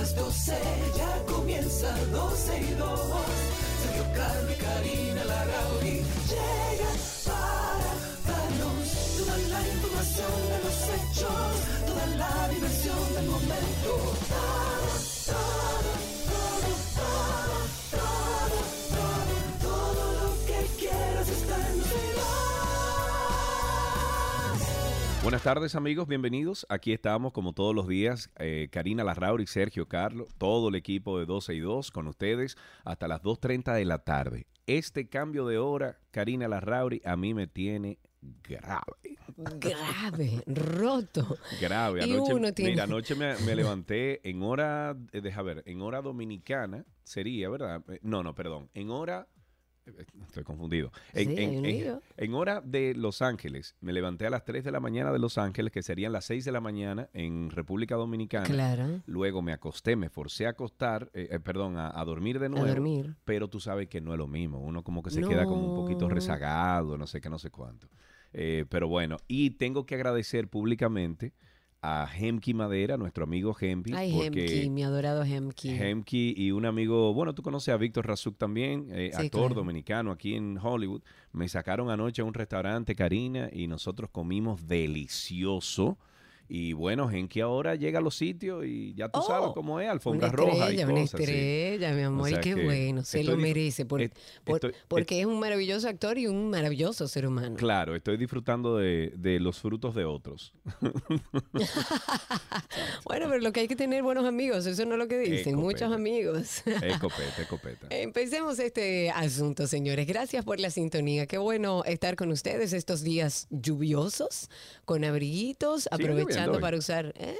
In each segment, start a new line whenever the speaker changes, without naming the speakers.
Las 12, ya comienza 12 y 2. Sergio y Karina Larrauri llegan para darnos toda la información de los hechos, toda la diversión del momento.
Buenas tardes amigos, bienvenidos. Aquí estamos como todos los días, eh, Karina Larrauri, Sergio Carlos, todo el equipo de 12 y 2 con ustedes hasta las 2.30 de la tarde. Este cambio de hora, Karina Larrauri, a mí me tiene grave.
Grave, roto.
Grave.
Y
Anoche,
uno tiene-
Mira, anoche me, me levanté en hora, eh, deja ver, en hora dominicana sería, ¿verdad? Eh, No, no, perdón. En hora, estoy confundido. En,
Sí,
en- en- en hora de Los Ángeles, me levanté a las 3 de la mañana de Los Ángeles, que serían las 6 de la mañana en República Dominicana.
Claro.
Luego me acosté, me forcé a acostar, eh, eh, perdón, a, a dormir de nuevo.
dormir.
Pero tú sabes que no es lo mismo. Uno como que se
No.
queda como un poquito rezagado, no sé qué, no sé cuánto. Eh, pero bueno, y tengo que agradecer públicamente a Hemki Madera, nuestro amigo Hemki.
Ay, Hemki, mi adorado Hemki.
Hemki y un amigo, bueno, tú conoces a Víctor Razuk también, eh,
Sí,
actor
claro.
dominicano aquí en Hollywood. Me sacaron anoche a un restaurante, Karina, y nosotros comimos delicioso. Y bueno, Henki ahora llega a los sitios y ya tú
Oh,
sabes cómo es, alfombra
una
roja
estrella,
y
una
cosas. sí.
estrella, mi amor,
O sea
y qué bueno, se lo merece, por-
est-
por-
estoy-
porque es un maravilloso actor y un maravilloso ser humano.
Claro, estoy disfrutando de, de los frutos de otros.
Bueno, pero lo que hay que tener buenos amigos, eso no es lo que dicen, muchos amigos.
Escopeta, escopeta.
Empecemos este asunto, señores. Gracias por la sintonía. Qué bueno estar con ustedes estos días lluviosos, con abriguitos,
lloviendo
aprovechando para usar. ¿eh?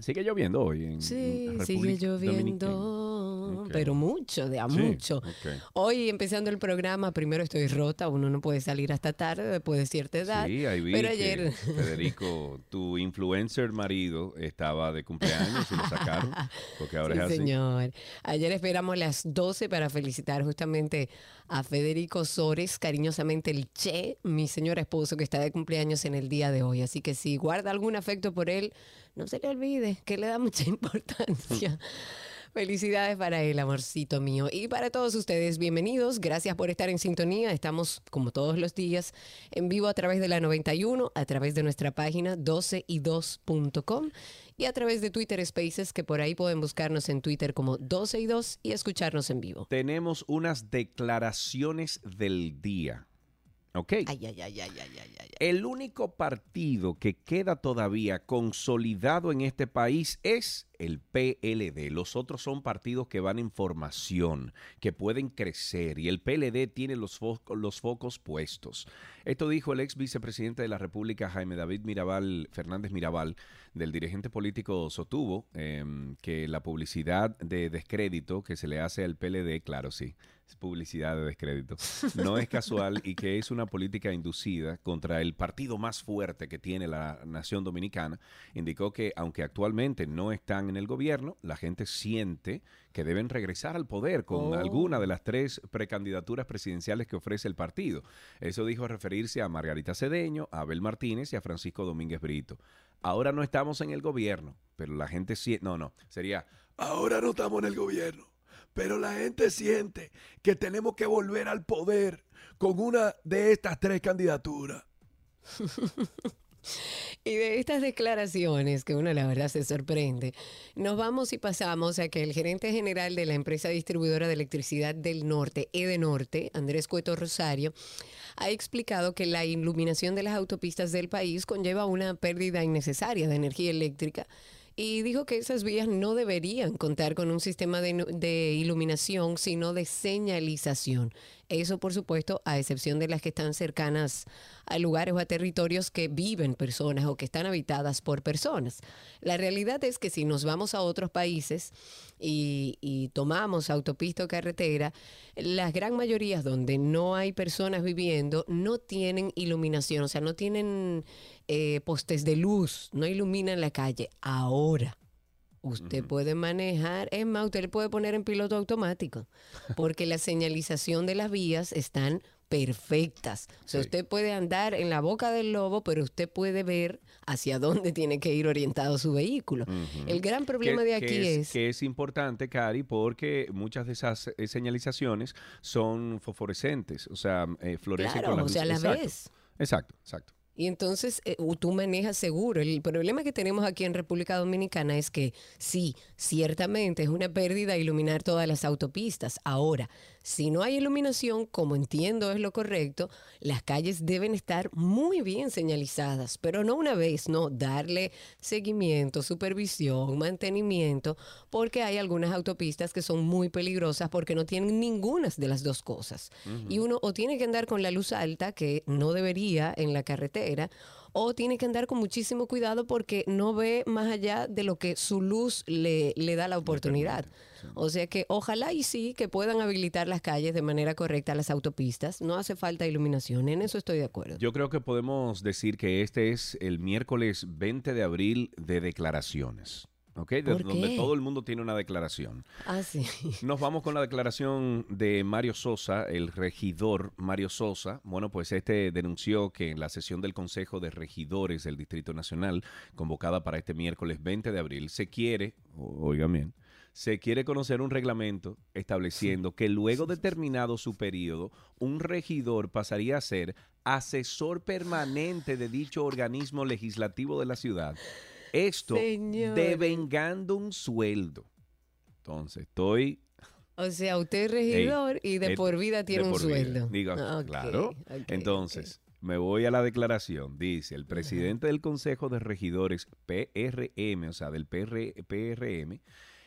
Sigue lloviendo hoy en,
Sí,
en
sigue lloviendo,
Dominicana. Ok.
pero mucho, de a
Sí,
mucho.
ok.
Hoy empezando el programa, primero estoy rota, uno no puede salir hasta tarde después de cierta edad.
Sí, ahí vi
pero ayer,
Federico, tu influencer marido, estaba de cumpleaños y lo sacaron, porque ahora
Sí,
es así.
señor. Ayer esperamos las 12 para felicitar justamente a Federico Sores, cariñosamente el Che, mi señor esposo que está de cumpleaños en el día de hoy. Así que si guarda algún afecto por él, no se le olvide que le da mucha importancia. Felicidades para él, amorcito mío. Y para todos ustedes, bienvenidos. Gracias por estar en sintonía. Estamos, como todos los días, en vivo a través de la 91, a través de nuestra página 12y2.com y a través de Twitter Spaces, que por ahí pueden buscarnos en Twitter como 12 y 2 y escucharnos en vivo.
Tenemos unas declaraciones del día. ¿Ok?
Ay, ay, ay, ay, ay, ay, ay, ay.
El único partido que queda todavía consolidado en este país es el PLD. Los otros son partidos que van en formación, que pueden crecer y el PLD tiene los, fo- los focos puestos. Esto dijo el ex vicepresidente de la República, Jaime David Mirabal, Fernández Mirabal, del dirigente político Sotuvo, em, que la publicidad de descrédito que se le hace al PLD, claro, sí, es publicidad de descrédito, no es casual y que es una política inducida contra el partido más fuerte que tiene la nación dominicana, indicó que aunque actualmente no están en el gobierno, la gente siente que deben regresar al poder con
Oh.
alguna de las tres precandidaturas presidenciales que ofrece el partido. Eso dijo a referirse a Margarita Cedeño, a Abel Martínez y a Francisco Domínguez Brito. Ahora no estamos en el gobierno, pero la gente siente... No, no, sería... Ahora no estamos en el gobierno, pero la gente siente que tenemos que volver al poder con una de estas tres candidaturas.
Y de estas declaraciones, que uno la verdad se sorprende, nos vamos y pasamos a que el gerente general de la empresa distribuidora de electricidad del norte, Edenorte, Andrés Cueto Rosario, ha explicado que la iluminación de las autopistas del país conlleva una pérdida innecesaria de energía eléctrica y dijo que esas vías no deberían contar con un sistema de, de iluminación, sino de señalización. Eso, por supuesto, a excepción de las que están cercanas a lugares o a territorios que viven personas o que están habitadas por personas. La realidad es que si nos vamos a otros países y, y tomamos autopista o carretera, las gran mayorías donde no hay personas viviendo no tienen iluminación, o sea, no tienen eh, postes de luz, no iluminan la calle. Ahora, usted puede manejar, es más, usted le puede poner en piloto automático, porque la señalización de las vías están perfectas. O sea,
Sí.
usted puede andar en la boca del lobo, pero usted puede ver hacia dónde tiene que ir orientado su vehículo. El gran problema
que,
de aquí
que
es,
que es importante, Cari, porque muchas de esas eh, señalizaciones son fosforescentes, o sea, eh, florecen
claro,
con la
o sea, la ves.
Exacto, exacto.
Y entonces eh, tú manejas seguro. El problema que tenemos aquí en República Dominicana es que sí, ciertamente es una pérdida iluminar todas las autopistas. Ahora, si no hay iluminación, como entiendo es lo correcto, las calles deben estar muy bien señalizadas, pero no una vez, no, darle seguimiento, supervisión, mantenimiento, porque hay algunas autopistas que son muy peligrosas porque no tienen ninguna de las dos cosas. Y uno o tiene que andar con la luz alta, que no debería en la carretera, o tiene que andar con muchísimo cuidado porque no ve más allá de lo que su luz le, le da la oportunidad. O sea que ojalá y sí que puedan habilitar las calles de manera correcta, las autopistas. No hace falta iluminación, en eso estoy de acuerdo.
Yo creo que podemos decir que este es el miércoles 20 de abril de declaraciones, ¿ok? De-
¿Por
donde
qué?
todo el mundo tiene una declaración.
Ah, sí.
Nos vamos con la declaración de Mario Sosa, el regidor Mario Sosa. Bueno, pues este denunció que en la sesión del Consejo de Regidores del Distrito Nacional, convocada para este miércoles 20 de abril, se quiere, oigan bien, se quiere conocer un reglamento estableciendo que luego de terminado su periodo, un regidor pasaría a ser asesor permanente de dicho organismo legislativo de la ciudad. Esto
Señores.
devengando un sueldo. Entonces, estoy
O sea, usted es regidor y de
eh,
por vida tiene un
vida.
sueldo.
Digo, claro. Entonces, me voy a la declaración. Dice, el presidente del Consejo de Regidores PRM, o sea, del PR PRM,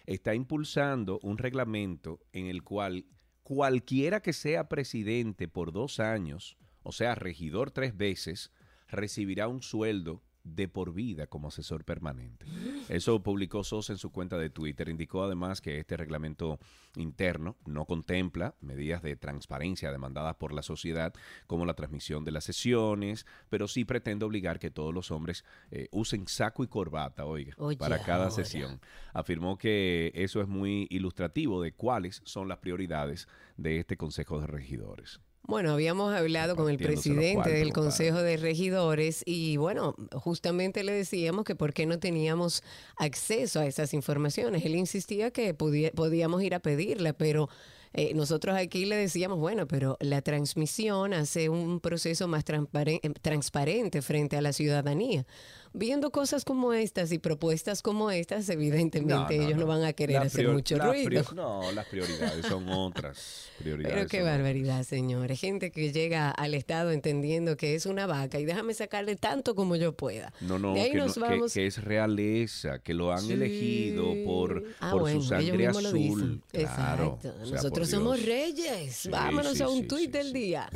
está impulsando un reglamento en el cual cualquiera que sea presidente por dos años, o sea, regidor tres veces, recibirá un sueldo de por vida como asesor permanente. Eso publicó Sosa en su cuenta de Twitter. Indicó además que este reglamento interno no contempla medidas de transparencia demandadas por la sociedad, como la transmisión de las sesiones, pero sí pretende obligar que todos los hombres eh, usen saco y corbata, oiga,
Oye,
para cada
ahora.
sesión. Afirmó que eso es muy ilustrativo de cuáles son las prioridades de este Consejo de Regidores.
Bueno, habíamos hablado con el presidente del Consejo de Regidores y bueno, justamente le decíamos que por qué no teníamos acceso a esas informaciones. Él insistía que podía- podíamos ir a pedirla, pero eh, nosotros aquí le decíamos, bueno, pero la transmisión hace un proceso más transparen- transparente frente a la ciudadanía. Viendo cosas como estas y propuestas como estas, evidentemente ellos no, van a querer hacer mucho ruido.
no, las prioridades son otras. Prioridades
Pero qué
otras.
barbaridad, señores. Gente que llega al Estado entendiendo que es una vaca y déjame sacarle tanto como yo pueda.
No, no,
De ahí
que,
nos
no- que-
vamos.
que es realeza, que lo han
Sí.
elegido por,
Ah,
por
bueno,
su sangre azul. Claro.
Exacto.
o sea,
Nosotros somos reyes.
Sí,
Vámonos
sí,
a un tuit del día.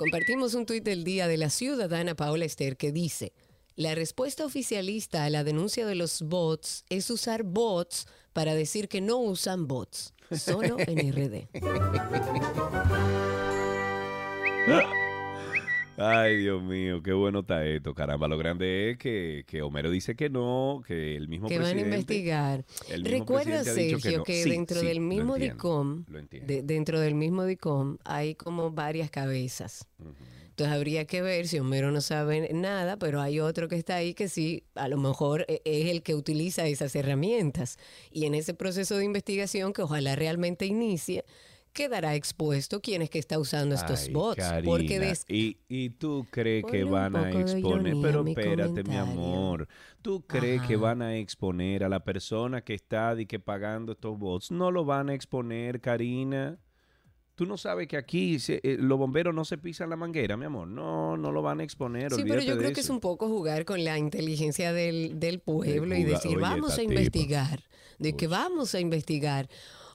Compartimos un tuit del día de la ciudadana Paola Esther que dice, la respuesta oficialista a la denuncia de los bots es usar bots para decir que no usan bots, solo en RD.
Ay, Dios mío, qué bueno está esto, caramba. Lo grande es que, que Homero dice que no, que el mismo
que van a
presidente...
investigar. Recuerda,
presidente
Sergio,
no.
que,
Sí,
dentro
sí,
del mismo
entiendo,
DICOM, de- dentro del mismo DICOM, hay como varias cabezas. Entonces habría que ver si Homero no sabe nada, pero hay otro que está ahí que sí, a lo mejor e- es el que utiliza esas herramientas. Y en ese proceso de investigación, que ojalá realmente inicie, quedará expuesto quién es que está usando estos
Ay,
bots. Porque
Karina,
des-
y, y tú crees que
Ponle
van a exponer, pero
mi
espérate, mi amor, tú crees que van a exponer a la persona que está di que pagando estos bots, no lo van a exponer, Karina. Tú no sabes que aquí se- eh, los bomberos no se pisan la manguera, mi amor. No, no lo van a exponer.
Sí, pero yo creo que es un poco jugar con la inteligencia del, del pueblo y decir,
oye,
vamos a investigar, de que vamos a investigar.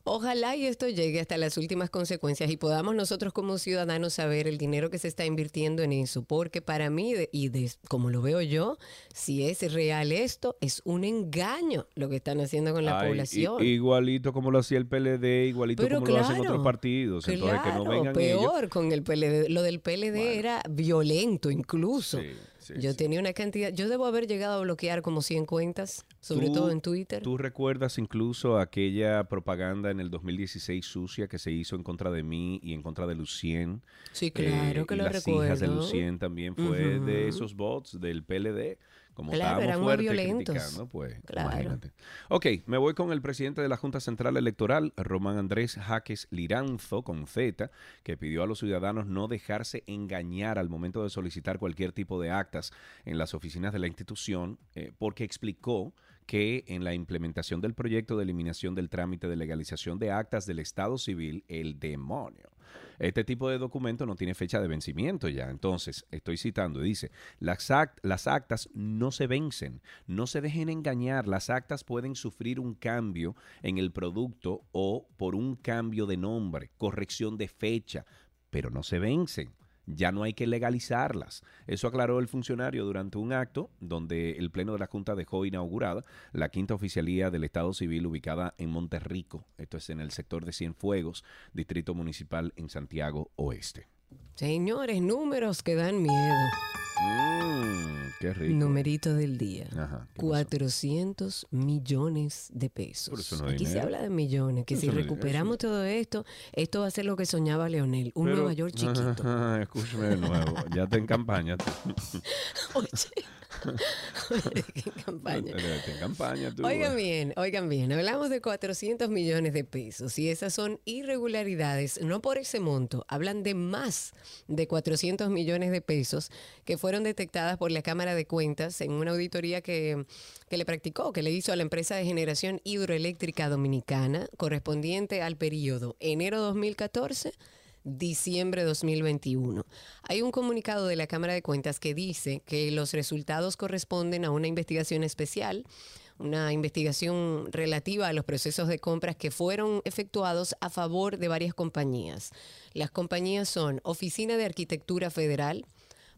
Ojalá y esto llegue hasta las últimas consecuencias y podamos nosotros como ciudadanos saber el dinero que se está invirtiendo en eso, porque para mí, y de, como lo veo yo, si es real esto, es un engaño lo que están haciendo con la
Ay,
población.
igualito como lo hacía el PLD, igualito
Pero
como lo hacen otros partidos. Entonces, que no
Claro,
ellos.
peor con el PLD. Lo del PLD era violento incluso.
Sí, sí,
yo
sí.
tenía una cantidad, yo debo haber llegado a bloquear como 100 cuentas, sobre todo en Twitter.
¿Tú recuerdas incluso aquella propaganda en el 2016 sucia que se hizo en contra de mí y en contra de Lucien?
sí, claro
Eh,
que
y
lo
las
recuerdo.
hijas de Lucien también fue de
Ujú.
esos bots del PLD. Como
Claro,
estábamos
eran muy
fuertes
violentos.
criticando, pues,
Claro.
imagínate. Ok, me voy con el presidente de la Junta Central Electoral, Román Andrés Jaques Liranzo, con Z, que pidió a los ciudadanos no dejarse engañar al momento de solicitar cualquier tipo de actas en las oficinas de la institución, eh, porque explicó que en la implementación del proyecto de eliminación del trámite de legalización de actas del Estado civil, el demonio. Este tipo de documento no tiene fecha de vencimiento ya. Entonces, estoy citando, dice, las, act- las actas no se vencen, no se dejen engañar, las actas pueden sufrir un cambio en el producto o por un cambio de nombre, corrección de fecha, pero no se vencen. Ya no hay que legalizarlas. Eso aclaró el funcionario durante un acto donde el Pleno de la Junta dejó inaugurada la quinta oficialía del Estado Civil ubicada en Monterrico. Esto es en el sector de Cienfuegos, Distrito Municipal en Santiago Oeste.
Señores, números que dan miedo.
Mmm, qué rico.
Numerito del día.
Ajá, ¿qué pasó?
400 millones de pesos.
eso no
Aquí se
dinero.
habla de millones, que si
no
recuperamos todo esto, esto va a ser lo que soñaba Leonel, un
Pero-
Nueva York chiquito.
Escúchame de nuevo. Ya está en campaña.
Oye, oye, qué campaña.
Está en campaña tú.
Oigan bien, oigan bien, hablamos de 400 millones de pesos y esas son irregularidades, no por ese monto, hablan de más de 400 millones de pesos que fueron detectadas por la Cámara de Cuentas en una auditoría que, que le practicó, que le hizo a la empresa de generación hidroeléctrica dominicana correspondiente al periodo enero 2014 diciembre 2021. Hay un comunicado de la Cámara de Cuentas que dice que los resultados corresponden a una investigación especial, una investigación relativa a los procesos de compras que fueron efectuados a favor de varias compañías. Las compañías son Oficina de Arquitectura Federal,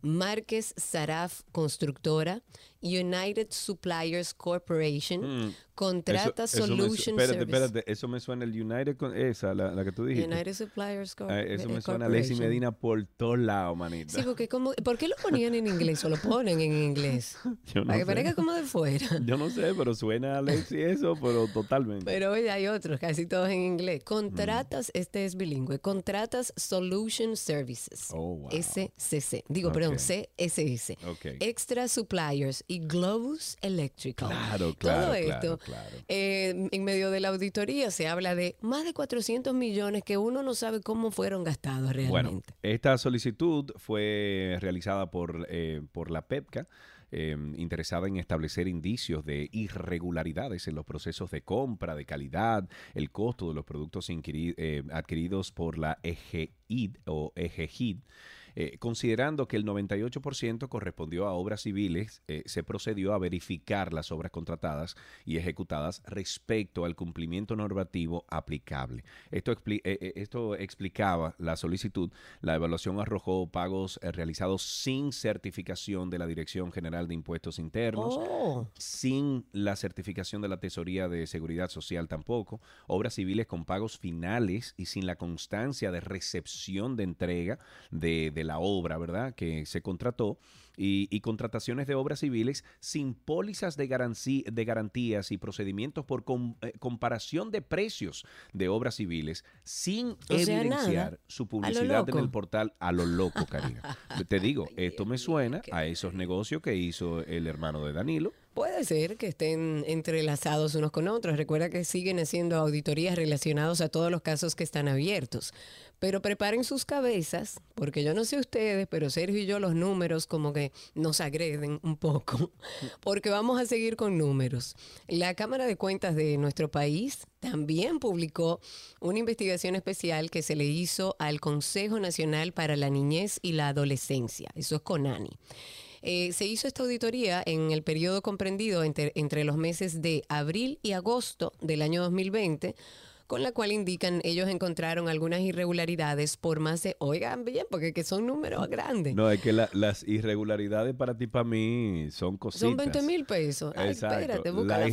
Márquez Saraf Constructora, United Suppliers Corporation,
Mm,
Contrata
Eso- eso me
Solution
espérate,
Service.
espérate, eso me suena el United, esa, la, la que tú dijiste.
United Suppliers Corp-
Ah, eso me
eh,
suena a Lacey. Medina por todos lados, manita.
Sí, porque como, ¿por qué lo ponían en inglés o lo ponen en inglés?
Yo no
Para que
sé.
parezca como de fuera.
Yo no sé, pero suena a Lacey eso, pero totalmente.
Pero oye, hay otros, casi todos en inglés. Contratas,
Mm.
este es bilingüe, Contratas Solution Services.
Oh, wow.
SCC. Digo, perdón,
Ok.
CSS.
Ok.
Extra Suppliers y Globus Electrical.
Claro, claro,
Todo esto,
claro.
eh, en medio de la auditoría se habla de más de 400 millones que uno no sabe cómo fueron gastados realmente.
Bueno, esta solicitud fue realizada por, eh, por la PEPCA, eh, interesada en establecer indicios de irregularidades en los procesos de compra, de calidad, el costo de los productos eh, adquiridos por la EGID o EGID. Eh, considerando que el 98% correspondió a obras civiles, eh, se procedió a verificar las obras contratadas y ejecutadas respecto al cumplimiento normativo aplicable. Esto, expli- eh, eh, esto explicaba la solicitud. La evaluación arrojó pagos realizados sin certificación de la Dirección General de Impuestos Internos,
Oh,
sin la certificación de la Tesoría de Seguridad Social tampoco, obras civiles con pagos finales y sin la constancia de recepción de entrega de, de la obra, ¿verdad? Que se contrató. Y, y contrataciones de obras civiles sin pólizas de, garancí- de garantías y procedimientos por com- eh, comparación de precios de obras civiles sin
O
evidenciar su publicidad en el portal a lo loco, Karina. Te digo, esto me suena a esos negocios que hizo el hermano de Danilo.
Puede ser que estén entrelazados unos con otros. Recuerda que siguen haciendo auditorías relacionadas a todos los casos que están abiertos. Pero preparen sus cabezas, porque yo no sé ustedes, pero Sergio y yo los números como que nos agreden un poco, porque vamos a seguir con números. La Cámara de Cuentas de nuestro país también publicó una investigación especial que se le hizo al Consejo Nacional para la Niñez y la Adolescencia, eso es CONANI. Eh, se hizo esta auditoría en el periodo comprendido entre, entre los meses de abril y agosto del año 2020 con la cual indican ellos encontraron algunas irregularidades por más de, oigan bien, porque que son números grandes.
No, es que la- las irregularidades para ti, para mí, son cositas.
Son 20 mil pesos. Ay,
Exacto.
espérate, busca la de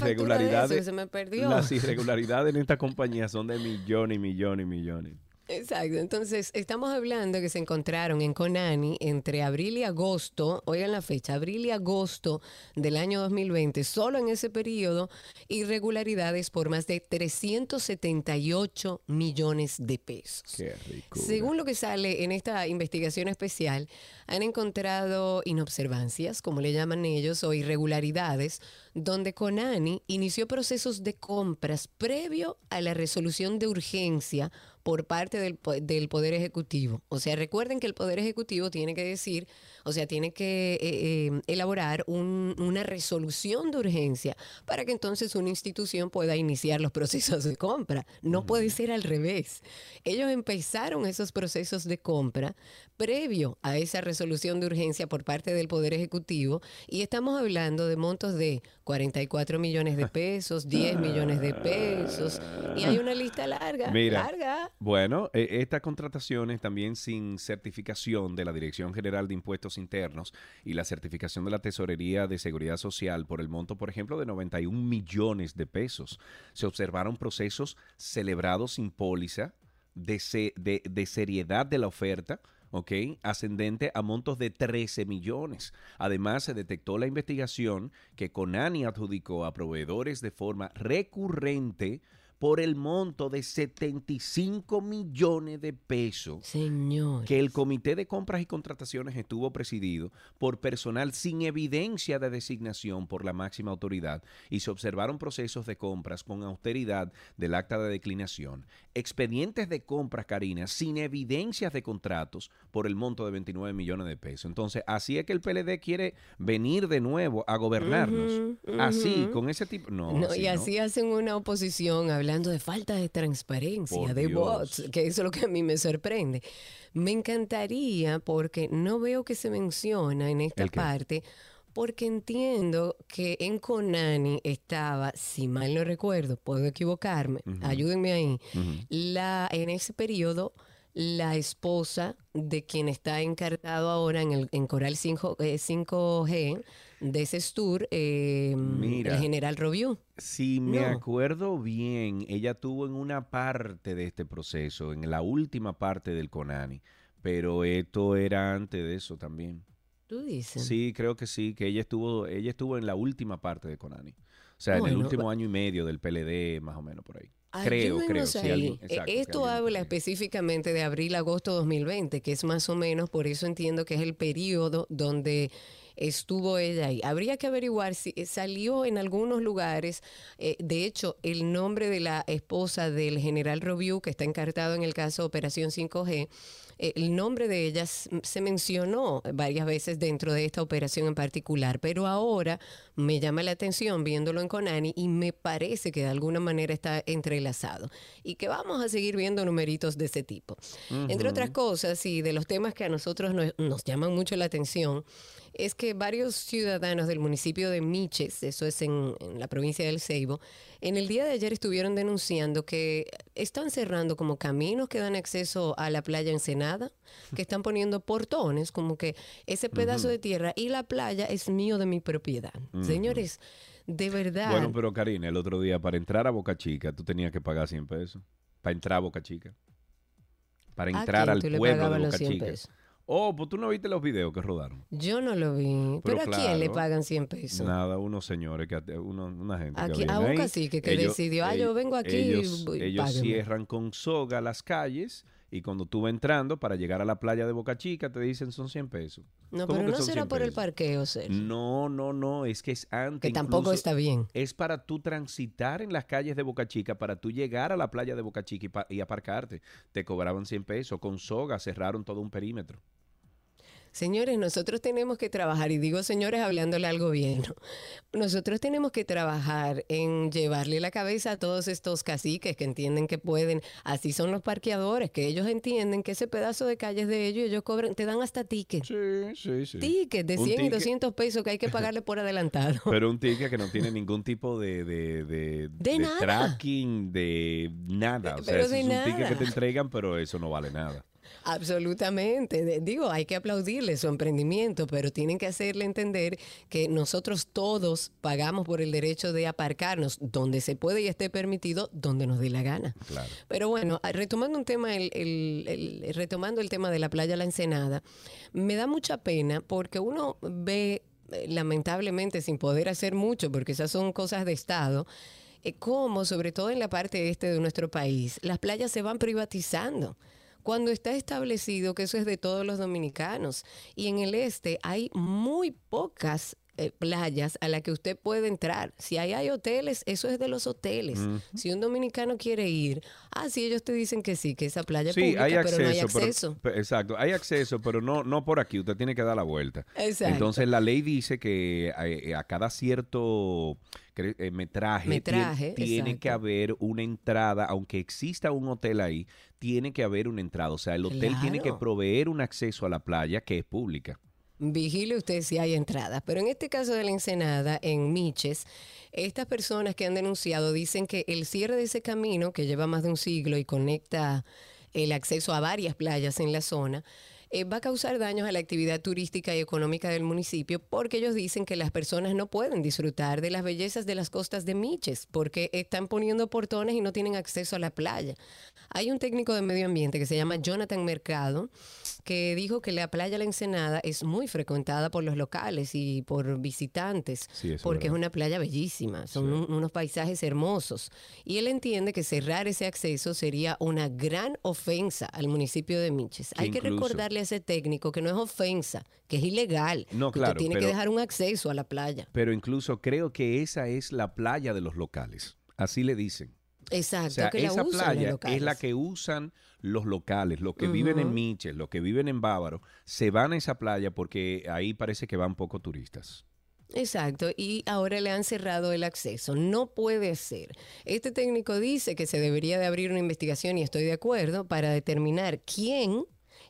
eso que se me perdió.
Las irregularidades en esta compañía son de millones y millones y millones.
Exacto. Entonces, estamos hablando que se encontraron en Conani entre abril y agosto, oigan la fecha, abril y agosto del año 2020, solo en ese periodo, irregularidades por más de 378 millones de pesos.
Qué rico.
Según lo que sale en esta investigación especial, han encontrado inobservancias, como le llaman ellos, o irregularidades, donde Conani inició procesos de compras previo a la resolución de urgencia por parte del, del Poder Ejecutivo. O sea, recuerden que el Poder Ejecutivo tiene que decir, o sea, tiene que eh, eh, elaborar un- una resolución de urgencia para que entonces una institución pueda iniciar los procesos de compra. No puede ser al revés. Ellos empezaron esos procesos de compra previo a esa resolución de urgencia por parte del Poder Ejecutivo y estamos hablando de montos de 44 millones de pesos, 10 millones de pesos y hay una lista larga,
Mira,
larga.
Bueno, eh, estas contrataciones también sin certificación de la Dirección General de Impuestos Internos y la certificación de la Tesorería de Seguridad Social por el monto, por ejemplo, de 91 millones de pesos. Se observaron procesos celebrados sin póliza de, se- de- de seriedad de la oferta. ¿Ok? Ascendente a montos de 13 millones. Además, se detectó la investigación que Conani adjudicó a proveedores de forma recurrente por el monto de 75 millones de pesos
Señor.
que el Comité de Compras y Contrataciones estuvo presidido por personal sin evidencia de designación por la máxima autoridad y se observaron procesos de compras con austeridad del acta de declinación, expedientes de compras, Karina, sin evidencias de contratos por el monto de 29 millones de pesos. Entonces, así es que el PLD quiere venir de nuevo a gobernarnos. Así, con ese tipo... No,
No,
así
y
no.
así hacen una oposición hablando de falta de transparencia,
Por
de
Dios.
bots, que eso es lo que a mí me sorprende. Me encantaría, porque no veo que se menciona en esta parte, porque entiendo que en Conani estaba, si mal no recuerdo, puedo equivocarme, ayúdenme ahí, la, en ese periodo la esposa de quien está encargado ahora en, el, en Coral 5, eh, 5G de Cestur, eh,
Mira.
el general Robiú.
Si me
No.
acuerdo bien, ella tuvo en una parte de este proceso, en la última parte del CONANI, pero esto era antes de eso también.
Tú dices.
Sí, creo que sí, que ella estuvo, ella estuvo en la última parte de CONANI. O sea, en el último año y medio del PLD, más o menos por ahí. Creo, creo. Sí, exacto, que
Esto habla específicamente de abril-agosto 2020, que es más o menos, por eso entiendo que es el periodo donde estuvo ella ahí. Habría que averiguar si eh, salió en algunos lugares, eh, de hecho, el nombre de la esposa del general Robiu, que está encartado en el caso Operación 5G, eh, el nombre de ella s- se mencionó varias veces dentro de esta operación en particular, pero ahora me llama la atención viéndolo en Conani y me parece que de alguna manera está entrelazado y que vamos a seguir viendo numeritos de ese tipo. Entre otras cosas, y de los temas que a nosotros nos, nos llaman mucho la atención, es que varios ciudadanos del municipio de Miches, eso es en, en la provincia del Ceibo, en el día de ayer estuvieron denunciando que están cerrando como caminos que dan acceso a la playa Ensenada, que están poniendo portones, como que ese pedazo de tierra y la playa es mío de mi propiedad. Señores, de verdad.
Bueno, pero Karina, el otro día, para entrar a Boca Chica, tú tenías que pagar 100 pesos. Para entrar a Boca Chica. Para
¿a
entrar al pueblo de Boca
100
Chica.
pesos?
Oh, pues tú no viste los videos que rodaron.
Yo no lo vi.
Pero
¿Pero, a quién le
claro.
pagan 100 pesos?
Nada, unos señores, que, uno- una gente
Aquí-
que
a un cacique que decidió, "Ah, yo vengo aquí y
Ellos,
voy-
ellos
páguenme".
cierran con soga las calles y cuando tú vas entrando para llegar a la playa de Boca Chica te dicen son 100 pesos.
No,
¿Cómo
pero no será
100
por el parqueo, Sergio.
No, no, no, es que es antes.
que tampoco
incluso
está bien.
Es para tú transitar en las calles de Boca Chica, para tú llegar a la playa de Boca Chica y, y aparcarte. Te cobraban 100 pesos. Con soga cerraron todo un perímetro.
Señores, nosotros tenemos que trabajar, y digo señores hablándole al gobierno, nosotros tenemos que trabajar en llevarle la cabeza a todos estos caciques que entienden que pueden, así son los parqueadores, que ellos entienden que ese pedazo de calle es de ellos y ellos cobran, te dan hasta tickets.
Sí, sí, sí.
Tickets de
Un
100 y
ticket-
200 pesos que hay que pagarle por adelantado.
Pero un ticket que no tiene ningún tipo de, de, de,
De nada.
tracking, de nada. O sea,
Pero
eso
de
es un ticket que
nada.
te entregan, pero eso no vale nada.
Absolutamente. Digo, hay que aplaudirle su emprendimiento, pero tienen que hacerle entender que nosotros todos pagamos por el derecho de aparcarnos donde se puede y esté permitido, donde nos dé la gana.
Claro.
Pero bueno, ah, retomando un tema, el, el- el- retomando el tema de la playa La Ensenada, me da mucha pena porque uno ve, eh, lamentablemente, sin poder hacer mucho, porque esas son cosas de Estado, eh, cómo, sobre todo en la parte este de nuestro país, las playas se van privatizando. Cuando está establecido que eso es de todos los dominicanos. Y en el este hay muy pocas eh, playas a las que usted puede entrar. Si ahí hay hoteles, eso es de los hoteles. Si un dominicano quiere ir, ah, sí, ellos te dicen que sí, que esa playa es
Sí,
pública,
hay
pero
acceso.
no hay
pero-
acceso.
exacto, hay acceso, pero no, no por aquí. Usted tiene que dar la vuelta.
Exacto.
Entonces, la ley dice que eh, a, cada cierto eh, metraje, tien-
Metraje,
tiene que haber una entrada, aunque exista un hotel ahí, tiene que haber una entrada. O sea, el hotel tiene que proveer un acceso a la playa que es pública.
Vigile usted si hay entradas. Pero en este caso de la Ensenada, en Miches, estas personas que han denunciado dicen que el cierre de ese camino, que lleva más de un siglo y conecta el acceso a varias playas en la zona, eh, va a causar daños a la actividad turística y económica del municipio porque ellos dicen que las personas no pueden disfrutar de las bellezas de las costas de Miches porque están poniendo portones y no tienen acceso a la playa. Hay un técnico de medio ambiente que se llama Jonathan Mercado que dijo que la playa La Ensenada es muy frecuentada por los locales y por visitantes
Sí,
porque es una playa bellísima, son un- unos paisajes hermosos. Y él entiende que cerrar ese acceso sería una gran ofensa al municipio de Miches. Hay que recordarle a ese técnico que no es ofensa, que es ilegal.
No,
que
claro,
tiene que dejar un acceso a la playa.
Pero incluso creo que esa es la playa de los locales. Así le dicen.
Exacto,
O sea,
que la
esa playa es la que usan los locales, los que viven en. Miches, los que viven en Bávaro, se van a esa playa porque ahí parece que van pocos turistas.
Exacto, y ahora le han cerrado el acceso. No puede ser. Este técnico dice que se debería de abrir una investigación, y estoy de acuerdo, para determinar quién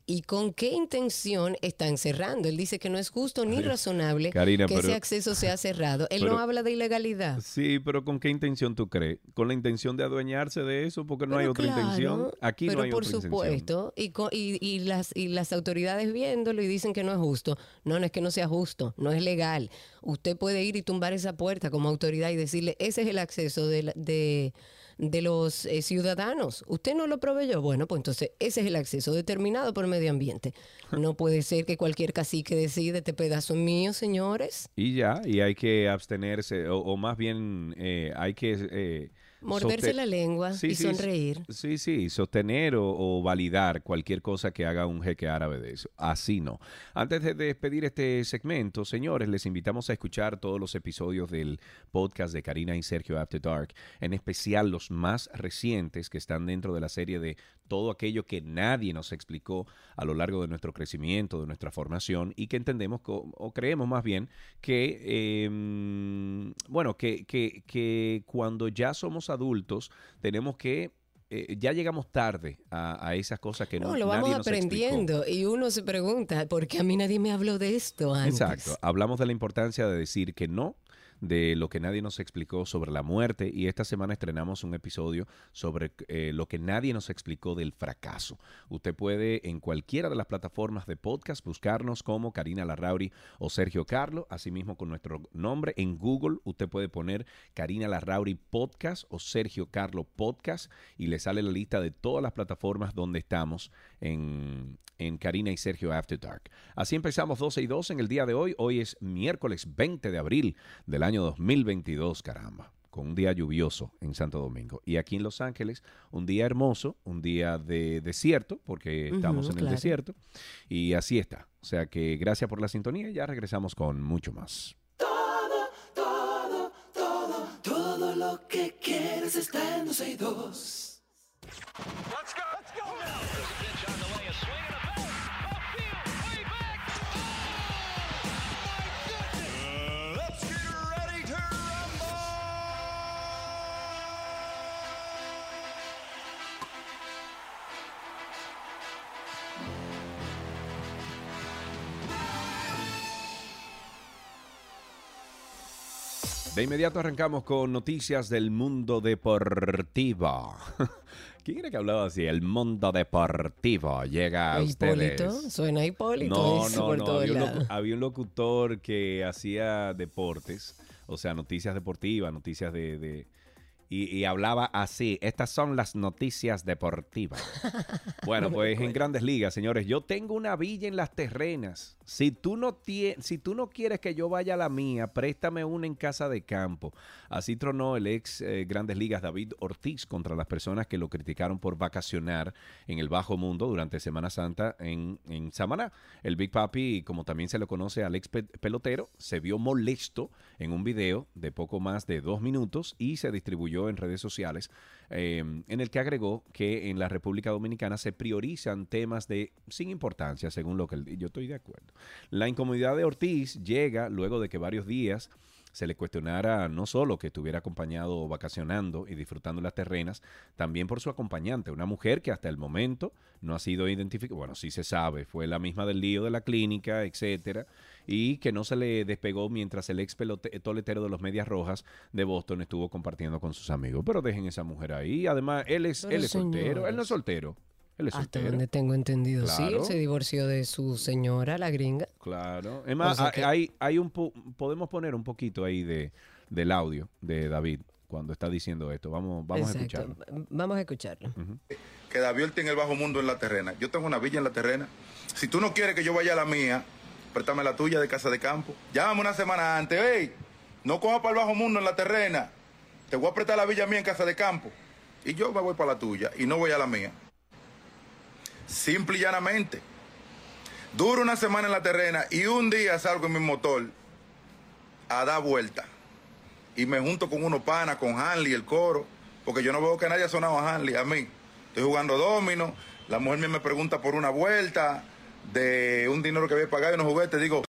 y con qué intención están cerrando. Él dice que no es justo ni razonable
Karina,
que
pero-
ese acceso sea cerrado. Él
pero-
no habla de ilegalidad.
Sí, pero ¿con qué intención tú crees? ¿Con la intención de adueñarse de eso? Porque no hay otra
claro,
intención. Aquí no hay
por
otra intención.
supuesto, y, co- y, y las, y las autoridades viéndolo y dicen que no es justo. No, no es que no sea justo, no es legal. Usted puede ir y tumbar esa puerta como autoridad y decirle, ese es el acceso de, la- de, de los eh, ciudadanos. Usted no lo proveyó. Bueno, pues entonces ese es el acceso determinado por medio ambiente. No puede ser que cualquier cacique decide, este pedazo mío, señores.
Y ya, y hay que abstenerse, o, o más bien eh, hay que... eh,
Morderse la lengua
Sí,
y
sí,
sonreír.
Sí, sí, sostener o, o validar cualquier cosa que haga un jeque árabe de eso. Así no. Antes de despedir este segmento, señores, les invitamos a escuchar todos los episodios del podcast de Karina y Sergio After Dark, en especial los más recientes que están dentro de la serie de todo aquello que nadie nos explicó a lo largo de nuestro crecimiento, de nuestra formación y que entendemos o creemos más bien que, eh, bueno, que, que, que cuando ya somos adultos tenemos que, eh, ya llegamos tarde a, a esas cosas que no,
No, lo
nadie
vamos
explicó.
aprendiendo y uno se pregunta, ¿por qué a mí nadie me habló de esto antes?
Exacto. Hablamos de la importancia de decir que no, de lo que nadie nos explicó sobre la muerte y esta semana estrenamos un episodio sobre eh, lo que nadie nos explicó del fracaso. Usted puede en cualquiera de las plataformas de podcast buscarnos como Karina Larrauri o Sergio Carlo, asimismo con nuestro nombre en Google usted puede poner Karina Larrauri Podcast o Sergio Carlo Podcast y le sale la lista de todas las plataformas donde estamos en, en Karina y Sergio After Dark. Así empezamos 12 y 2 en el día de hoy. Hoy es miércoles 20 de abril del año 2022, caramba. con un día lluvioso en Santo Domingo. Y aquí en Los Ángeles, un día hermoso, un día de desierto, porque estamos
Ujú,
en el
claro.
desierto. Y así está. O sea que gracias por la sintonía y ya regresamos con mucho más.
Todo, todo, todo, todo lo que quieres está en 12 y 2.
De inmediato arrancamos con noticias del mundo deportivo. ¿Quién era que hablaba así? El mundo deportivo llega a
Hipólito,
ustedes.
suena Hipólito.
No, no,
por
no. Había un, había locutor que hacía deportes, o sea, noticias deportivas, noticias de... de- y, y hablaba así, estas son las noticias deportivas. Bueno, pues en grandes ligas, señores, yo tengo una villa en las terrenas. Si tú no, si tú no quieres que yo vaya a la mía, préstame una en casa de campo. Así tronó el ex eh, Grandes Ligas David Ortiz contra las personas que lo criticaron por vacacionar en el bajo mundo durante Semana Santa en, en Samaná. El Big Papi, como también se lo conoce al ex pe- pelotero, se vio molesto en un video de poco más de dos minutos y se distribuyó en redes sociales eh, en el que agregó que en la República Dominicana se priorizan temas de sin importancia, según lo que yo estoy de acuerdo. La incomodidad de Ortiz llega luego de que varios días se le cuestionara no solo que estuviera acompañado vacacionando y disfrutando las terrenas, también por su acompañante, una mujer que hasta el momento no ha sido identificada, bueno, sí se sabe, fue la misma del lío de la clínica, etcétera, y que no se le despegó mientras el ex pelote- toletero de los Medias Rojas de Boston estuvo compartiendo con sus amigos. Pero dejen esa mujer ahí, además, él es,
Pero
él es soltero, él no es soltero, él es
Hasta
soltero.
donde tengo entendido, sí, él se divorció de su señora, la gringa.
Claro. Es más,
sea
hay-
que-
hay, hay un po- podemos poner un poquito ahí de, del audio de David cuando está diciendo esto. Vamos, vamos a escucharlo.
Vamos a escucharlo.
que David tiene el bajo mundo en la terrena. Yo tengo una villa en la terrena. Si tú no quieres que yo vaya a la mía, préstame la tuya de casa de campo. Llámame una semana antes, hey, no cojas para el bajo mundo en la terrena. Te voy a prestar la villa mía en casa de campo. Y yo me voy para la tuya y no voy a la mía. Simple y llanamente. Duro una semana en la terrena y un día salgo en mi motor a dar vuelta. Y me junto con unos panas, con Hanley, el coro, porque yo no veo que nadie ha sonado a Hanley, a mí. Estoy jugando domino, la mujer mía me pregunta por una vuelta de un dinero que había pagado y unos juguetes. Digo,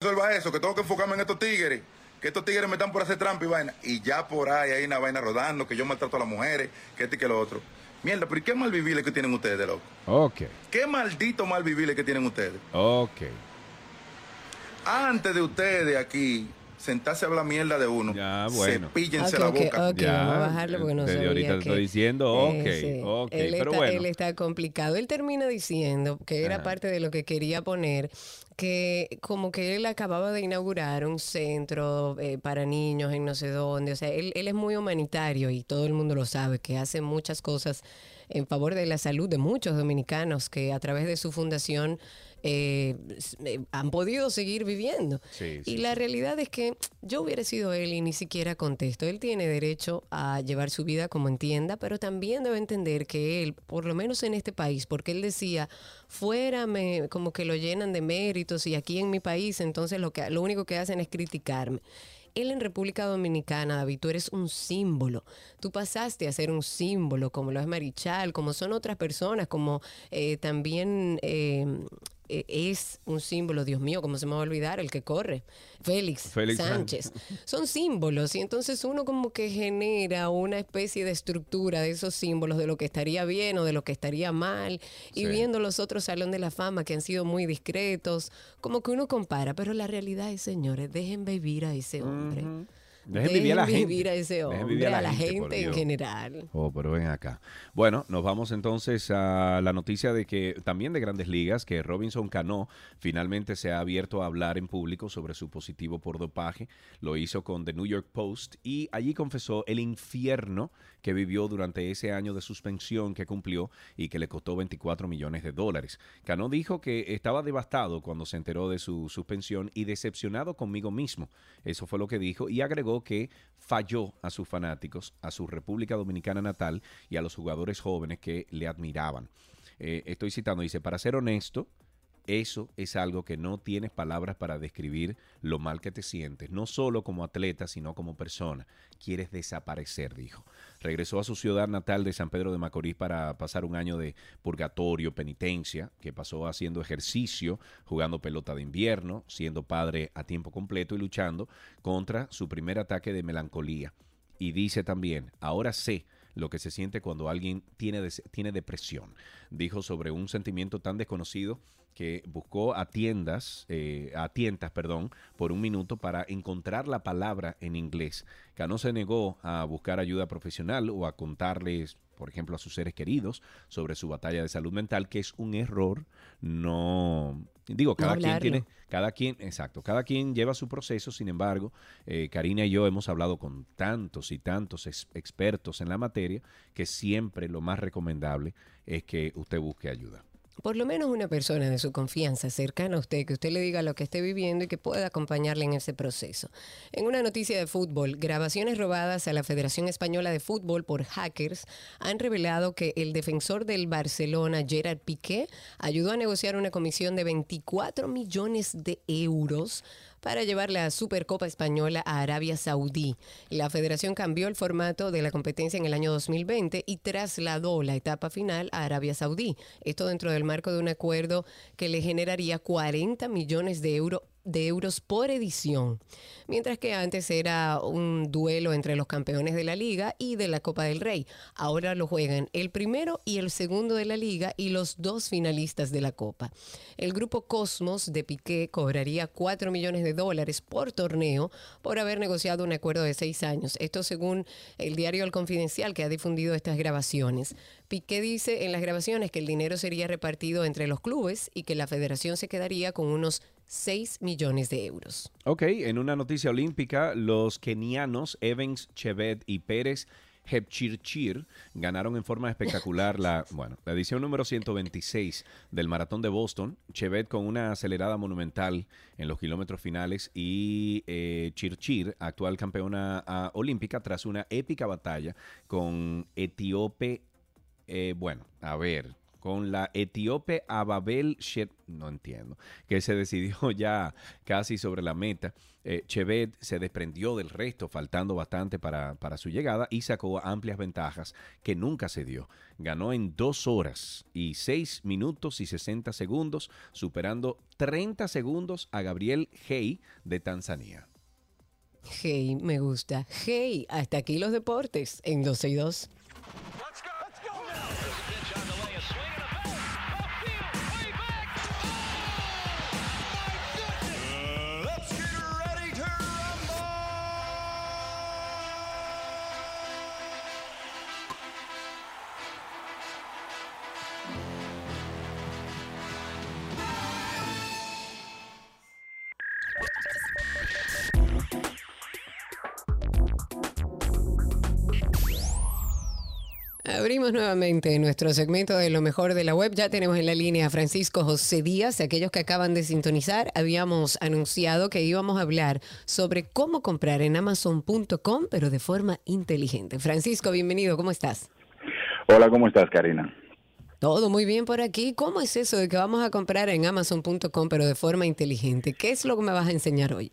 resuelva eso, que tengo que enfocarme en estos tigres, que estos tigres me están por hacer trampa y vaina. Y ya por ahí hay una vaina rodando, que yo maltrato a las mujeres, que este y que lo otro. Mierda, pero ¿y qué mal vivir que tienen ustedes, loco?
Ok,
¿Qué maldito mal vivir que tienen ustedes?
ok.
Antes de ustedes aquí sentarse a hablar mierda de uno,
Ya, bueno.
cepíllense
Ok,
la boca.
ok, vamos a bajarlo porque no sabía
ahorita
que-
estoy diciendo, ok,
Eh, sí.
ok,
Él
pero
está,
bueno.
Él está complicado. Él termina diciendo, que era
Ajá.
parte de lo que quería poner, que como que él acababa de inaugurar un centro eh, para niños en no sé dónde. O sea, él, él es muy humanitario y todo el mundo lo sabe, que hace muchas cosas en favor de la salud de muchos dominicanos que a través de su fundación eh, eh, han podido seguir viviendo.
Sí,
y
sí,
la
sí.
realidad es que yo hubiera sido él y ni siquiera contesto. Él tiene derecho a llevar su vida como entienda, pero también debe entender que él, por lo menos en este país, porque él decía, fuera me, como que lo llenan de méritos y aquí en mi país, entonces lo, que, lo único que hacen es criticarme. Él en República Dominicana, David, tú eres un símbolo. Tú pasaste a ser un símbolo, como lo es Marichal, como son otras personas, como eh, también eh, es un símbolo, Dios mío, ¿cómo se me va a olvidar? El que corre, Félix,
Félix
Sánchez. Son símbolos y entonces uno como que genera una especie de estructura de esos símbolos de lo que estaría bien o de lo que estaría mal y
Sí.
viendo los otros Salón de la Fama que han sido muy discretos, como que uno compara, pero la realidad es, señores, dejen vivir a ese hombre.
Dejen vivir a la gente.
vivir a ese
Dejen
hombre,
vivir
a la
por
gente en general.
Oh, pero ven acá. Bueno, nos vamos entonces a la noticia de que también de grandes ligas, que Robinson Cano finalmente se ha abierto a hablar en público sobre su positivo por dopaje. Lo hizo con The New York Post y allí confesó el infierno que vivió durante ese año de suspensión que cumplió y que le costó 24 millones de dólares. Cano dijo que estaba devastado cuando se enteró de su suspensión y decepcionado conmigo mismo. Eso fue lo que dijo y agregó que falló a sus fanáticos, a su República Dominicana natal y a los jugadores jóvenes que le admiraban. Eh, estoy citando, dice, para ser honesto, eso es algo que no tienes palabras para describir lo mal que te sientes, no solo como atleta, sino como persona. Quieres desaparecer, dijo. Regresó a su ciudad natal de San Pedro de Macorís para pasar un año de purgatorio, penitencia, que pasó haciendo ejercicio, jugando pelota de invierno, siendo padre a tiempo completo y luchando contra su primer ataque de melancolía. Y dice también, ahora sé lo que se siente cuando alguien tiene, tiene depresión. Dijo sobre un sentimiento tan desconocido que buscó a tiendas, eh, a tientas, perdón, por un minuto para encontrar la palabra en inglés. Cano se negó a buscar ayuda profesional o a contarles, por ejemplo, a sus seres queridos sobre su batalla de salud mental, que es un error. No, digo, cada quien tiene, cada quien, exacto, cada quien lleva su proceso. Sin embargo, eh, Karina y yo hemos hablado con tantos y tantos expertos en la materia que siempre lo más recomendable es que usted busque ayuda
por lo menos una persona de su confianza cercana a usted, que usted le diga lo que esté viviendo y que pueda acompañarle en ese proceso. En una noticia de fútbol, grabaciones robadas a la Federación Española de Fútbol por hackers han revelado que el defensor del Barcelona, Gerard Piqué, ayudó a negociar una comisión de 24 millones de euros para llevar la Supercopa Española a Arabia Saudí. La federación cambió el formato de la competencia en el año 2020 y trasladó la etapa final a Arabia Saudí. Esto dentro del marco de un acuerdo que le generaría 40 millones de euros de euros por edición, mientras que antes era un duelo entre los campeones de la liga y de la Copa del Rey. Ahora lo juegan el primero y el segundo de la liga y los dos finalistas de la Copa. El grupo Cosmos de Piqué cobraría 4 millones de dólares por torneo por haber negociado un acuerdo de seis años. Esto según el diario El Confidencial que ha difundido estas grabaciones. Piqué dice en las grabaciones que el dinero sería repartido entre los clubes y que la federación se quedaría con unos 6 millones de euros.
Ok, en una noticia olímpica, los kenianos Evans, Chevet y Pérez Hepchirchir ganaron en forma espectacular la, bueno, la edición número 126 del Maratón de Boston. Chevet con una acelerada monumental en los kilómetros finales y eh, Chirchir, actual campeona ah, olímpica, tras una épica batalla con Etíope. Eh, bueno, a ver, con la etíope Ababel Shet, no entiendo, que se decidió ya casi sobre la meta. Eh, Chevet se desprendió del resto, faltando bastante para, para, su llegada y sacó amplias ventajas que nunca se dio. Ganó en dos horas y seis minutos y 60 segundos, superando 30 segundos a Gabriel Hey de Tanzania.
Hey, me gusta. Hey, hasta aquí los deportes en 12 y 2. Abrimos nuevamente nuestro segmento de lo mejor de la web. Ya tenemos en la línea a Francisco José Díaz. Aquellos que acaban de sintonizar, habíamos anunciado que íbamos a hablar sobre cómo comprar en amazon.com, pero de forma inteligente. Francisco, bienvenido. ¿Cómo estás?
Hola, ¿cómo estás, Karina?
Todo muy bien por aquí. ¿Cómo es eso de que vamos a comprar en amazon.com, pero de forma inteligente? ¿Qué es lo que me vas a enseñar hoy?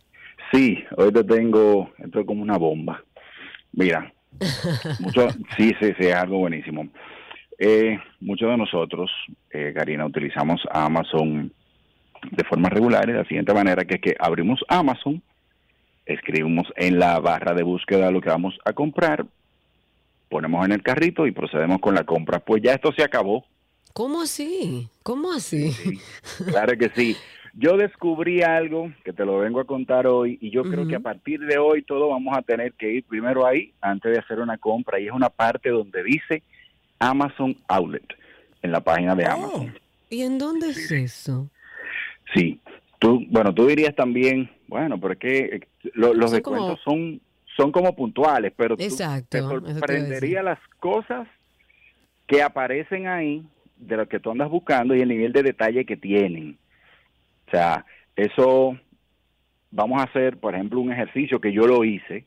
Sí, hoy te tengo, esto es como una bomba. Mira, mucho, sí, sí, sí, es algo buenísimo. Eh, muchos de nosotros, eh, Karina, utilizamos Amazon de forma regular de la siguiente manera, que es que abrimos Amazon, escribimos en la barra de búsqueda lo que vamos a comprar, ponemos en el carrito y procedemos con la compra. Pues ya esto se acabó.
¿Cómo así? ¿Cómo así?
claro que sí. Yo descubrí algo que te lo vengo a contar hoy y yo creo que a partir de hoy todo vamos a tener que ir primero ahí antes de hacer una compra y es una parte donde dice Amazon Outlet en la página de oh, Amazon.
¿Y en dónde es eso?
Sí, tú, bueno, tú dirías también, bueno, porque eh, los descuentos son son como puntuales, pero
Exacto,
te sorprendería las cosas que aparecen ahí de lo que tú andas buscando y el nivel de detalle que tienen. O sea, eso vamos a hacer, por ejemplo, un ejercicio que yo lo hice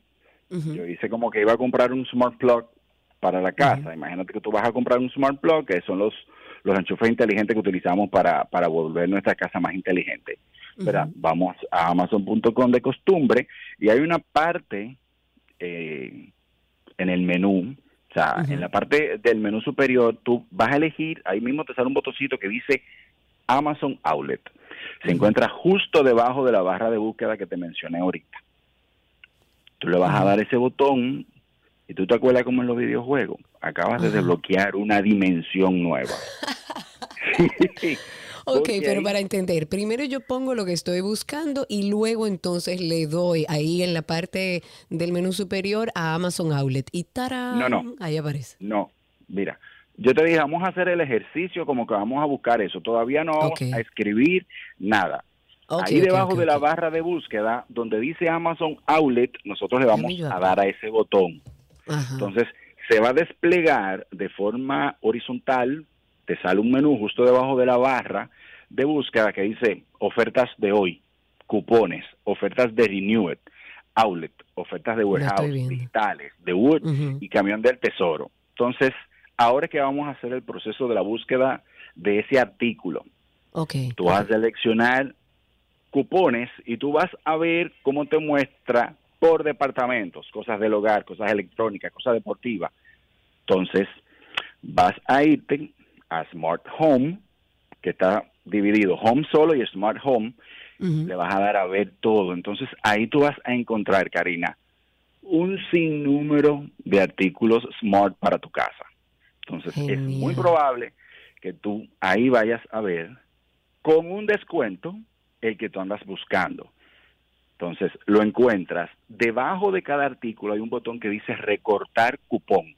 Yo hice como que iba a comprar un smart plug para la casa. Imagínate que tú vas a comprar un smart plug, que son los, los enchufes inteligentes que utilizamos para, para volver nuestra casa más inteligente. ¿verdad? Vamos a amazon.com de costumbre y hay una parte eh, en el menú, o sea, en la parte del menú superior, tú vas a elegir, ahí mismo te sale un botoncito que dice Amazon Outlet. Se encuentra justo debajo de la barra de búsqueda que te mencioné ahorita. Tú le vas a dar ese botón y tú te acuerdas como en los videojuegos, acabas de desbloquear una dimensión nueva.
Ok, pero para entender, primero yo pongo lo que estoy buscando y luego entonces le doy ahí en la parte del menú superior a Amazon Outlet y ¡tarán!
No, no.
Ahí aparece.
No, mira, yo te dije, vamos a hacer el ejercicio como que vamos a buscar eso. Todavía no vamos a escribir nada. Ahí debajo de la barra de búsqueda, donde dice Amazon Outlet, nosotros le vamos a dar a ese botón.
Ajá.
Entonces, se va a desplegar de forma horizontal, te sale un menú justo debajo de la barra de búsqueda que dice ofertas de hoy, cupones, ofertas de Renewed, Outlet, ofertas de warehouse, digitales, de Wood y camión del tesoro. Entonces, ahora es que vamos a hacer el proceso de la búsqueda de ese artículo.
Ok.
Tú vas a seleccionar cupones y tú vas a ver cómo te muestra por departamentos, cosas del hogar, cosas electrónicas, cosas deportivas. Entonces, vas a irte a Smart Home, que está dividido Home solo y Smart Home, le vas a dar a ver todo. Entonces, ahí tú vas a encontrar, Karina, un sinnúmero de artículos Smart para tu casa. Entonces, es muy probable que tú ahí vayas a ver con un descuento el que tú andas buscando. Entonces, lo encuentras. Debajo de cada artículo hay un botón que dice recortar cupón.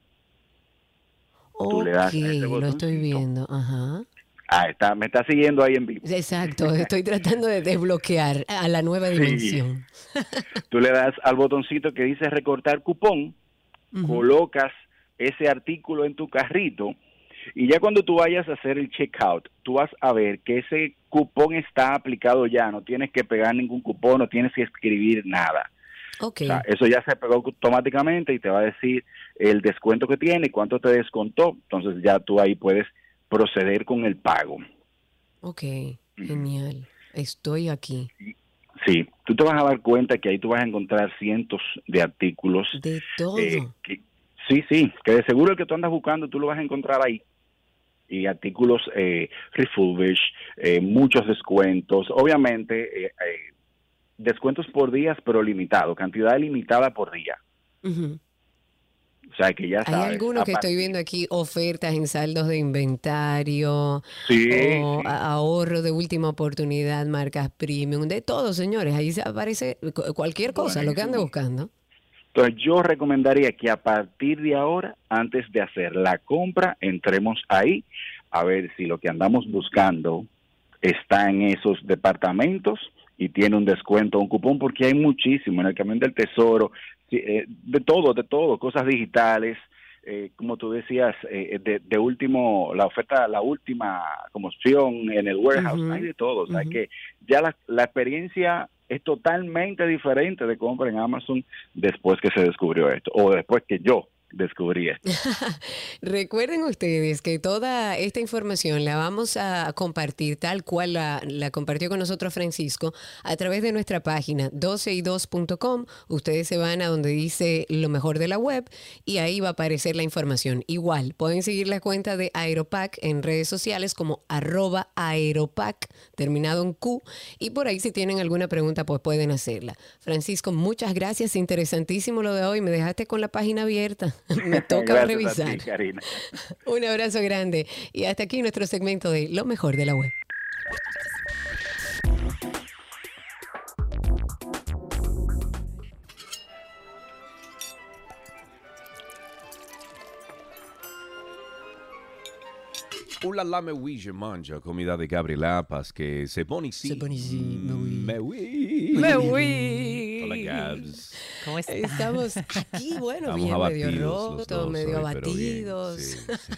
tú le das a ese
lo estoy viendo. Ajá.
Ah, está, me está siguiendo ahí en vivo.
Exacto, estoy tratando de desbloquear a la nueva dimensión.
Tú le das al botoncito que dice recortar cupón, colocas ese artículo en tu carrito y ya cuando tú vayas a hacer el checkout, tú vas a ver que ese cupón está aplicado ya, no tienes que pegar ningún cupón, no tienes que escribir nada.
Ok.
O sea, eso ya se pegó automáticamente y te va a decir el descuento que tiene y cuánto te descontó. Entonces ya tú ahí puedes proceder con el pago.
Ok, genial. Estoy aquí.
Sí, tú te vas a dar cuenta que ahí tú vas a encontrar cientos de artículos.
De todo.
eh, que- sí, sí, que de seguro el que tú andas buscando tú lo vas a encontrar ahí. Y artículos eh, refurbished, eh, muchos descuentos, obviamente eh, eh, descuentos por días, pero limitado, cantidad limitada por día. O sea que ya
Hay
sabes.
algunos que estoy viendo aquí, ofertas en saldos de inventario,
Sí,
o
sí.
a- ahorro de última oportunidad, marcas premium, de todo, señores. Ahí se aparece cu- cualquier cosa, lo que ande buscando.
Entonces yo recomendaría que a partir de ahora, antes de hacer la compra, entremos ahí a ver si lo que andamos buscando está en esos departamentos y tiene un descuento, un cupón, porque hay muchísimo en el camión del tesoro, eh, de todo, de todo, cosas digitales, eh, como tú decías, eh, de, de último, la oferta, la última como opción en el warehouse, hay de todo, o sea que ya la, la experiencia es totalmente diferente de compra en Amazon después que se descubrió esto, o después que yo descubrí esto.
Recuerden ustedes que toda esta información la vamos a compartir tal cual la, la compartió con nosotros Francisco a través de nuestra página 12y2.com. Ustedes se van a donde dice lo mejor de la web y ahí va a aparecer la información. Igual, pueden seguir la cuenta de Aeropack en redes sociales como arroba Aeropack, terminado en Q. Y por ahí si tienen alguna pregunta, pues pueden hacerla. Francisco, muchas gracias. Interesantísimo lo de hoy. Me dejaste con la página abierta. Me toca
Gracias a
revisar.
ti, Karina.
Un abrazo grande. Y hasta aquí nuestro segmento de Lo mejor de la web.
Ula la me oui, je mange, comida de Gabriela Paz, que se pone ici.
Se pone ici, me oui.
Me oui.
Me oui.
Hola, Gabs.
¿Cómo estás?
Estamos aquí, bueno,
Estamos
bien
abatidos
medio roto, medio
hoy, pero bien,
abatidos.
sí, sí.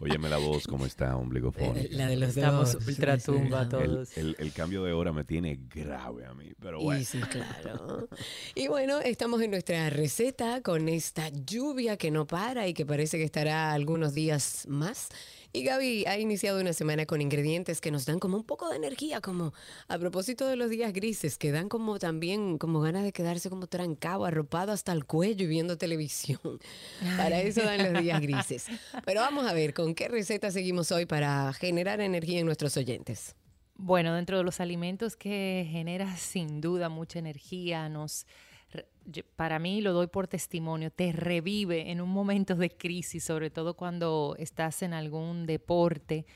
Óyeme la voz, ¿cómo está, ombligofónica?
Eh, La de los
Estamos
dos.
ultratumba
Sí, sí.
todos.
El, el- el cambio de hora me tiene grave a mí, pero bueno.
Y sí, claro. Y bueno, estamos en nuestra receta con esta lluvia que no para y que parece que estará algunos días más. Y Gaby ha iniciado una semana con ingredientes que nos dan como un poco de energía, como a propósito de los días grises, que dan como también como ganas de quedarse como trancado, arropado hasta el cuello y viendo televisión. Para eso dan los días grises. Pero vamos a ver, ¿con qué receta seguimos hoy para generar energía en nuestros oyentes?
Bueno, dentro de los alimentos que genera sin duda mucha energía, nos para mí lo doy por testimonio, te revive en un momento de crisis, sobre todo cuando estás en algún deporte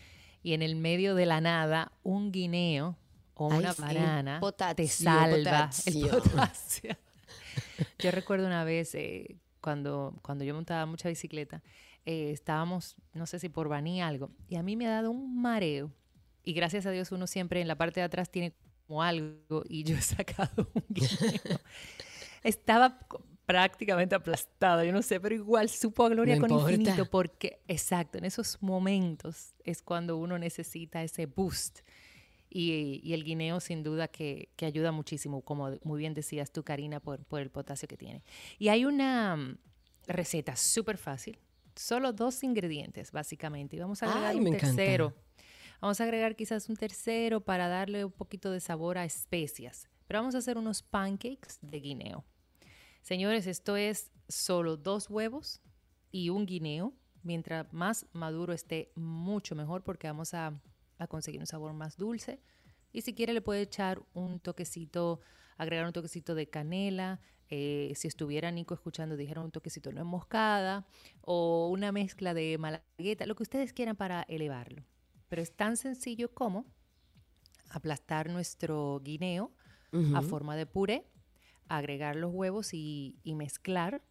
y en el medio de la nada un guineo o una banana
potasio,
te salva
potasio.
el potasio. Yo recuerdo una vez eh, cuando, cuando yo montaba mucha bicicleta, eh, estábamos, no sé si por Baní algo, y a mí me ha dado un mareo. Y gracias a Dios uno siempre en la parte de atrás tiene como algo y yo he sacado un guineo. Estaba prácticamente aplastada, yo no sé, pero igual supo a gloria
No
con
importa.
infinito porque, exacto, en esos momentos es cuando uno necesita ese boost. Y, y el guineo sin duda que, que ayuda muchísimo, como muy bien decías tú, Karina, por, por el potasio que tiene. Y hay una mm, receta súper fácil, solo dos ingredientes básicamente. Y vamos a agregar
Ay,
un
encanta.
tercero. Vamos a agregar quizás un tercero para darle un poquito de sabor a especias. Pero vamos a hacer unos pancakes de guineo. Señores, esto es solo dos huevos y un guineo. Mientras más maduro esté, mucho mejor porque vamos a, a conseguir un sabor más dulce. Y si quiere le puede echar un toquecito, agregar un toquecito de canela. eh, si estuviera Nico escuchando, dijeron un toquecito de nuez moscada o una mezcla de malagueta, lo que ustedes quieran para elevarlo. Pero es tan sencillo como aplastar nuestro guineo a forma de puré, agregar los huevos y, y mezclar.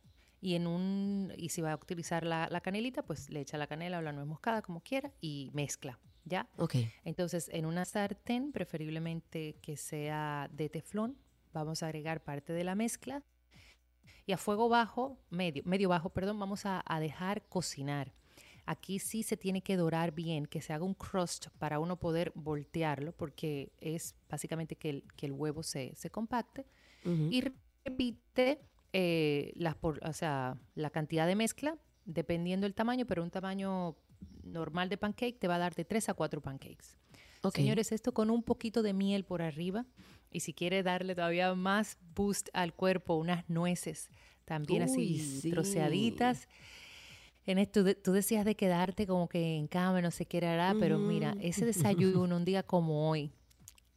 Y en un y si va a utilizar la, la canelita, pues le echa la canela o la nuez moscada, como quiera, y mezcla, ¿ya?
Ok.
Entonces, en una sartén, preferiblemente que sea de teflón, vamos a agregar parte de la mezcla y a fuego bajo, medio, medio bajo, perdón, vamos a, a dejar cocinar. Aquí sí se tiene que dorar bien, que se haga un crust para uno poder voltearlo, porque es básicamente que el, que el huevo se, se compacte. Y repite eh, las por- o sea, la cantidad de mezcla, dependiendo del tamaño, pero un tamaño normal de pancake te va a dar de 3 a 4 pancakes. Señores, esto con un poquito de miel por arriba y si quiere darle todavía más boost al cuerpo, unas nueces también
Uy,
así
sí.
troceaditas. En esto tú decías de quedarte como que en cama, no sé qué hará, pero mira, ese desayuno un día como hoy,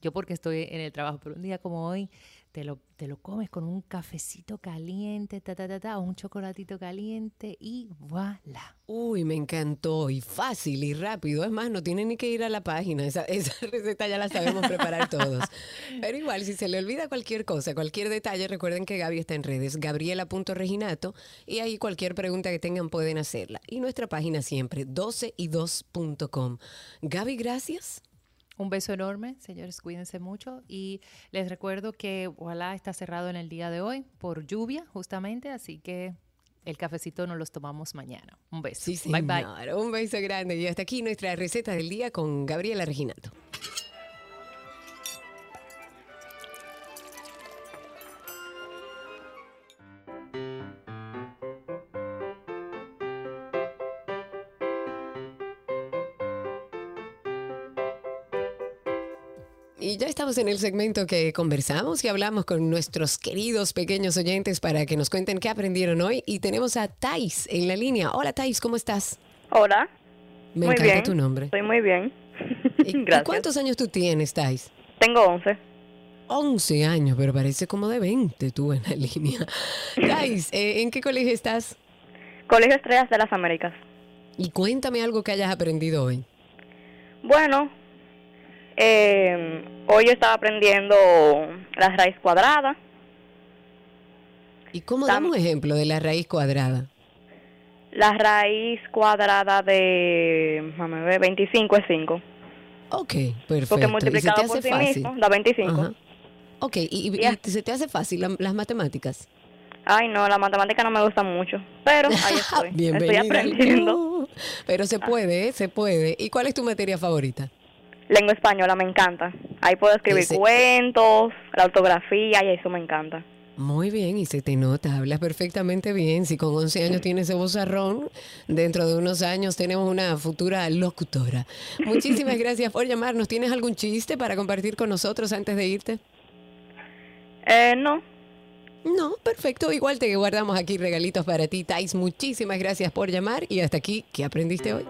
yo porque estoy en el trabajo, pero un día como hoy, te lo, te lo comes con un cafecito caliente, ta, ta, ta, ta, o un chocolatito caliente y voilà.
Uy, me encantó y fácil y rápido. Es más, no tiene ni que ir a la página. Esa, esa receta ya la sabemos preparar todos. Pero igual, si se le olvida cualquier cosa, cualquier detalle, recuerden que Gaby está en redes, gabriela.reginato, y ahí cualquier pregunta que tengan pueden hacerla. Y nuestra página siempre, 12y2.com. Gaby, gracias.
Un beso enorme, señores, cuídense mucho y les recuerdo que ojalá está cerrado en el día de hoy por lluvia, justamente, así que el cafecito nos los tomamos mañana. Un beso.
Sí,
bye bye.
Un beso grande. Y hasta aquí nuestra receta del día con Gabriela Reginato. Ya estamos en el segmento que conversamos y hablamos con nuestros queridos pequeños oyentes para que nos cuenten qué aprendieron hoy. Y tenemos a Thais en la línea. Hola Thais, ¿cómo estás?
Hola.
Me
muy
encanta
bien.
tu nombre.
Estoy muy bien.
¿Y, y
Gracias.
cuántos años tú tienes, Thais?
Tengo 11.
11 años, pero parece como de 20 tú en la línea. Thais, eh, ¿en qué colegio estás?
Colegio Estrellas de las Américas.
Y cuéntame algo que hayas aprendido hoy.
Bueno, eh, hoy yo estaba aprendiendo la raíz cuadrada.
¿Y cómo damos ejemplo de la raíz cuadrada?
La raíz cuadrada de, déjame ver, 25 es 5.
Ok, perfecto.
Porque
¿Y se
multiplicado por sí
fácil?
mismo da 25.
Ajá. Ok, ¿y, y-
Ya.
y se te hace fácil la- las matemáticas?
Ay, no, la matemática no me gusta mucho, pero ahí estoy. Estoy
al
aprendiendo.
Pero se puede, ¿eh? se puede. ¿Y cuál es tu materia favorita?
Lengua española me encanta. Ahí puedo escribir
Ese-
cuentos, la ortografía y eso me encanta.
Muy bien, y se te nota, hablas perfectamente bien. Si con 11 años tienes ese vozarrón, dentro de unos años tenemos una futura locutora. Muchísimas gracias por llamarnos. ¿Tienes algún chiste para compartir con nosotros antes de irte?
Eh, no,
No, perfecto. Igual te guardamos aquí regalitos para ti, Thais. Muchísimas gracias por llamar y hasta aquí, ¿qué aprendiste hoy?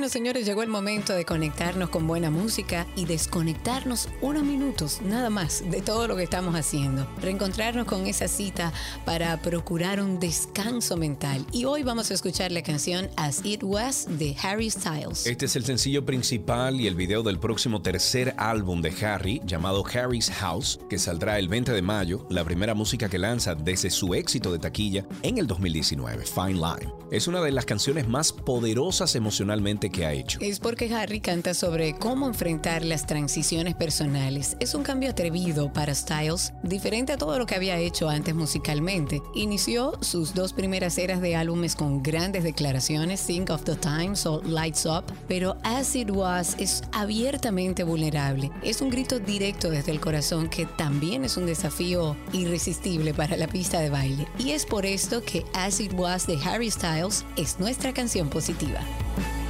Bueno, señores, llegó el momento de conectarnos con buena música y desconectarnos unos minutos, nada más, de todo lo que estamos haciendo. Reencontrarnos con esa cita para procurar un descanso mental. Y hoy vamos a escuchar la canción As It Was de Harry Styles.
Este es el sencillo principal y el video del próximo tercer álbum de Harry, llamado Harry's House, que saldrá el 20 de mayo, la primera música que lanza desde su éxito de taquilla en el 2019, Fine Line. Es una de las canciones más poderosas emocionalmente ha hecho.
Es porque Harry canta sobre cómo enfrentar las transiciones personales. Es un cambio atrevido para Styles, diferente a todo lo que había hecho antes musicalmente. Inició sus dos primeras eras de álbumes con grandes declaraciones, Think of the Times o Lights Up, pero As It Was es abiertamente vulnerable. Es un grito directo desde el corazón que también es un desafío irresistible para la pista de baile. Y es por esto que As It Was de Harry Styles es nuestra canción positiva.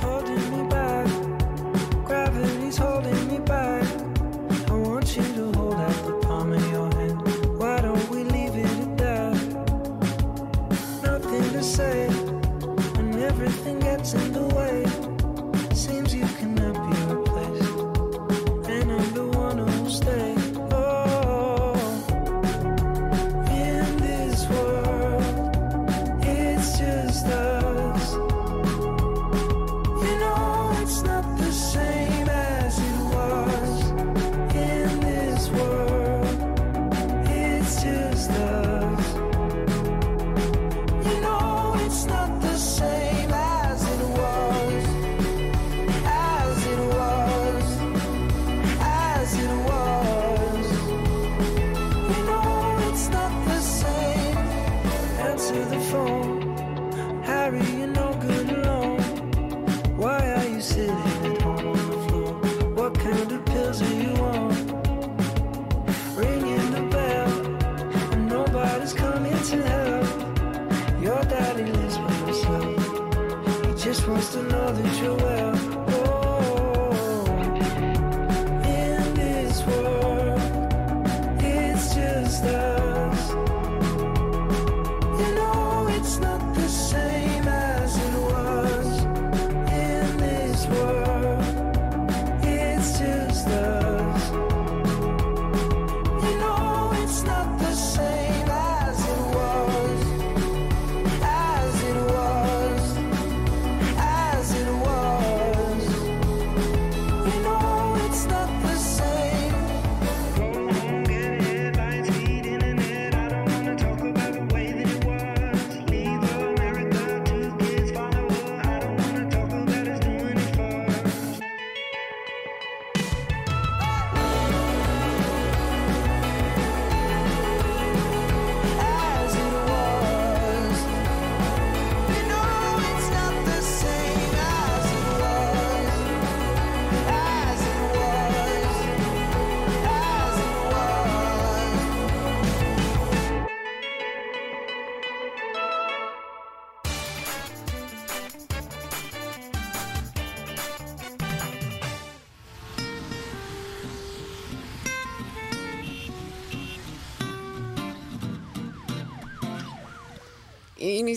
Holding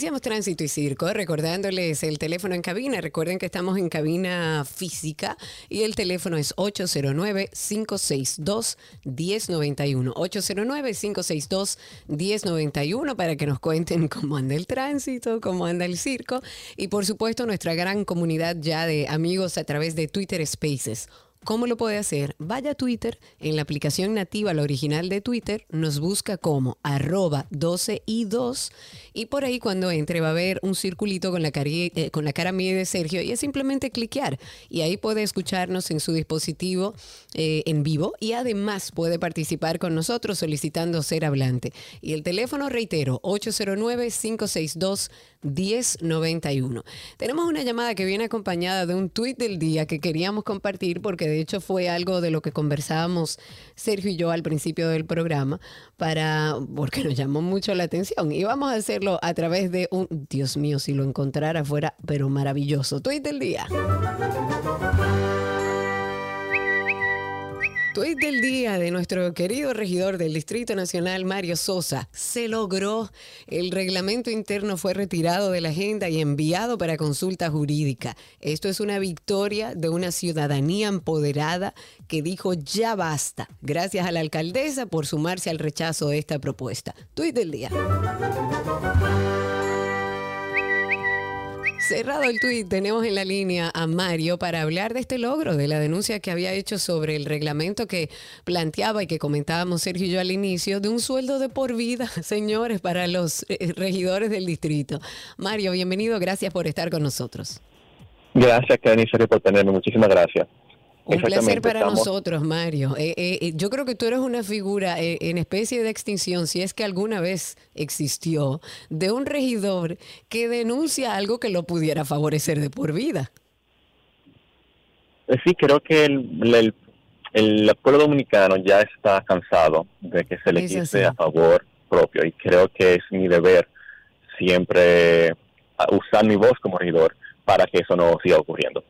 Iniciamos tránsito y circo, recordándoles el teléfono en cabina. Recuerden que estamos en cabina física y el teléfono es 809-562-1091. 809-562-1091 para que nos cuenten cómo anda el tránsito, cómo anda el circo y por supuesto nuestra gran comunidad ya de amigos a través de Twitter Spaces. ¿Cómo lo puede hacer? Vaya a Twitter, en la aplicación nativa, la original de Twitter, nos busca como arroba 12 y 2 y por ahí cuando entre va a ver un circulito con la, eh, cara mía de Sergio y es simplemente cliquear y ahí puede escucharnos en su dispositivo eh, en vivo y además puede participar con nosotros solicitando ser hablante. Y el teléfono, reitero, 809-562-1091. Tenemos una llamada que viene acompañada de un tuit del día que queríamos compartir porque de hecho fue algo de lo que conversábamos Sergio y yo al principio del programa para porque nos llamó mucho la atención y vamos a hacerlo a través de un Dios mío si lo encontrara fuera pero maravilloso tuit del día. Tuit del día de nuestro querido regidor del Distrito Nacional, Mario Sosa. Se logró. El reglamento interno fue retirado de la agenda y enviado para consulta jurídica. Esto es una victoria de una ciudadanía empoderada que dijo ya basta. Gracias a la alcaldesa por sumarse al rechazo de esta propuesta. Tuit del día. Cerrado el tuit, tenemos en la línea a Mario para hablar de este logro, de la denuncia que había hecho sobre el reglamento que planteaba y que comentábamos Sergio y yo al inicio, de un sueldo de por vida, señores, para los eh, regidores del distrito. Mario, bienvenido, gracias por estar con nosotros.
Gracias, Kenny, por tenerme. Muchísimas gracias.
Un placer para
estamos-
nosotros, Mario. Eh, eh, eh, yo creo que tú eres una figura eh, en especie de extinción, si es que alguna vez existió, de un regidor que denuncia algo que lo pudiera favorecer de por vida.
Eh, Sí, creo que el, el, el pueblo dominicano ya está cansado de que se le quite a favor propio y creo que es mi deber siempre usar mi voz como regidor para que eso no siga ocurriendo.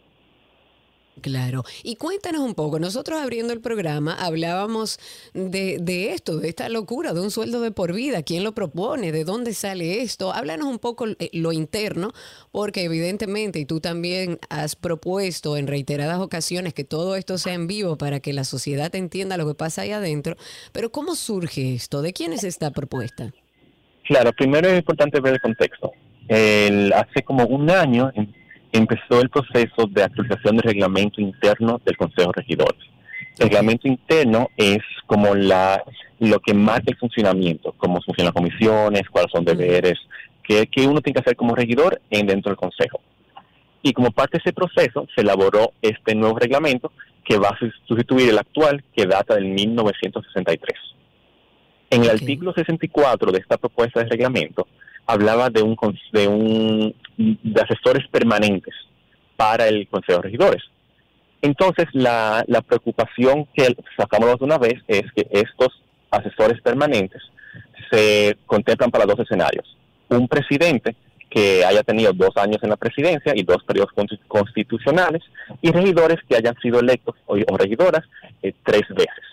Claro. Y cuéntanos un poco, nosotros abriendo el programa hablábamos de, de esto, de esta locura, de un sueldo de por vida, quién lo propone, de dónde sale esto. Háblanos un poco eh, lo interno, porque evidentemente, y tú también has propuesto en reiteradas ocasiones que todo esto sea en vivo para que la sociedad entienda lo que pasa ahí adentro, pero ¿cómo surge esto? ¿De quién es esta propuesta?
Claro, primero es importante ver el contexto. El- hace como un año em- empezó el proceso de actualización del reglamento interno del Consejo de Regidores. El reglamento interno es como la lo que marca el funcionamiento, cómo funcionan las comisiones, cuáles son deberes, qué, qué uno tiene que hacer como regidor en dentro del Consejo. Y como parte de ese proceso se elaboró este nuevo reglamento que va a sustituir el actual que data del 1963. En el
Ok.
artículo 64 de esta propuesta de reglamento hablaba de un de un de asesores permanentes para el Consejo de Regidores. Entonces, la, la preocupación que sacamos de una vez es que estos asesores permanentes se contemplan para dos escenarios. Un presidente que haya tenido dos años en la presidencia y dos periodos consti- constitucionales, y regidores que hayan sido electos o, o regidoras eh, tres veces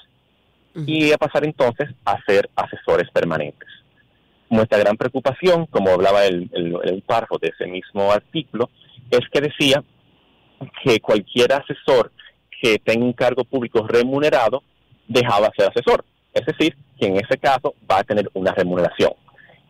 y a pasar entonces a ser asesores permanentes. Nuestra gran preocupación, como hablaba el, el, el párrafo de ese mismo artículo, es que decía que cualquier asesor que tenga un cargo público remunerado dejaba ser asesor. Es decir, que en ese caso va a tener una remuneración.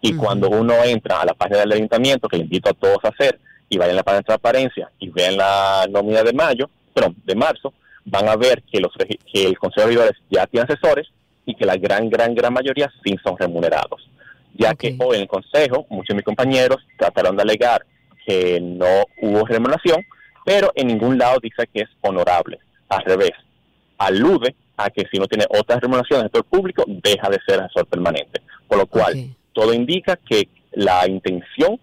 Y cuando uno entra a la página del ayuntamiento, que le invito a todos a hacer, y vayan a la página de transparencia y vean la nómina de mayo, perdón, de marzo, van a ver que los que el Consejo de Regidores ya tiene asesores y que la gran, gran, gran mayoría sí son remunerados. Ya que hoy en el Consejo, muchos de mis compañeros trataron de alegar que no hubo remuneración, pero en ningún lado dice que es honorable. Al revés, alude a que si no tiene otras remuneraciones del sector público, deja de ser asesor permanente. Por lo cual, todo indica que la intención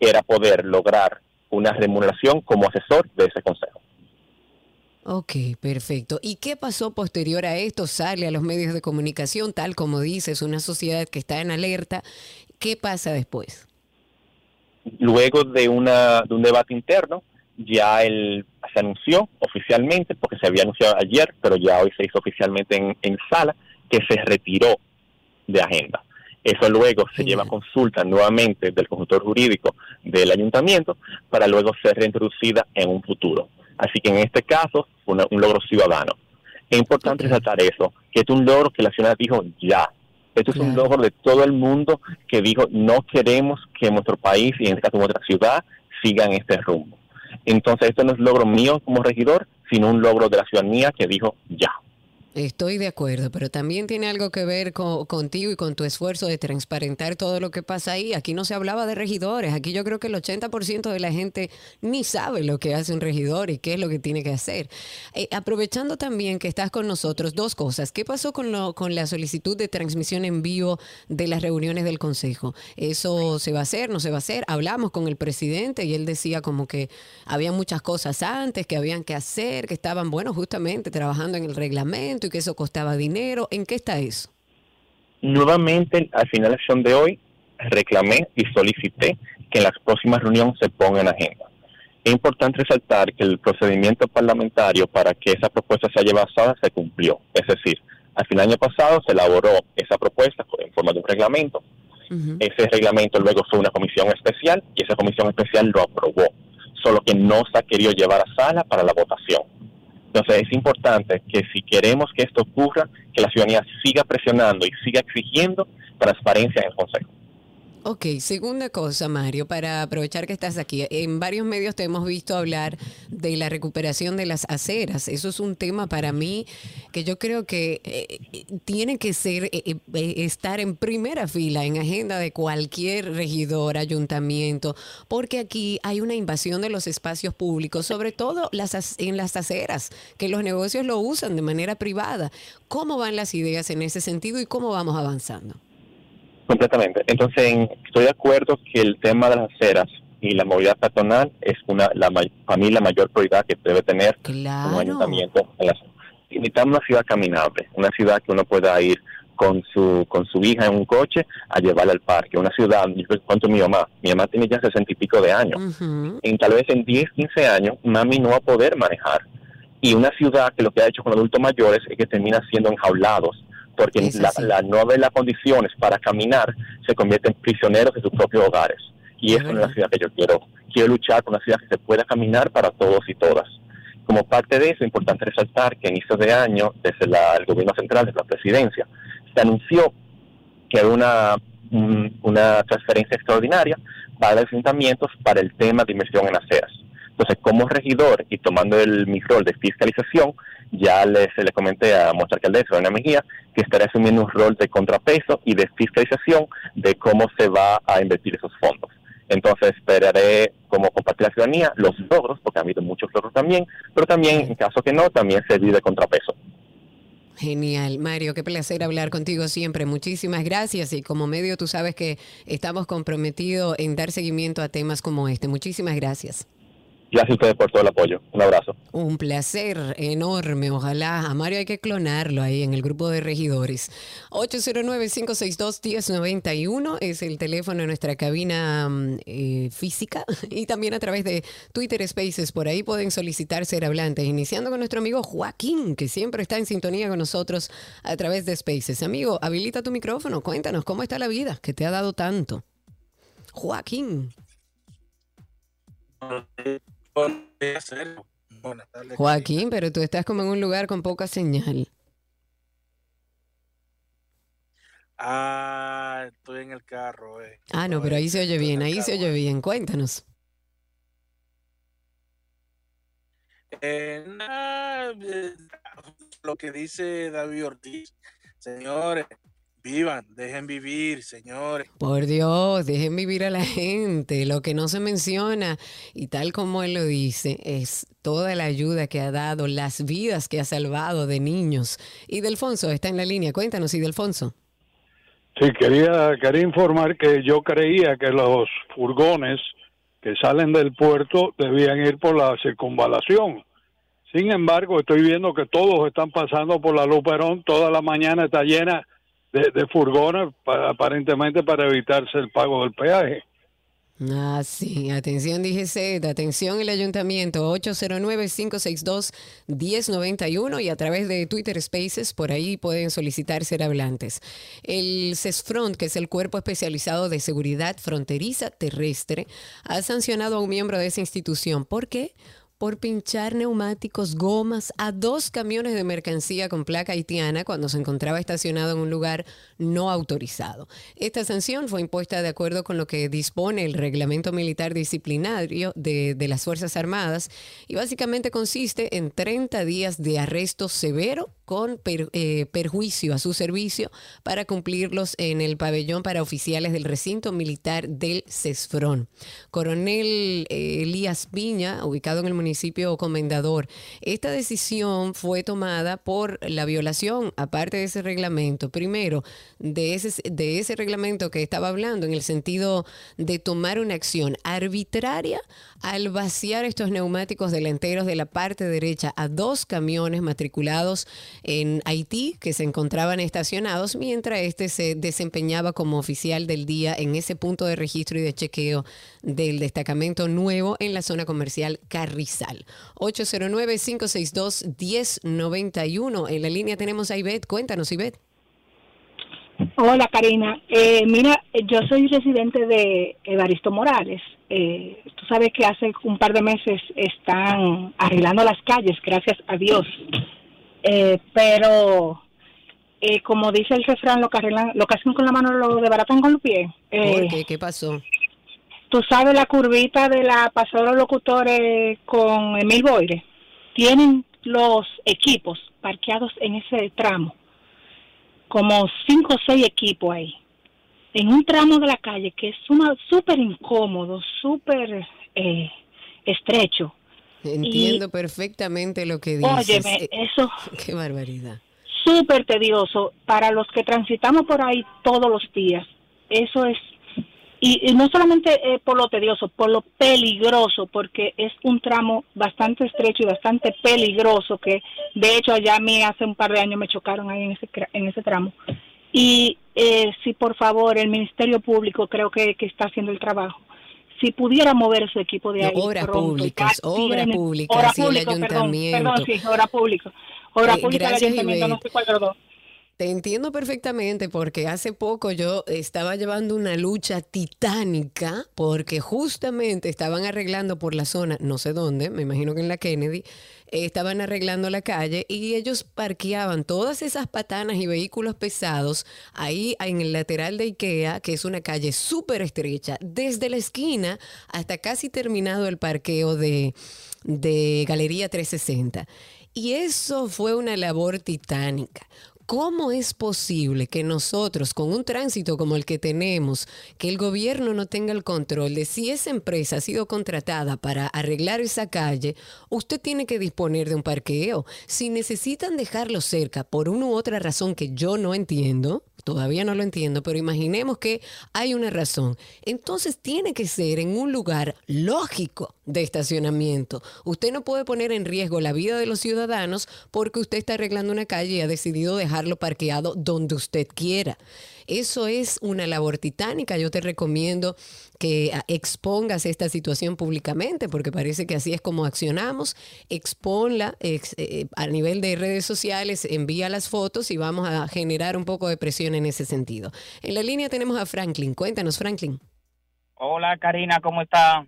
era poder lograr una remuneración como asesor de ese consejo.
Ok, perfecto. ¿Y qué pasó posterior a esto? Sale a los medios de comunicación, tal como dices, una sociedad que está en alerta. ¿Qué pasa después?
Luego de, una, de un debate interno, ya el, se anunció oficialmente, porque se había anunciado ayer, pero ya hoy se hizo oficialmente en, en sala, que se retiró de agenda. Eso luego se
Genial.
lleva a consulta nuevamente del consultor jurídico del ayuntamiento para luego ser reintroducida en un futuro. Así que en este caso fue una- un logro ciudadano. Es importante resaltar eso, que es un logro que la ciudad dijo ya. Esto es un logro de todo el mundo que dijo no queremos que nuestro país y en este caso nuestra ciudad sigan este rumbo. Entonces esto no es logro mío como regidor, sino un logro de la ciudadanía que dijo ya.
Estoy de acuerdo, pero también tiene algo que ver co- contigo y con tu esfuerzo de transparentar todo lo que pasa ahí. Aquí no se hablaba de regidores, aquí yo creo que el 80% de la gente ni sabe lo que hace un regidor y qué es lo que tiene que hacer. Eh, aprovechando también que estás con nosotros, dos cosas. ¿Qué pasó con, lo, con la solicitud de transmisión en vivo de las reuniones del Consejo? ¿Eso se va a hacer? ¿No se va a hacer? Hablamos con el presidente y él decía como que había muchas cosas antes que habían que hacer, que estaban, bueno, justamente trabajando en el reglamento y que eso costaba dinero. ¿En qué está eso?
Nuevamente, al final de la sesión de hoy, reclamé y solicité que en las próximas reuniones se ponga en agenda. Es importante resaltar que el procedimiento parlamentario para que esa propuesta sea llevada se cumplió. Es decir, al final del año pasado se elaboró esa propuesta en forma de un reglamento. Ese reglamento luego fue una comisión especial y esa comisión especial lo aprobó, solo que no se ha querido llevar a sala para la votación. Entonces es importante que si queremos que esto ocurra, que la ciudadanía siga presionando y siga exigiendo transparencia en el Consejo.
Ok, segunda cosa, Mario, para aprovechar que estás aquí. En varios medios te hemos visto hablar de la recuperación de las aceras. Eso es un tema para mí que yo creo que eh, tiene que ser eh, eh, estar en primera fila en agenda de cualquier regidor, ayuntamiento, porque aquí hay una invasión de los espacios públicos, sobre todo las, en las aceras, que los negocios lo usan de manera privada. ¿Cómo van las ideas en ese sentido y cómo vamos avanzando?
Completamente. Entonces, en- estoy de acuerdo que el tema de las aceras y la movilidad peatonal es una la para mí la mayor prioridad que debe tener un ayuntamiento. En la, necesitamos una ciudad caminable, una ciudad que uno pueda ir con su con su hija en un coche a llevarla al parque, una ciudad, yo cuento mi mamá, mi mamá tiene ya sesenta y pico de años, en tal vez en 10, 15 años, mami no va a poder manejar. Y una ciudad que lo que ha hecho con adultos mayores es que termina siendo enjaulados, porque la, no haber las condiciones para caminar se convierten en prisioneros de sus propios hogares. Y eso no es la ciudad que yo quiero. Quiero luchar por una ciudad que se pueda caminar para todos y todas. Como parte de eso, es importante resaltar que a inicios de año, desde la- el gobierno central, desde la presidencia, se anunció que hay una, un- una transferencia extraordinaria para los ayuntamientos para el tema de inversión en aceras. Entonces, como regidor y tomando el, mi rol de fiscalización, ya le, se le comenté a nuestra alcaldesa, Doña Mejía, que estaré asumiendo un rol de contrapeso y de fiscalización de cómo se va a invertir esos fondos. Entonces, esperaré como compartir la ciudadanía los logros, porque ha habido muchos logros también, pero también, en caso que no, también servir de contrapeso.
Genial, Mario, qué placer hablar contigo siempre. Muchísimas gracias y como medio tú sabes que estamos comprometidos en dar seguimiento a temas como este. Muchísimas gracias.
Gracias a ustedes por todo el apoyo. Un abrazo.
Un placer enorme. Ojalá a Mario hay que clonarlo ahí en el grupo de regidores. 809-562-1091 es el teléfono de nuestra cabina mm, eh, física y también a través de Twitter Spaces. Por ahí pueden solicitar ser hablantes, iniciando con nuestro amigo Joaquín, que siempre está en sintonía con nosotros a través de Spaces. Amigo, habilita tu micrófono. Cuéntanos cómo está la vida, que te ha dado tanto. Joaquín.
Buenas tardes.
Joaquín, pero tú estás como en un lugar con poca señal.
Ah, estoy en el carro, eh.
Ah, no, pero ahí se oye bien, ahí se oye bien. Cuéntanos.
Eh, eh, lo que dice David Ortiz, señores, vivan, dejen vivir, señores.
Por Dios, dejen vivir a la gente. Lo que no se menciona, y tal como él lo dice, es toda la ayuda que ha dado, las vidas que ha salvado de niños. Y Delfonso está en la línea. Cuéntanos, y Delfonso.
Sí, quería, quería informar que yo creía que los furgones que salen del puerto debían ir por la circunvalación. Sin embargo, estoy viendo que todos están pasando por la Luperón, toda la mañana está llena de, de furgones, pa- aparentemente para evitarse el pago del peaje.
Ah, sí. Atención, DGZ. Atención, el ayuntamiento. 809-562-1091 y a través de Twitter Spaces, por ahí pueden solicitar ser hablantes. El CESFRONT, que es el Cuerpo Especializado de Seguridad Fronteriza Terrestre, ha sancionado a un miembro de esa institución. ¿Por qué? Por pinchar neumáticos, gomas a dos camiones de mercancía con placa haitiana cuando se encontraba estacionado en un lugar no autorizado. Esta sanción fue impuesta de acuerdo con lo que dispone el reglamento militar disciplinario de, de las Fuerzas Armadas y básicamente consiste en 30 días de arresto severo con eh, perjuicio a su servicio para cumplirlos en el pabellón para oficiales del recinto militar del CESFRON. Coronel eh, Elías Piña, ubicado en el municipio Comendador, esta decisión fue tomada por la violación, aparte de ese reglamento, primero, de ese, de ese reglamento que estaba hablando, en el sentido de tomar una acción arbitraria al vaciar estos neumáticos delanteros de la parte derecha a dos camiones matriculados en Haití que se encontraban estacionados mientras este se desempeñaba como oficial del día en ese punto de registro y de chequeo del destacamento nuevo en la zona comercial Carrizal. 809-562-1091. En la línea tenemos a Ivette. Cuéntanos, Ivette.
Hola Karina, eh, mira, yo soy residente de Evaristo Morales. Eh, tú sabes que hace un par de meses están arreglando las calles, gracias a Dios. Eh, pero eh, como dice el refrán, lo que arreglan, lo que hacen con la mano lo desbaratan con los pies. Eh,
¿Por qué? ¿Qué pasó?
Tú sabes la curvita de la los locutores con Emil Boire. Tienen los equipos parqueados en ese tramo como cinco o seis equipos ahí, en un tramo de la calle que es súper incómodo, súper eh, estrecho.
Entiendo perfectamente lo que dices.
Óyeme,
Eh,
eso
Qué barbaridad.
súper tedioso para los que transitamos por ahí todos los días. Eso es, y, y no solamente eh, por lo tedioso, por lo peligroso, porque es un tramo bastante estrecho y bastante peligroso, que de hecho allá a mí hace un par de años me chocaron ahí en ese, en ese tramo. Y eh, si por favor el Ministerio Público creo que, que está haciendo el trabajo, si pudiera mover su equipo de
No,
ahí.
obras
pronto,
públicas, obras públicas
obra
y el
pública, perdón. Perdón, sí, obra pública. Obra
Eh,
pública del ayuntamiento, no sé cuál de los dos.
Te entiendo perfectamente porque hace poco yo estaba llevando una lucha titánica porque justamente estaban arreglando por la zona, no sé dónde, me imagino que en la Kennedy, estaban arreglando la calle y ellos parqueaban todas esas patanas y vehículos pesados ahí en el lateral de Ikea, que es una calle súper estrecha, desde la esquina hasta casi terminado el parqueo de, de Galería 360. Y eso fue una labor titánica. ¿Cómo es posible que nosotros, con un tránsito como el que tenemos, que el gobierno no tenga el control de si esa empresa ha sido contratada para arreglar esa calle, usted tiene que disponer de un parqueo? Si necesitan dejarlo cerca por una u otra razón que yo no entiendo, todavía no lo entiendo, pero imaginemos que hay una razón. Entonces tiene que ser en un lugar lógico de estacionamiento. Usted no puede poner en riesgo la vida de los ciudadanos porque usted está arreglando una calle y ha decidido dejarlo parqueado donde usted quiera. Eso es una labor titánica. Yo te recomiendo que ah, expongas esta situación públicamente, porque parece que así es como accionamos. Exponla ex- eh, a nivel de redes sociales, envía las fotos y vamos a generar un poco de presión en ese sentido. En la línea tenemos a Franklin. Cuéntanos, Franklin.
Hola Karina, ¿cómo está?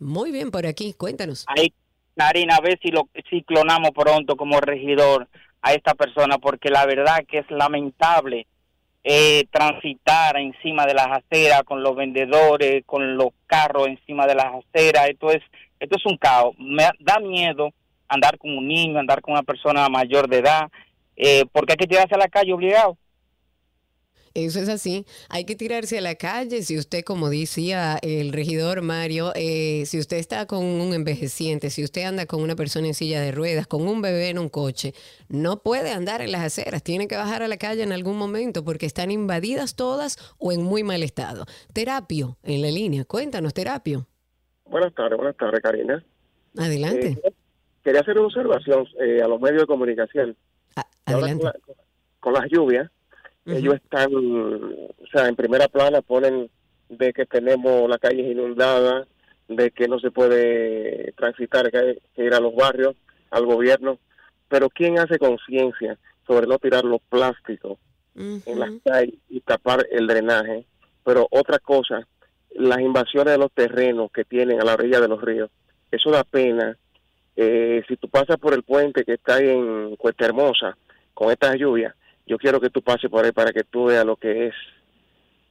Muy bien por aquí, cuéntanos.
Ahí, Karina, a ver si lo si clonamos pronto como regidor a esta persona, porque la verdad que es lamentable eh, transitar encima de las aceras con los vendedores, con los carros encima de las aceras. Esto es esto es un caos. Me da miedo andar con un niño, andar con una persona mayor de edad, eh, porque hay que tirarse a la calle obligado.
Eso es así. Hay que tirarse a la calle. Si usted, como decía el regidor Mario, eh, si usted está con un envejeciente, si usted anda con una persona en silla de ruedas, con un bebé en un coche, no puede andar en las aceras. Tiene que bajar a la calle en algún momento porque están invadidas todas o en muy mal estado. Terapio en la línea. Cuéntanos, Terapio.
Buenas tardes, buenas tardes, Karina.
Adelante.
Eh, quería hacer una observación eh, a los medios de comunicación.
Adelante.
Con, la- con las lluvias, ellos están, o sea, en primera plana ponen de que tenemos las calles inundadas, de que no se puede transitar, que hay que ir a los barrios, al gobierno. Pero ¿quién hace conciencia sobre no tirar los plásticos en las calles y tapar el drenaje? Pero otra cosa, las invasiones de los terrenos que tienen a la orilla de los ríos, eso da pena Eh, si tú pasas por el puente que está ahí en Cuesta Hermosa con estas lluvias, yo quiero que tú pases por ahí para que tú veas lo que es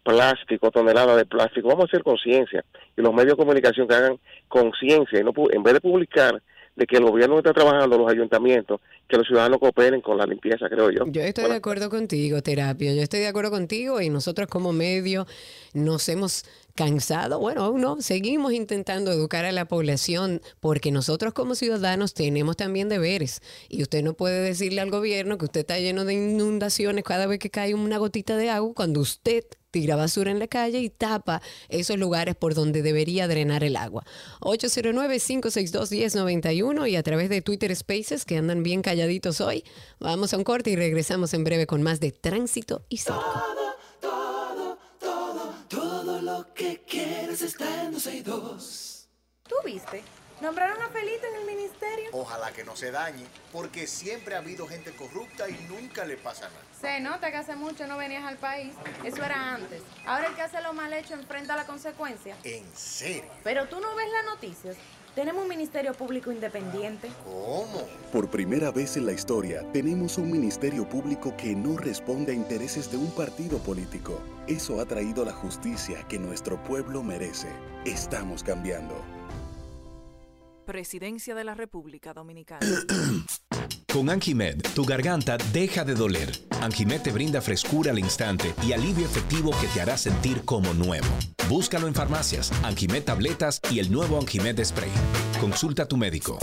plástico, toneladas de plástico. Vamos a hacer conciencia y los medios de comunicación que hagan conciencia y no en vez de publicar de que el gobierno está trabajando, los ayuntamientos, que los ciudadanos cooperen con la limpieza, creo yo.
Yo estoy de acuerdo contigo, Terapia. Yo estoy de acuerdo contigo y nosotros como medio nos hemos cansado. Bueno, aún no, seguimos intentando educar a la población porque nosotros como ciudadanos tenemos también deberes. Y usted no puede decirle al gobierno que usted está lleno de inundaciones cada vez que cae una gotita de agua cuando usted tira basura en la calle y tapa esos lugares por donde debería drenar el agua. 809-562-1091 y a través de Twitter Spaces que andan bien calladitos hoy. Vamos a un corte y regresamos en breve con más de tránsito y circo.
Lo que quieres está en 262.
¿Tú viste? Nombraron a Felito en el ministerio.
Ojalá que no se dañe, porque siempre ha habido gente corrupta y nunca le pasa nada.
Se nota que hace mucho no venías al país. Eso era antes. Ahora el que hace lo mal hecho enfrenta la consecuencia.
¿En serio?
Pero tú no ves las noticias. Tenemos un ministerio público independiente.
¿Cómo?
Por primera vez en la historia, tenemos un ministerio público que no responde a intereses de un partido político. Eso ha traído la justicia que nuestro pueblo merece. Estamos cambiando.
Presidencia de la República Dominicana.
Con Anjimed, tu garganta deja de doler. Anjimed te brinda frescura al instante y alivio efectivo que te hará sentir como nuevo. Búscalo en farmacias, Anjimed tabletas y el nuevo Anjimed Spray. Consulta a tu médico.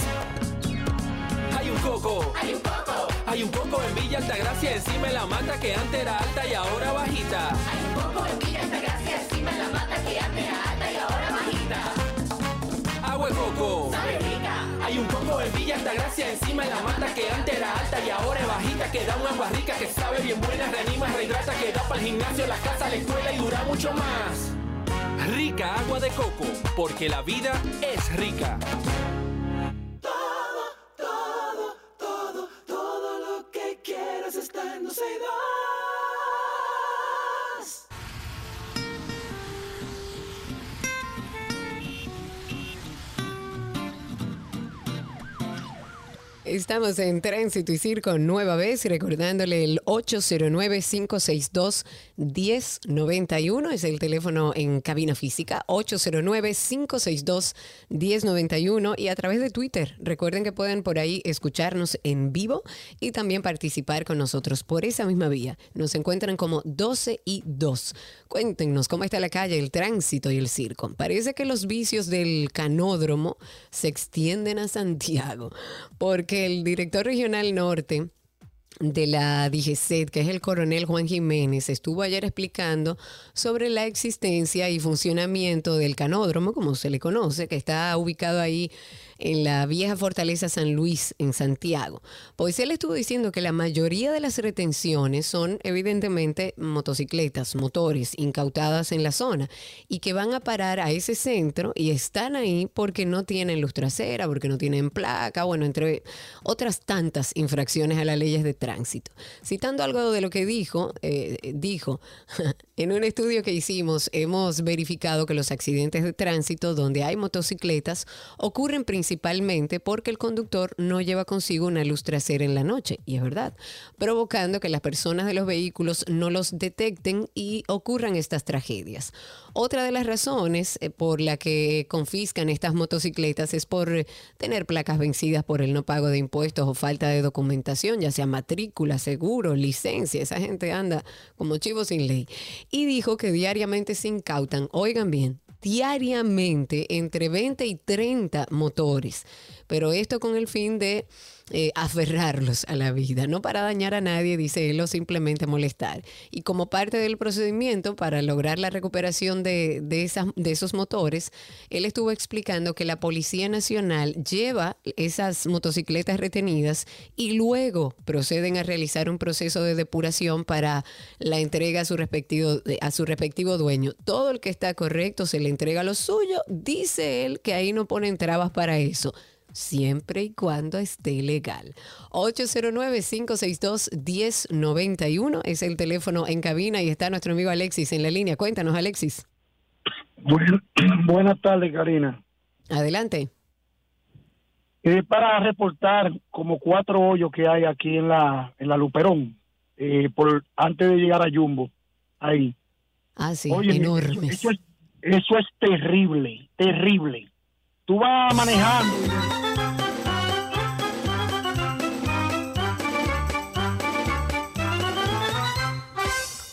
Hay un coco. Hay un coco. Hay un coco en Villa Altagracia encima de la mata que antes era alta y ahora bajita. Hay un coco en Villa Altagracia encima de la mata que antes era alta y ahora bajita. Agua de coco. Hay un coco en Villa Altagracia encima de la mata que antes era alta y ahora es bajita. Que da una agua rica que sabe bien buena, reanima, rehidrata, que da para el gimnasio, la casa, la escuela y dura mucho más. Rica agua de coco, porque la vida es rica.
Todo, todo, todo lo que quieras está en 262.
Estamos en Tránsito y Circo nueva vez, recordándole el 809-562-1091, es el teléfono en cabina física, 809-562-1091 y a través de Twitter. Recuerden que pueden por ahí escucharnos en vivo y también participar con nosotros por esa misma vía. Nos encuentran como 12 y 2. Cuéntenos cómo está la calle, el tránsito y el circo. Parece que los vicios del canódromo se extienden a Santiago, porque el director regional norte de la DGCET, que es el coronel Juan Jiménez, estuvo ayer explicando sobre la existencia y funcionamiento del canódromo, como se le conoce, que está ubicado ahí en la vieja fortaleza San Luis, en Santiago. Pues él estuvo diciendo que la mayoría de las retenciones son evidentemente motocicletas, motores incautadas en la zona y que van a parar a ese centro y están ahí porque no tienen luz trasera, porque no tienen placa, bueno, entre otras tantas infracciones a las leyes de tránsito. Citando algo de lo que dijo, eh, dijo, en un estudio que hicimos hemos verificado que los accidentes de tránsito donde hay motocicletas ocurren principalmente porque el conductor no lleva consigo una luz trasera en la noche, y es verdad, provocando que las personas de los vehículos no los detecten y ocurran estas tragedias. Otra de las razones eh, por la que confiscan estas motocicletas es por tener placas vencidas por el no pago de impuestos o falta de documentación, ya sea matrícula, seguro, licencia. Esa gente anda como chivo sin ley. Y dijo que diariamente se incautan, oigan bien, diariamente entre 20 y 30 motores. Pero esto con el fin de eh, aferrarlos a la vida, no para dañar a nadie, dice él, o simplemente molestar. Y como parte del procedimiento para lograr la recuperación de, de, esas, de esos motores, él estuvo explicando que la Policía Nacional lleva esas motocicletas retenidas y luego proceden a realizar un proceso de depuración para la entrega a su respectivo, a su respectivo dueño. Todo el que está correcto se le entrega lo suyo, dice él que ahí no ponen trabas para eso siempre y cuando esté legal. 809-562-1091 es el teléfono en cabina y está nuestro amigo Alexis en la línea. Cuéntanos, Alexis.
Buen- buenas tardes, Karina.
Adelante.
Es para reportar como cuatro hoyos que hay aquí en la, en la Luperón, eh, por, antes de llegar a Jumbo, ahí.
Ah, sí,
Oye,
enormes.
Eso, es, eso es terrible, terrible. Tú vas manejando. y-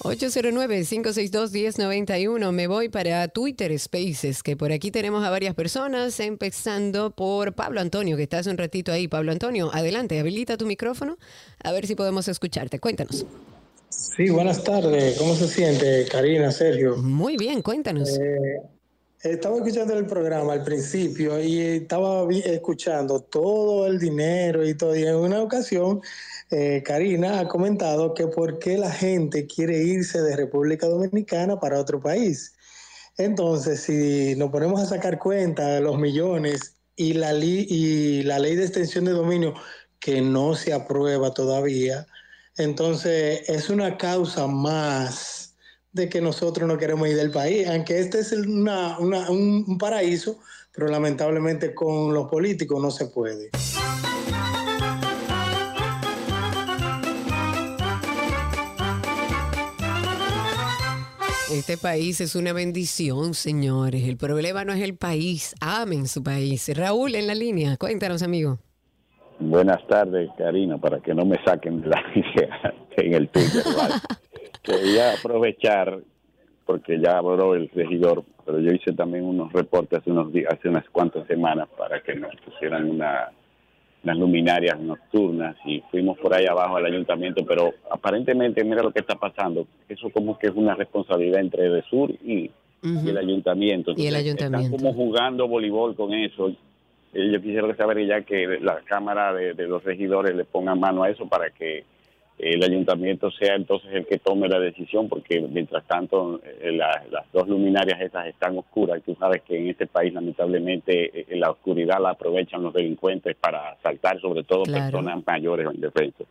809-562-1091. Me voy para Twitter Spaces, que por aquí tenemos a varias personas, empezando por Pablo Antonio, que está hace un ratito ahí. Pablo Antonio, adelante, habilita tu micrófono, a ver si podemos escucharte. Cuéntanos.
Sí, buenas tardes. ¿Cómo se siente, Karina, Sergio?
Muy bien, cuéntanos.
Eh, estaba escuchando el programa al principio y estaba escuchando todo el dinero y todo. Y en una ocasión, eh, Karina ha comentado que por qué la gente quiere irse de República Dominicana para otro país. Entonces, si nos ponemos a sacar cuenta de los millones y la, y la ley de extensión de dominio que no se aprueba todavía, entonces es una causa más de que nosotros no queremos ir del país, aunque este es una- una- un, un paraíso, pero lamentablemente con los políticos no se puede.
Este país es una bendición, señores. El problema no es el país. Amen su país. Raúl en la línea. Cuéntanos, amigo.
Buenas tardes, Karina, para que no me saquen de la línea en el Twitter. ¿vale? Quería aprovechar, porque ya habló el regidor, pero yo hice también unos reportes hace, unos días, hace unas cuantas semanas para que nos pusieran una, unas luminarias nocturnas y fuimos por ahí abajo al ayuntamiento, pero aparentemente, mira lo que está pasando, eso como que es una responsabilidad entre el sur y, y el ayuntamiento.
Y el ayuntamiento.
Están como jugando voleibol con eso. Yo quisiera saber ya que la Cámara de, de los Regidores le ponga mano a eso para que el ayuntamiento sea entonces el que tome la decisión, porque mientras tanto eh, la- las dos luminarias esas están oscuras. Tú sabes que en este país lamentablemente eh, la oscuridad la aprovechan los delincuentes para asaltar sobre todo
Claro.
personas mayores o indefensas.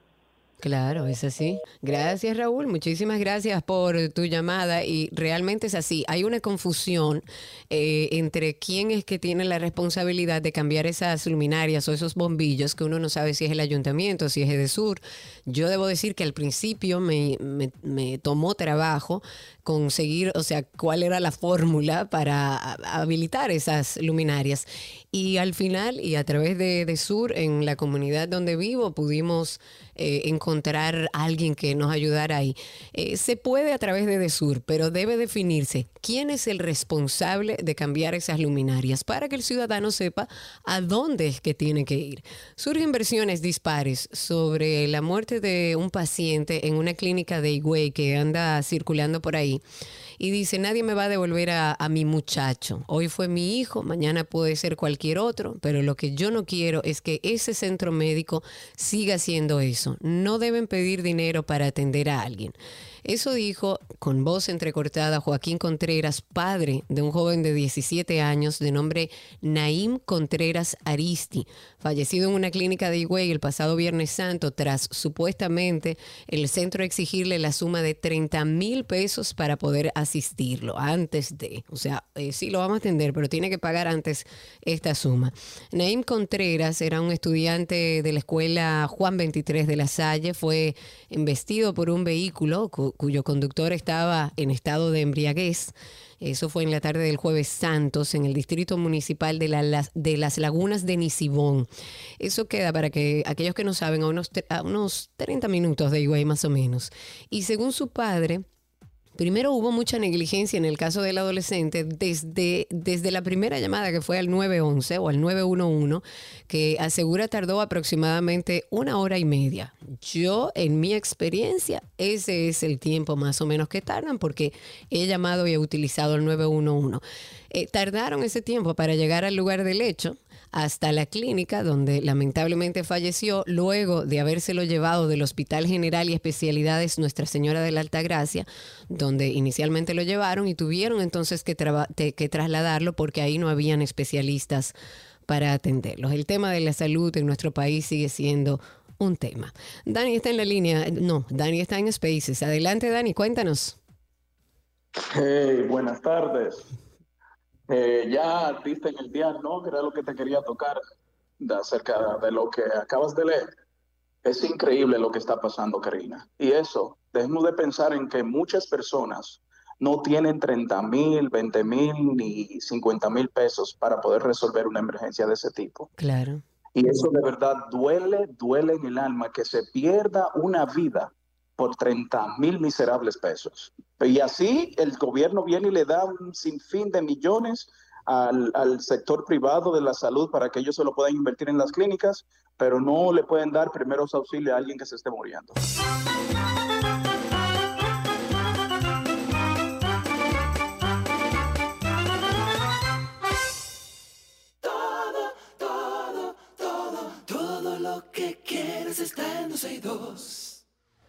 Claro, es así. Gracias, Raúl. Muchísimas gracias por tu llamada. Y realmente es así. Hay una confusión eh, entre quién es que tiene la responsabilidad de cambiar esas luminarias o esos bombillos que uno no sabe si es el ayuntamiento, si es Edesur. Yo debo decir que al principio me, me- me tomó trabajo conseguir, o sea, cuál era la fórmula para habilitar esas luminarias. Y al final, y a través de, de Sur, en la comunidad donde vivo, pudimos eh, encontrar a alguien que nos ayudara ahí. Eh, se puede a través de Desur, pero debe definirse quién es el responsable de cambiar esas luminarias para que el ciudadano sepa a dónde es que tiene que ir. Surgen versiones dispares sobre la muerte de un paciente en una clínica de Higüey que anda circulando por ahí y dice, nadie me va a devolver a, mi muchacho. Hoy fue mi hijo, mañana puede ser cualquier otro, pero lo que yo no quiero es que ese centro médico siga haciendo eso. No deben pedir dinero para atender a alguien. Eso dijo con voz entrecortada Joaquín Contreras, padre de un joven de 17 años de nombre Naim Contreras Aristi, fallecido en una clínica de Higüey el pasado Viernes Santo tras supuestamente el centro exigirle la suma de 30 mil pesos para poder asistirlo antes de, o sea, eh, sí lo vamos a atender, pero tiene que pagar antes esta suma. Naim Contreras era un estudiante de la escuela Juan 23 de la Salle, fue embestido por un vehículo cu- cuyo conductor estaba en estado de embriaguez. Eso fue en la tarde del jueves Santos, en el distrito municipal de, la- las- de las Lagunas de Nisibón. Eso queda para que aquellos que no saben, a unos, unos 30 minutos de Higüey más o menos. Y según su padre, Primero hubo mucha negligencia en el caso del adolescente desde, desde la primera llamada que fue al 911 o al 911, que asegura tardó aproximadamente una hora y media. Yo, en mi experiencia, ese es el tiempo más o menos que tardan porque he llamado y he utilizado el 911. Eh, tardaron ese tiempo para llegar al lugar del hecho hasta la clínica donde lamentablemente falleció luego de habérselo llevado del Hospital General y Especialidades Nuestra Señora de la Altagracia, donde inicialmente lo llevaron y tuvieron entonces que, que trasladarlo porque ahí no habían especialistas para atenderlos. El tema de la salud en nuestro país sigue siendo un tema. Dani está en la línea, no, Dani está en Spaces. Adelante Dani, cuéntanos.
Hey, buenas tardes. Eh, ya diste en el día, ¿no? Que era lo que te quería tocar. de acerca de lo que acabas de leer. Es increíble lo que está pasando, Karina. Y eso, dejemos de pensar en que muchas personas no tienen 30 mil, 20 mil ni 50 mil pesos para poder resolver una emergencia de ese tipo.
Claro.
Y eso de verdad duele, duele en el alma que se pierda una vida por 30 mil miserables pesos. Y así el gobierno viene y le da un sinfín de millones al, al sector privado de la salud para que ellos se lo puedan invertir en las clínicas, pero no le pueden dar primeros auxilios a alguien que se esté muriendo.
Todo, todo, todo, todo lo que quieres está en 262.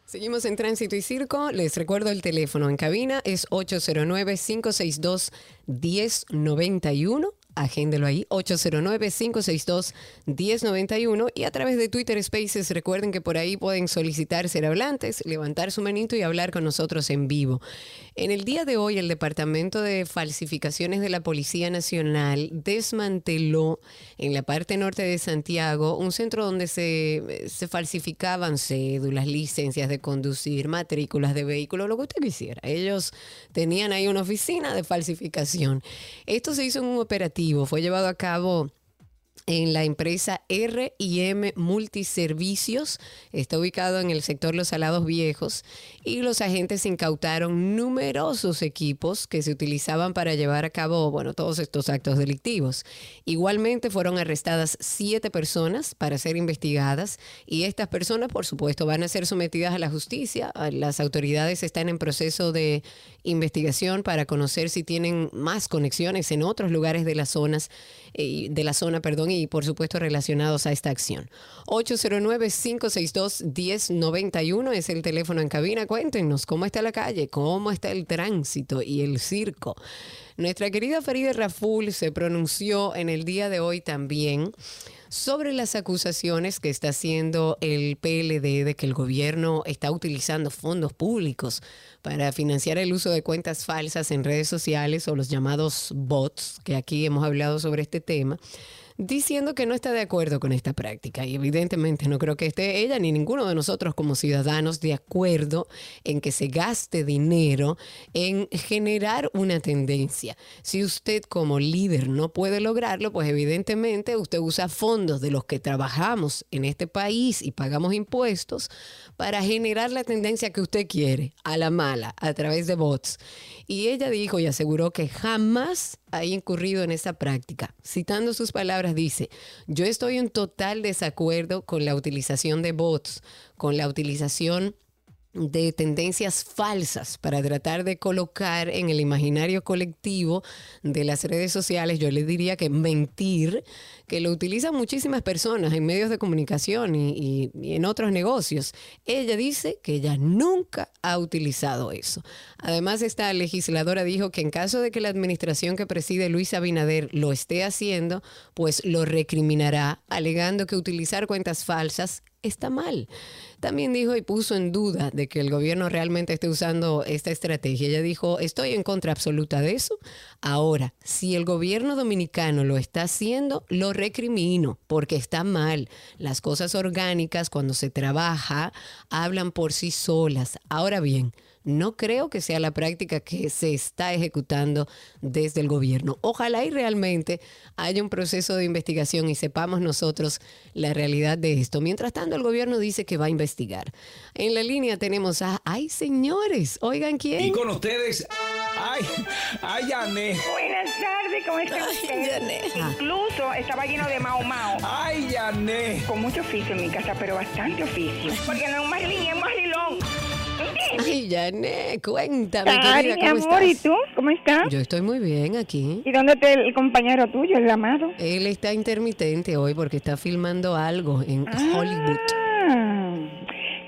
Seguimos en Tránsito y Circo. Les recuerdo el teléfono en cabina es 809-562-1091. Agéndelo ahí, 809-562-1091. Y a través de Twitter Spaces, recuerden que por ahí pueden solicitar ser hablantes, levantar su manito y hablar con nosotros en vivo. En el día de hoy, el Departamento de Falsificaciones de la Policía Nacional desmanteló en la parte norte de Santiago un centro donde se, se falsificaban cédulas, licencias de conducir, matrículas de vehículos, lo que usted quisiera. Ellos tenían ahí una oficina de falsificación. Esto se hizo en un operativo, fue llevado a cabo en la empresa R&M Multiservicios. Está ubicado en el sector Los Salados Viejos y los agentes incautaron numerosos equipos que se utilizaban para llevar a cabo, bueno, todos estos actos delictivos. Igualmente fueron arrestadas siete personas para ser investigadas y estas personas, por supuesto, van a ser sometidas a la justicia. Las autoridades están en proceso de investigación para conocer si tienen más conexiones en otros lugares de las zonas eh, de la zona, perdón, y por supuesto relacionados a esta acción. 809-562-1091 es el teléfono en cabina. Cuéntenos cómo está la calle, cómo está el tránsito y el circo. Nuestra querida Faride Raful se pronunció en el día de hoy también sobre las acusaciones que está haciendo el PLD de que el gobierno está utilizando fondos públicos para financiar el uso de cuentas falsas en redes sociales o los llamados bots, que aquí hemos hablado sobre este tema diciendo que no está de acuerdo con esta práctica. Y evidentemente no creo que esté ella ni ninguno de nosotros como ciudadanos de acuerdo en que se gaste dinero en generar una tendencia. Si usted como líder no puede lograrlo, pues evidentemente usted usa fondos de los que trabajamos en este país y pagamos impuestos para generar la tendencia que usted quiere, a la mala, a través de bots. Y ella dijo y aseguró que jamás ha incurrido en esa práctica. Citando sus palabras, dice, yo estoy en total desacuerdo con la utilización de bots, con la utilización de tendencias falsas para tratar de colocar en el imaginario colectivo de las redes sociales, yo le diría que mentir, que lo utilizan muchísimas personas en medios de comunicación y, y- en otros negocios. Ella dice que ella nunca ha utilizado eso. Además, esta legisladora dijo que en caso de que la administración que preside Luis Abinader lo esté haciendo, pues lo recriminará, alegando que utilizar cuentas falsas está mal. También dijo y puso en duda de que el gobierno realmente esté usando esta estrategia. Ella dijo, estoy en contra absoluta de eso. Ahora, si el gobierno dominicano lo está haciendo, lo recrimino porque está mal. Las cosas orgánicas cuando se trabaja hablan por sí solas. Ahora bien, no creo que sea la práctica que se está ejecutando desde el gobierno. Ojalá y realmente haya un proceso de investigación y sepamos nosotros la realidad de esto. Mientras tanto, el gobierno dice que va a investigar. En la línea tenemos a, ay señores, oigan quién.
Y con ustedes, ay, ay, Yané.
Buenas tardes, ¿cómo está usted? Incluso estaba lleno de mao mao.
Ay, Yané.
Con mucho oficio en mi casa, pero bastante oficio. Porque no es Marilyn, es Marilón.
Ay, Yané, cuéntame, querida,
mi
¿cómo
amor, ¿y
estás?
tú? ¿Cómo estás?
Yo estoy muy bien aquí.
¿Y dónde está el compañero tuyo, el amado?
Él está intermitente hoy porque está filmando algo en Hollywood.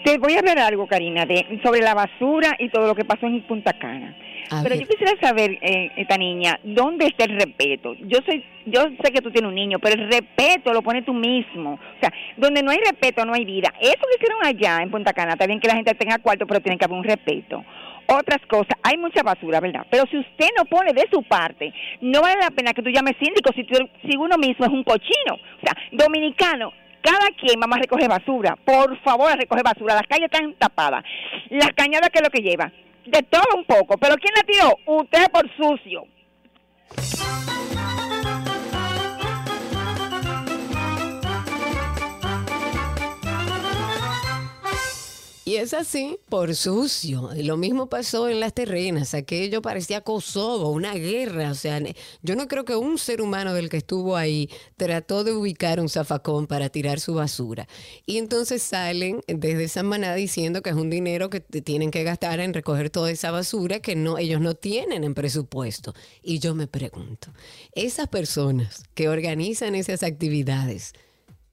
Te voy a hablar algo, Karina, de, sobre la basura y todo lo que pasó en Punta Cana.
A
Pero
ver.
yo quisiera saber, eh, esta niña, ¿dónde está el respeto? Yo soy, yo sé que tú tienes un niño, pero el respeto lo pone tú mismo. O sea, donde no hay respeto no hay vida. Eso que hicieron allá en Punta Cana, está bien que la gente tenga cuarto, pero tiene que haber un respeto. Otras cosas, hay mucha basura, ¿verdad? Pero si usted no pone de su parte, no vale la pena que tú llames síndico si, tú- si uno mismo es un cochino. O sea, dominicano, cada quien vamos a recoger basura. Por favor, a recoger basura. Las calles están tapadas. Las cañadas, ¿qué es lo que lleva? De todo un poco. ¿Pero quién la tiró? Usted por sucio.
Y es así, por sucio. Lo mismo pasó en las terrenas. Aquello parecía Kosovo, una guerra. O sea, yo no creo que un ser humano del que estuvo ahí trató de ubicar un zafacón para tirar su basura. Y entonces salen desde esa manada diciendo que es un dinero que tienen que gastar en recoger toda esa basura que no, ellos no tienen en presupuesto. Y yo me pregunto, esas personas que organizan esas actividades,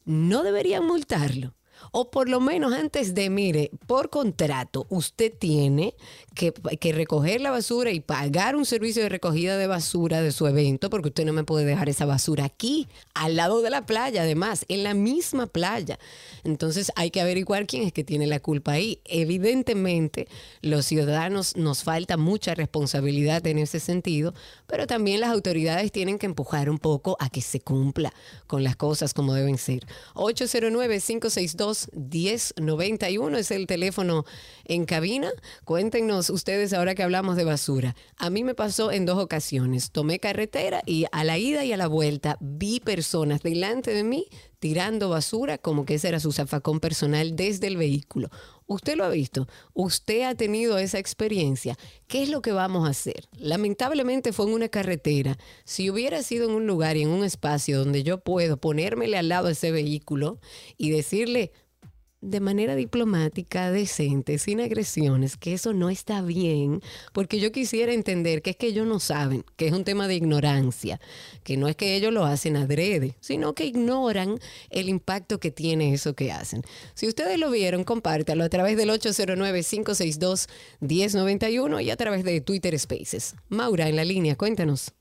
no deberían multarlo. O por lo menos antes de, mire, por contrato, usted tiene que, recoger la basura y pagar un servicio de recogida de basura de su evento, porque usted no me puede dejar esa basura aquí, al lado de la playa, además, en la misma playa. Entonces hay que averiguar quién es que tiene la culpa ahí. Evidentemente, los ciudadanos nos falta mucha responsabilidad en ese sentido, pero también las autoridades tienen que empujar un poco a que se cumpla con las cosas como deben ser. 809-562-1091 es el teléfono en cabina. Cuéntenos ustedes ahora que hablamos de basura. A mí me pasó en dos ocasiones. Tomé carretera y a la ida y a la vuelta vi personas delante de mí tirando basura como que ese era su zafacón personal desde el vehículo. Usted lo ha visto, usted ha tenido esa experiencia. ¿Qué es lo que vamos a hacer? Lamentablemente fue en una carretera. Si hubiera sido en un lugar y en un espacio donde yo puedo ponérmele al lado ese vehículo y decirle de manera diplomática, decente, sin agresiones, que eso no está bien, porque yo quisiera entender que es que ellos no saben, que es un tema de ignorancia, que no es que ellos lo hacen adrede, sino que ignoran el impacto que tiene eso que hacen. Si ustedes lo vieron, compártalo a través del 809-562-1091 y a través de Twitter Spaces. Maura, en la línea, cuéntanos.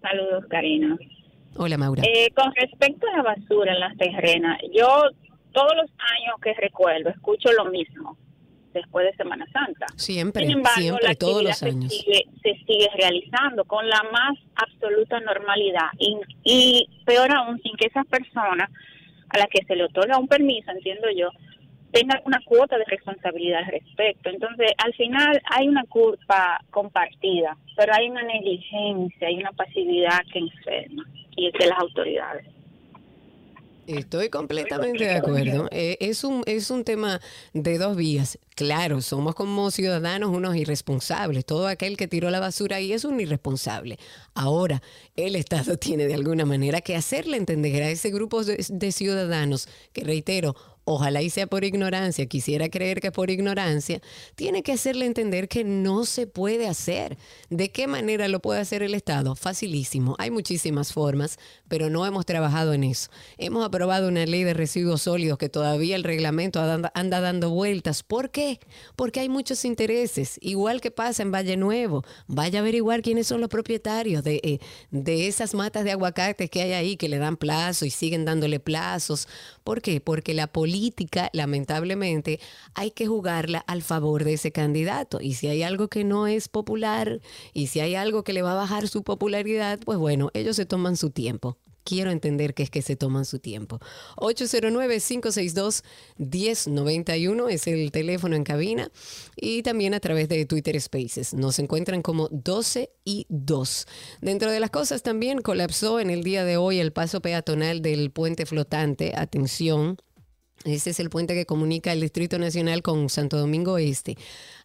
Saludos, Karina.
Hola, Maura.
Eh, con respecto a la basura en las terrenas, yo todos los años que recuerdo escucho lo mismo después de Semana Santa.
Siempre,
Sin embargo,
siempre,
la
todos los
actividad
años.
Se sigue, se sigue realizando con la más absoluta normalidad y, y peor aún sin que esas personas a las que se le otorga un permiso, entiendo yo, tengan una cuota de responsabilidad al respecto. Entonces, al final hay una culpa compartida, pero hay una negligencia, hay una pasividad que enferma y es de las autoridades.
Estoy completamente de acuerdo. Eh, es, un, es un tema de dos vías. Claro, somos como ciudadanos unos irresponsables. Todo aquel que tiró la basura ahí es un irresponsable. Ahora, el Estado tiene de alguna manera que hacerle entender a ese grupo de, de ciudadanos, que reitero, ojalá y sea por ignorancia, quisiera creer que por ignorancia, tiene que hacerle entender que no se puede hacer. ¿De qué manera lo puede hacer el Estado? Facilísimo. Hay muchísimas formas, pero no hemos trabajado en eso. Hemos aprobado una ley de residuos sólidos que todavía el reglamento anda, dando vueltas. ¿Por qué? Porque hay muchos intereses. Igual que pasa en Valle Nuevo. Vaya a averiguar quiénes son los propietarios de, eh, de esas matas de aguacates que hay ahí que le dan plazo y siguen dándole plazos. ¿Por qué? Porque la política, lamentablemente, hay que jugarla al favor de ese candidato. Y si hay algo que no es popular y si hay algo que le va a bajar su popularidad, pues bueno, ellos se toman su tiempo. Quiero entender que es que se toman su tiempo. 809-562-1091 es el teléfono en cabina y también a través de Twitter Spaces. Nos encuentran como 12 y 2. Dentro de las cosas también colapsó en el día de hoy el paso peatonal del puente flotante. Atención. Ese es el puente que comunica el Distrito Nacional con Santo Domingo Este.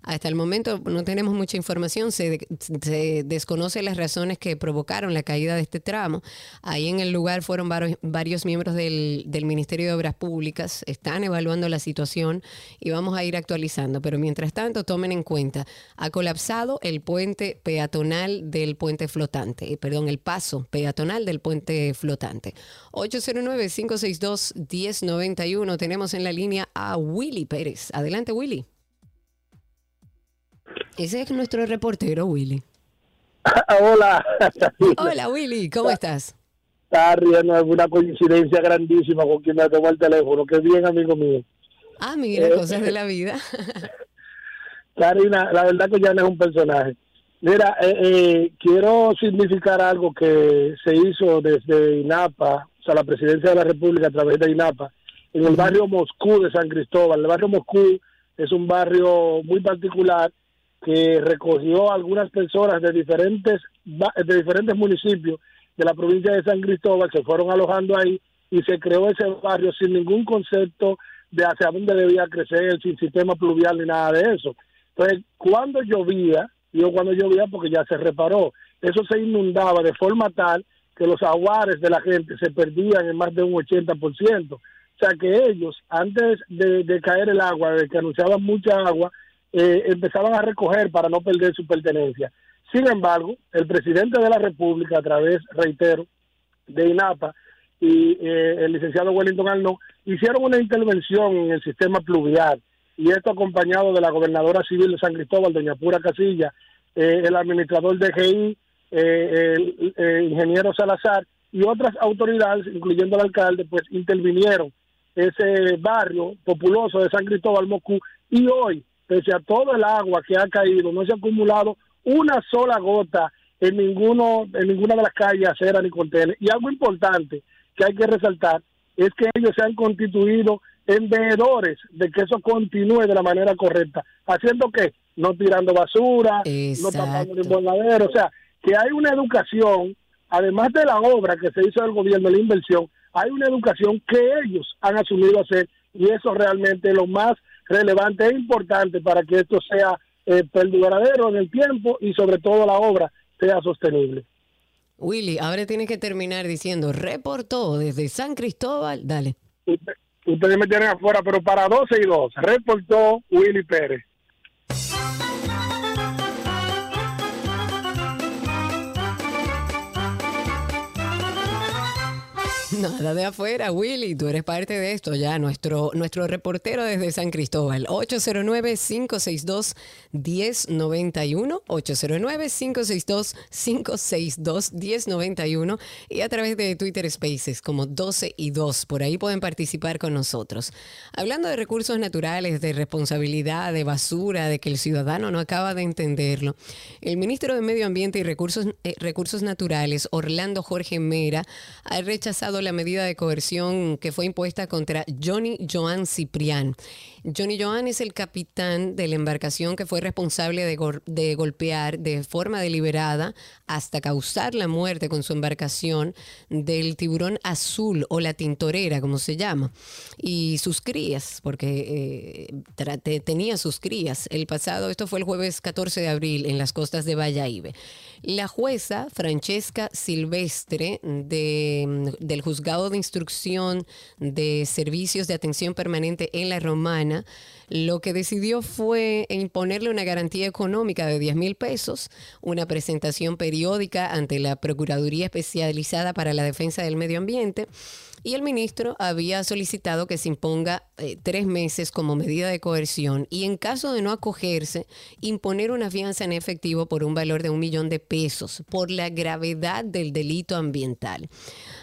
Hasta el momento no tenemos mucha información, se, se desconoce las razones que provocaron la caída de este tramo. Ahí en el lugar fueron varios, varios miembros del, del Ministerio de Obras Públicas, están evaluando la situación y vamos a ir actualizando. Pero mientras tanto, tomen en cuenta, ha colapsado el puente peatonal del puente flotante, eh, perdón, el paso peatonal del puente flotante. 809-562-1091. Tenemos en la línea a Willy Pérez. Adelante, Willy. Ese es nuestro reportero, Willy.
Hola.
Hola, Willy, ¿cómo estás?
Está riendo, es una coincidencia grandísima con quien me tomó el teléfono. Qué bien, amigo mío.
Ah, mira,
Eh,
cosas de la vida.
Karina, la verdad que ya no es un personaje. Mira, eh, eh, quiero significar algo que se hizo desde INAPA, o sea, la presidencia de la República a través de INAPA, en el barrio Moscú de San Cristóbal. El barrio Moscú es un barrio muy particular que recogió a algunas personas de diferentes de diferentes municipios de la provincia de San Cristóbal, se fueron alojando ahí y se creó ese barrio sin ningún concepto de hacia dónde debía crecer, sin sistema pluvial ni nada de eso. Entonces, cuando llovía, digo cuando llovía porque ya se reparó, eso se inundaba de forma tal que los aguares de la gente se perdían en más de un 80%. O sea que ellos, antes de, de caer el agua, de que anunciaban mucha agua, eh, empezaban a recoger para no perder su pertenencia. Sin embargo, el presidente de la República, a través, reitero, de INAPA y eh, el licenciado Wellington Arnaud, hicieron una intervención en el sistema pluvial y esto acompañado de la gobernadora civil de San Cristóbal, doña Pura Casilla, eh, el administrador de GI, eh, el, eh, ingeniero Salazar y otras autoridades, incluyendo el alcalde, pues intervinieron ese barrio populoso de San Cristóbal Moscú y hoy, pese a todo el agua que ha caído, no se ha acumulado una sola gota en ninguno en ninguna de las calles, aceras ni contenes. Y algo importante que hay que resaltar es que ellos se han constituido en veedores de que eso continúe de la manera correcta, haciendo que no tirando basura, no tapando ni ladero, o sea, que hay una educación, además de la obra que se hizo del gobierno, la inversión, hay una educación que ellos han asumido hacer y eso realmente es lo más relevante e importante para que esto sea eh, perduradero en el tiempo y sobre todo la obra sea sostenible.
Willy, ahora tienes que terminar diciendo, reportó desde San Cristóbal, dale.
Ustedes me tienen afuera, pero para 12 y 2, reportó Willy Pérez.
Nada de afuera, Willy, tú eres parte de esto. Ya, nuestro, nuestro reportero desde San Cristóbal, 809-562-1091, 809-562-562-1091 y a través de Twitter Spaces como 12 y 2, por ahí pueden participar con nosotros. Hablando de recursos naturales, de responsabilidad, de basura, de que el ciudadano no acaba de entenderlo, el ministro de Medio Ambiente y Recursos, eh, Recursos Naturales, Orlando Jorge Mera, ha rechazado la medida de coerción que fue impuesta contra Johnny Joan Ciprián. Johnny Joan es el capitán de la embarcación que fue responsable de, golpear de forma deliberada hasta causar la muerte con su embarcación del tiburón azul o la tintorera, como se llama, y sus crías, porque eh, tenía sus crías. El pasado, esto fue el jueves 14 de abril en las costas de Valladolid. La jueza Francesca Silvestre de, del Juzgado de Instrucción de Servicios de Atención Permanente en la Romana lo que decidió fue imponerle una garantía económica de 10 mil pesos, una presentación periódica ante la Procuraduría Especializada para la Defensa del Medio Ambiente y el ministro había solicitado que se imponga eh, tres meses como medida de coerción y en caso de no acogerse, imponer una fianza en efectivo por un valor de un millón de pesos por la gravedad del delito ambiental.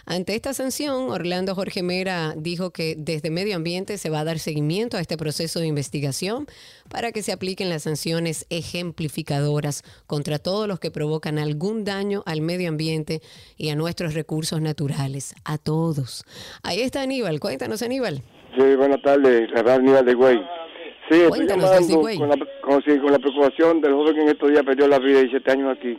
Ante esta sanción, Orlando Jorge Mera dijo que desde Medio Ambiente se va a dar seguimiento a este proceso de investigación para que se apliquen las sanciones ejemplificadoras contra todos los que provocan algún daño al medio ambiente y a nuestros recursos naturales, a todos. Ahí está Aníbal, cuéntanos Aníbal.
Sí, buenas tardes, la verdad, Aníbal de Güey. Sí, estoy llamando con la, con, sí, con la preocupación del joven que en estos días perdió la vida, 17 años aquí,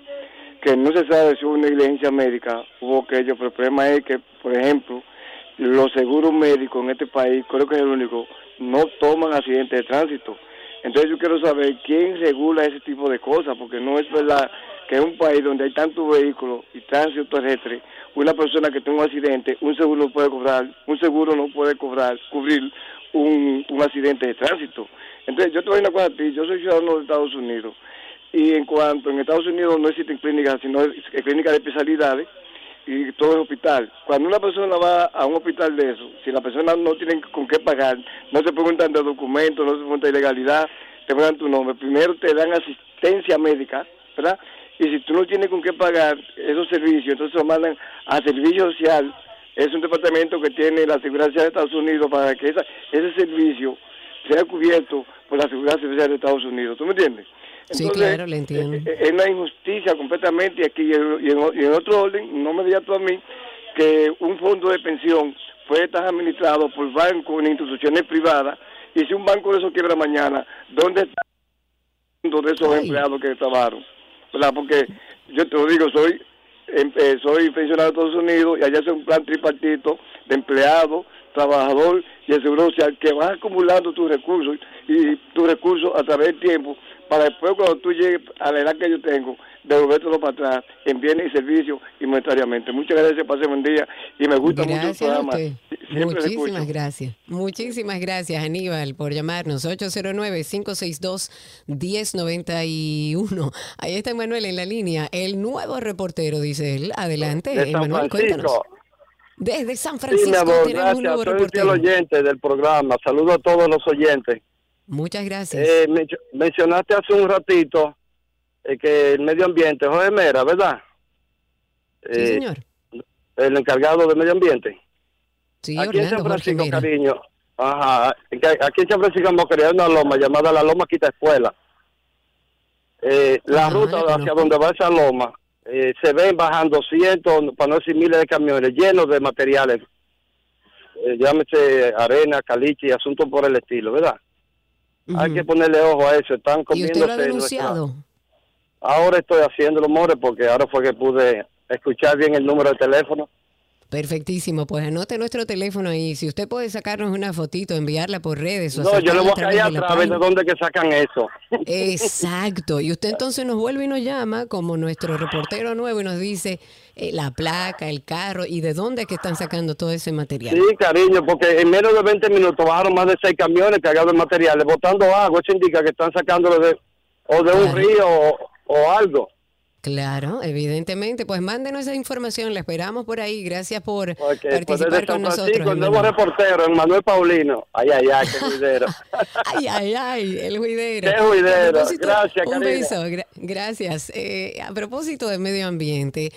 que no se sabe si hubo negligencia médica, hubo aquello, pero el problema es que, por ejemplo, los seguros médicos en este país, creo que es el único, no toman accidentes de tránsito. Entonces yo quiero saber quién regula ese tipo de cosas, porque no es verdad que en un país donde hay tantos vehículos y tránsito terrestre, una persona que tenga un accidente, un seguro no puede cobrar, un seguro no puede cobrar, cubrir un, un accidente de tránsito. Entonces yo te voy a una cosa a ti, yo soy ciudadano de Estados Unidos y en cuanto en Estados Unidos no existen clínicas, sino es- clínicas de especialidades y todo es hospital. Cuando una persona va a un hospital de eso, si la persona no tiene con qué pagar, no se preguntan de documentos, no se pregunta de ilegalidad, te dan tu nombre. Primero te dan asistencia médica, ¿verdad? Y si tú no tienes con qué pagar esos servicios, entonces lo mandan a servicio social. Es un departamento que tiene la seguridad social de Estados Unidos para que esa, ese servicio sea cubierto por la seguridad social de Estados Unidos. ¿Tú me entiendes?
Sí, claro, le entiendo.
eh, eh, Es una injusticia completamente aquí y en, y en- en otro orden, no me digas tú a mí que un fondo de pensión puede estar administrado por bancos ni instituciones privadas y si un banco de eso quiebra mañana, ¿dónde está el fondo de esos empleados que trabajaron? Porque yo te lo digo, soy em- eh, soy pensionado de Estados Unidos y allá es un plan tripartito de empleado, trabajador y el seguro social que vas acumulando tus recursos y tus recursos a través del tiempo para después cuando tú llegues a la edad que yo tengo devolvértelo para atrás en bienes y servicios y monetariamente. Muchas gracias, pase buen día y me gusta mucho el
a
programa.
usted. Muchísimas gracias. Muchísimas gracias, Aníbal, por llamarnos. 809-562-1091. Ahí está Manuel en la línea. El nuevo reportero, dice él. Adelante,
de San
Emanuel, cuéntanos. Desde San
Sí,
Francisco
amor,
tenemos un nuevo.
Soy oyente del programa. Saludo a todos los oyentes.
Muchas gracias.
Eh, men- mencionaste hace un ratito eh, que el medio ambiente, Jorge Mera, ¿verdad?
Sí,
Eh,
señor.
El encargado de medio ambiente.
Sí,
aquí en
Orlando,
San
Jorge
Francisco,
Mera.
cariño. Ajá. Aquí en San Francisco en hay una loma llamada la Loma Quita Escuela. Eh, la
Ajá,
ruta
la
hacia donde va esa loma, eh, se ven bajando cientos, para no decir miles de camiones llenos de materiales. Eh, llámese arena, caliche y asuntos por el estilo, ¿verdad? Hay que ponerle ojo a eso. Están
¿Y
comiéndose
usted lo ha
nuestra-
denunciado?
Ahora estoy haciéndolo, more, porque ahora fue que pude escuchar bien el número de teléfono.
Perfectísimo, pues anote nuestro teléfono ahí. Si usted puede sacarnos una fotito, enviarla por redes o
No, yo le voy a
la
a través de dónde que sacan eso.
Exacto. Y usted entonces nos vuelve y nos llama como nuestro reportero nuevo y nos dice eh, la placa, el carro y de dónde es que están sacando todo ese material.
Sí, cariño, porque en menos de 20 minutos bajaron más de 6 camiones cargados de materiales, botando agua. Eso indica que están sacándolo de, o de un río o, o algo.
Claro, evidentemente. Pues mándenos esa información, la esperamos por ahí. Gracias por
pues
participar con nosotros.
El nuevo reportero, Manuel Paulino. Ay, ay, ay, qué juidero.
Ay, ay, ay, el juidero.
Qué juidero. Gracias,
Un
Karina.
beso, gra- gracias. Eh, a propósito del medio ambiente,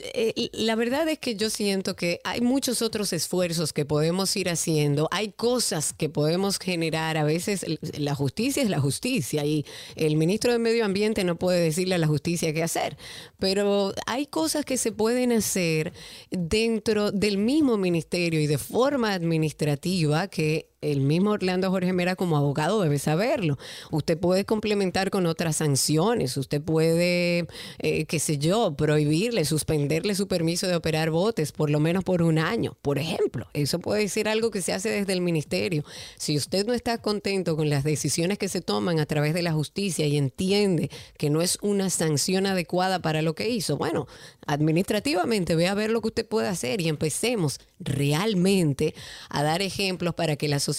eh, la verdad es que yo siento que hay muchos otros esfuerzos que podemos ir haciendo, hay cosas que podemos generar, a veces la justicia es la justicia y el ministro de Medio Ambiente no puede decirle a la justicia qué hacer, pero hay cosas que se pueden hacer dentro del mismo ministerio y de forma administrativa que el mismo Orlando Jorge Mera como abogado debe saberlo. Usted puede complementar con otras sanciones, usted puede, eh, qué sé yo, prohibirle, suspenderle su permiso de operar botes por lo menos por un año, por ejemplo. Eso puede ser algo que se hace desde el ministerio. Si usted no está contento con las decisiones que se toman a través de la justicia y entiende que no es una sanción adecuada para lo que hizo, bueno, administrativamente ve a ver lo que usted puede hacer y empecemos realmente a dar ejemplos para que la sociedad,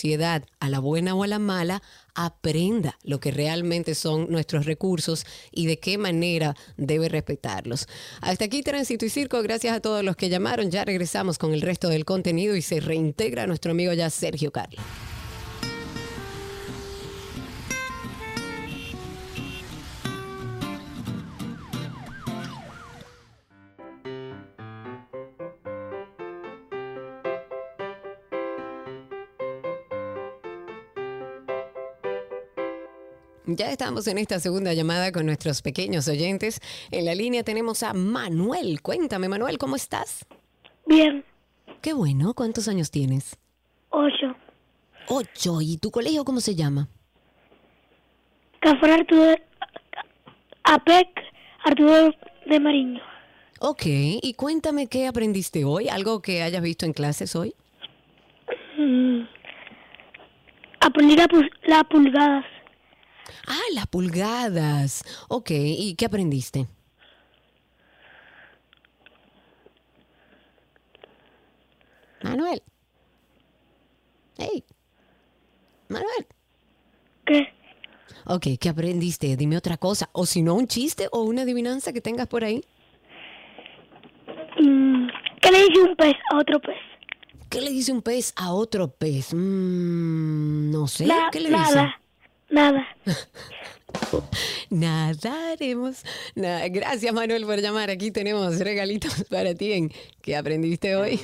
a la buena o a la mala, aprenda lo que realmente son nuestros recursos y de qué manera debe respetarlos. Hasta aquí Tránsito y Circo, gracias a todos los que llamaron. Ya regresamos con el resto del contenido y se reintegra nuestro amigo ya Sergio Carlos. Ya estamos en esta segunda llamada con nuestros pequeños oyentes. En la línea tenemos a Manuel. Cuéntame, Manuel, ¿cómo estás?
Bien.
Qué bueno. ¿Cuántos años tienes?
Ocho.
Ocho. ¿Y tu colegio cómo se llama?
Café Arturo. APEC Arturo de Mariño.
Ok. Y cuéntame qué aprendiste hoy. ¿Algo que hayas visto en clases hoy?
Mm. Aprendí la pul- las pulgadas.
Ah, las pulgadas. Ok. ¿Y qué aprendiste? Manuel. Hey. Manuel.
¿Qué?
Ok, ¿qué aprendiste? Dime otra cosa. O si no, un chiste o una adivinanza que tengas por ahí.
Mm, ¿Qué le dice un pez a otro pez?
¿Qué le dice un pez a otro pez? Mm, no sé.
La-
¿Qué le dice?
nada. Nada.
Nadaremos. Na- Gracias, Manuel, por llamar. Aquí tenemos regalitos para ti en ¿Qué aprendiste hoy?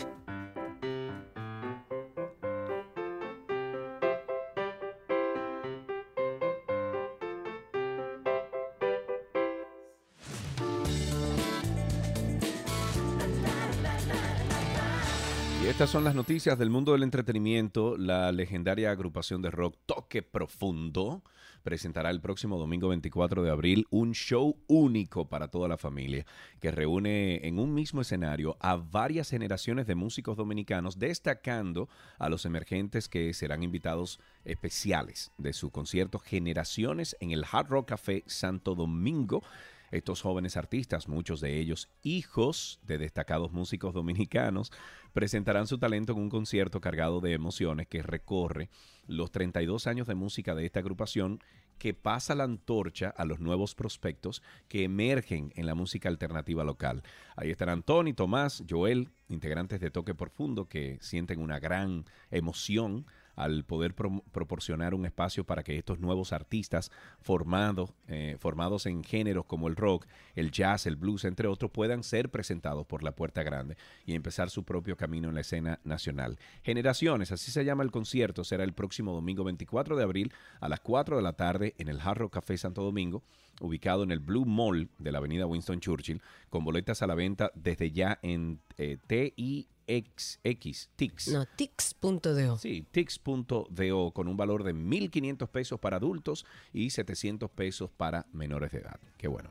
Estas son las noticias del mundo del entretenimiento. La legendaria agrupación de rock Toque Profundo presentará el próximo domingo 24 de abril un show único para toda la familia que reúne en un mismo escenario a varias generaciones de músicos dominicanos, destacando a los emergentes que serán invitados especiales de su concierto Generaciones en el Hard Rock Café Santo Domingo. Estos jóvenes artistas, muchos de ellos hijos de destacados músicos dominicanos, presentarán su talento en un concierto cargado de emociones que recorre los 32 años de música de esta agrupación que pasa la antorcha a los nuevos prospectos que emergen en la música alternativa local. Ahí estarán Tony, Tomás, Joel, integrantes de Toque Profundo que sienten una gran emoción al poder pro- proporcionar un espacio para que estos nuevos artistas formados, eh, formados en géneros como el rock, el jazz, el blues, entre otros, puedan ser presentados por la puerta grande y empezar su propio camino en la escena nacional. Generaciones, así se llama el concierto, será el próximo domingo 24 de abril a las 4 de la tarde en el Hard Rock Café Santo Domingo, ubicado en el Blue Mall de la avenida Winston Churchill, con boletas a la venta desde ya en eh, TIX, TIX.
No, tix.do.
Sí, tix.do con un valor de 1.500 pesos para adultos y 700 pesos para menores de edad. Qué bueno.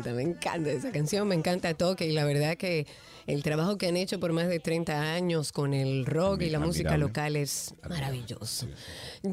Encanta, me encanta esa canción, me encanta Toque y la verdad que el trabajo que han hecho por más de 30 años con el rock y la música local es maravilloso.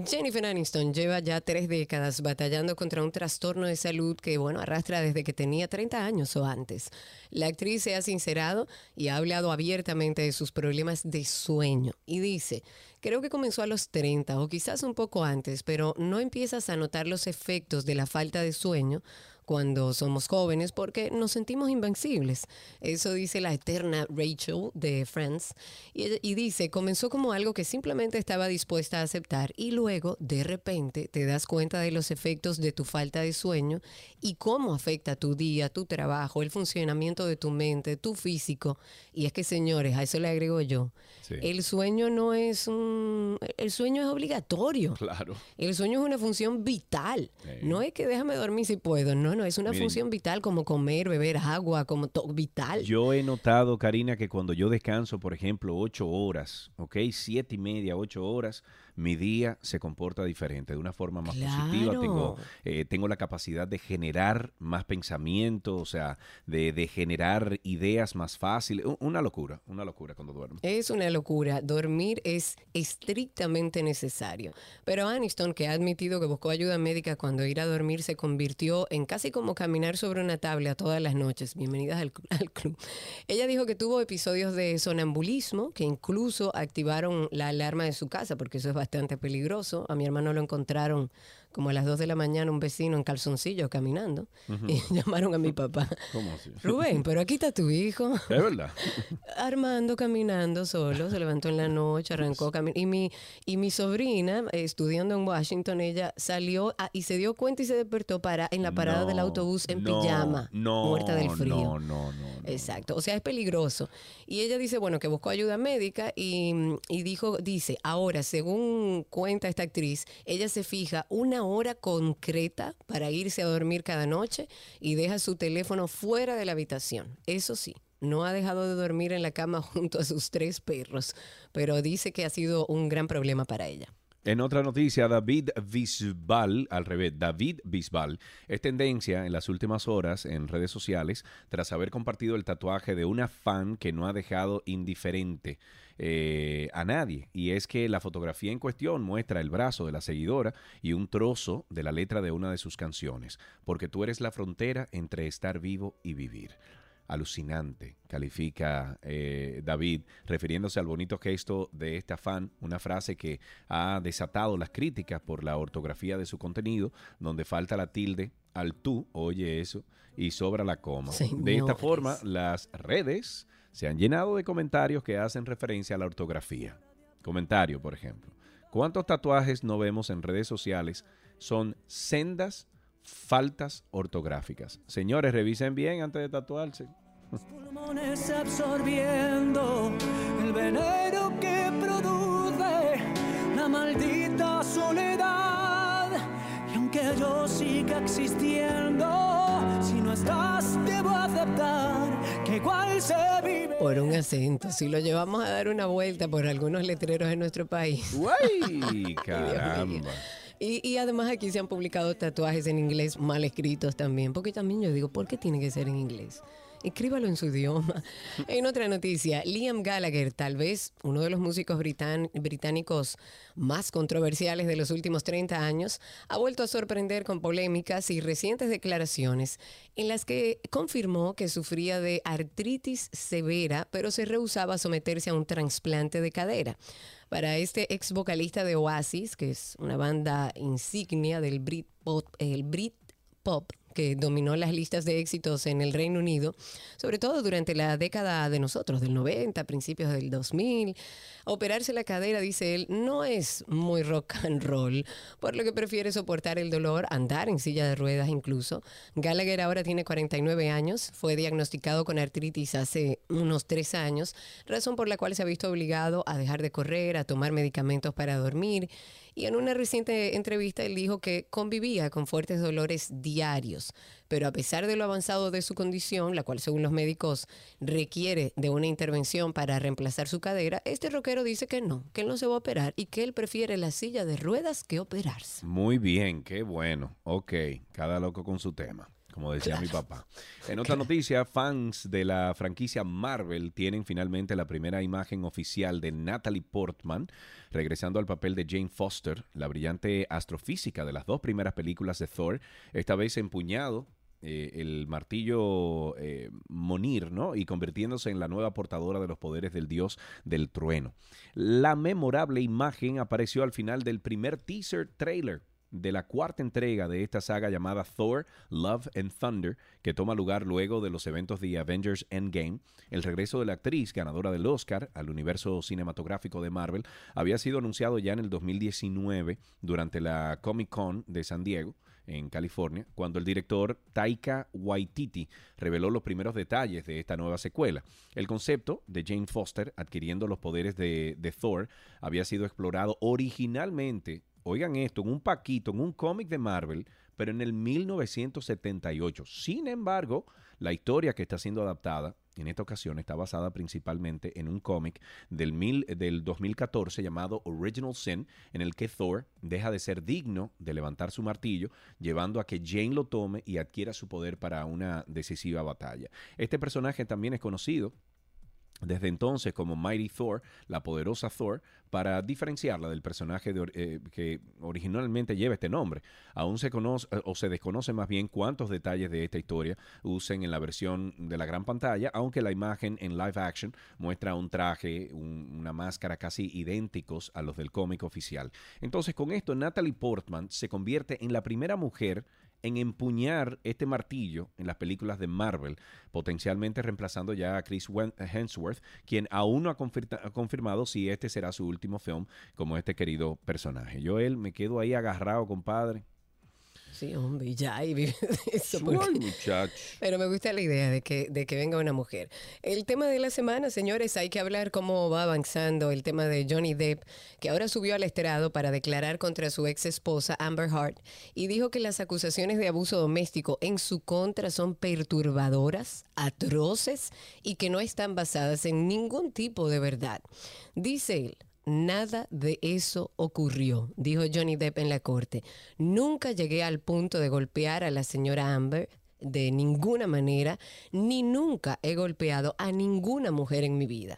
Jennifer Aniston lleva ya tres décadas batallando contra un trastorno de salud que, bueno, arrastra desde que tenía 30 años o antes. La actriz se ha sincerado y ha hablado abiertamente de sus problemas de sueño y dice, creo que comenzó a los 30 o quizás un poco antes, pero no empiezas a notar los efectos de la falta de sueño cuando somos jóvenes porque nos sentimos invencibles. Eso dice la eterna Rachel de Friends. Y, dice, comenzó como algo que simplemente estaba dispuesta a aceptar y luego de repente te das cuenta de los efectos de tu falta de sueño y cómo afecta tu día, tu trabajo, el funcionamiento de tu mente, tu físico. Y es que, señores, a eso le agrego yo.
Sí.
El sueño no es un... El sueño es obligatorio.
Claro.
El sueño es una función vital. No es que déjame dormir si puedo. No, no, es una
Miren.
función vital como comer, beber agua, como vital.
Yo he notado, Karina, que cuando yo descanso, por ejemplo, ocho horas, ¿ok? Siete y media, ocho horas, mi día se comporta diferente, de una forma más positiva. Tengo, eh, tengo la capacidad de generar más pensamiento, o sea, de, de generar ideas más fáciles. Una locura, una locura cuando duermo.
Es una locura. Dormir es estrictamente necesario. Pero Aniston, que ha admitido que buscó ayuda médica cuando ir a dormir se convirtió en casi como caminar sobre una tabla todas las noches. Bienvenidas al, al club. Ella dijo que tuvo episodios de sonambulismo que incluso activaron la alarma de su casa, porque eso es bastante peligroso. A mi hermano lo encontraron como a las 2 de la mañana un vecino en calzoncillo caminando y llamaron a mi papá.
¿Cómo así?
Rubén, pero aquí está tu hijo.
Es verdad.
Armando caminando solo, se levantó en la noche, arrancó caminando. Y mi, y mi sobrina, eh, estudiando en Washington, ella salió a- y se dio cuenta y se despertó para, en la parada del autobús en
no,
pijama,
no,
muerta del frío.
No, no, no.
Exacto, o sea, es peligroso. Y ella dice, bueno, que buscó ayuda médica y, y dijo, dice, ahora, según cuenta esta actriz, ella se fija una hora concreta para irse a dormir cada noche y deja su teléfono fuera de la habitación. Eso sí. No ha dejado de dormir en la cama junto a sus tres perros, pero dice que ha sido un gran problema para ella.
En otra noticia, David Bisbal, al revés, David Bisbal, es tendencia en las últimas horas en redes sociales tras haber compartido el tatuaje de una fan que no ha dejado indiferente eh, a nadie. Y es que la fotografía en cuestión muestra el brazo de la seguidora y un trozo de la letra de una de sus canciones, porque tú eres la frontera entre estar vivo y vivir. Alucinante, califica eh, David, refiriéndose al bonito gesto de este fan, una frase que ha desatado las críticas por la ortografía de su contenido, donde falta la tilde al tú, oye eso, y sobra la coma. De esta forma, las redes se han llenado de comentarios que hacen referencia a la ortografía. Comentario, por ejemplo. ¿Cuántos tatuajes no vemos en redes sociales son sendas faltas ortográficas? Señores, revisen bien antes de tatuarse.
pulmones absorbiendo el veneno que produce la maldita soledad. Y aunque yo siga existiendo, si no estás, debo aceptar que igual se vive.
Por un acento. Si lo llevamos a dar una vuelta por algunos letreros en nuestro país.
¡Uy! Caramba.
Y, y además aquí se han publicado tatuajes en inglés mal escritos también, porque también yo digo, ¿por qué tiene que ser en inglés? Escríbalo en su idioma. En otra noticia, Liam Gallagher, tal vez uno de los músicos británicos más controversiales de los últimos 30 años, ha vuelto a sorprender con polémicas y recientes declaraciones en las que confirmó que sufría de artritis severa, pero se rehusaba a someterse a un trasplante de cadera. Para este ex vocalista de Oasis, que es una banda insignia del Brit pop, el Brit pop que dominó las listas de éxitos en el Reino Unido, sobre todo durante la década de nosotros, del 90, principios del 2000. Operarse la cadera, dice él, no es muy rock and roll, por lo que prefiere soportar el dolor, andar en silla de ruedas incluso. Gallagher ahora tiene 49 años, fue diagnosticado con artritis hace unos tres años, razón por la cual se ha visto obligado a dejar de correr, a tomar medicamentos para dormir. Y en una reciente entrevista él dijo que convivía con fuertes dolores diarios, pero a pesar de lo avanzado de su condición, la cual según los médicos requiere de una intervención para reemplazar su cadera, este rockero dice que no, que él no se va a operar y que él prefiere la silla de ruedas que operarse.
Muy bien, qué bueno. Ok, cada loco con su tema, como decía mi papá. En otra noticia, fans de la franquicia Marvel tienen finalmente la primera imagen oficial de Natalie Portman, regresando al papel de Jane Foster, la brillante astrofísica de las dos primeras películas de Thor, esta vez empuñado eh, el martillo eh, Monir, ¿no? Y convirtiéndose en la nueva portadora de los poderes del dios del trueno. La memorable imagen apareció al final del primer teaser trailer de la cuarta entrega de esta saga llamada Thor, Love and Thunder, que toma lugar luego de los eventos de Avengers Endgame. El regreso de la actriz ganadora del Oscar al universo cinematográfico de Marvel había sido anunciado ya en el 2019 durante la Comic Con de San Diego en California, cuando el director Taika Waititi reveló los primeros detalles de esta nueva secuela. El concepto de Jane Foster adquiriendo los poderes de, de Thor había sido explorado originalmente, oigan esto, en un paquito, en un cómic de Marvel, pero en el 1978. Sin embargo, la historia que está siendo adaptada en esta ocasión está basada principalmente en un cómic del, mil- del 2014 llamado Original Sin, en el que Thor deja de ser digno de levantar su martillo, llevando a que Jane lo tome y adquiera su poder para una decisiva batalla. Este personaje también es conocido desde entonces como Mighty Thor, la poderosa Thor, para diferenciarla del personaje de eh, que originalmente lleva este nombre. Aún se conoce eh, o se desconoce más bien cuántos detalles de esta historia usen en la versión de la gran pantalla, aunque la imagen en live action muestra un traje, un- una máscara casi idénticos a los del cómic oficial. Entonces, con esto, Natalie Portman se convierte en la primera mujer en empuñar este martillo en las películas de Marvel, potencialmente reemplazando ya a Chris Hemsworth, quien aún no ha confirmado si este será su último film como este querido personaje. Yo, él, me quedo ahí agarrado, compadre.
Sí, hombre, ya, y vive de eso. Porque-
muchacho.
Pero me gusta la idea de que, de que venga una mujer. El tema de la semana, señores, hay que hablar cómo va avanzando el tema de Johnny Depp, que ahora subió al estrado para declarar contra su ex esposa Amber Heard y dijo que las acusaciones de abuso doméstico en su contra son perturbadoras, atroces y que no están basadas en ningún tipo de verdad. Dice él. Nada de eso ocurrió, dijo Johnny Depp en la corte. Nunca llegué al punto de golpear a la señora Amber de ninguna manera, ni nunca he golpeado a ninguna mujer en mi vida.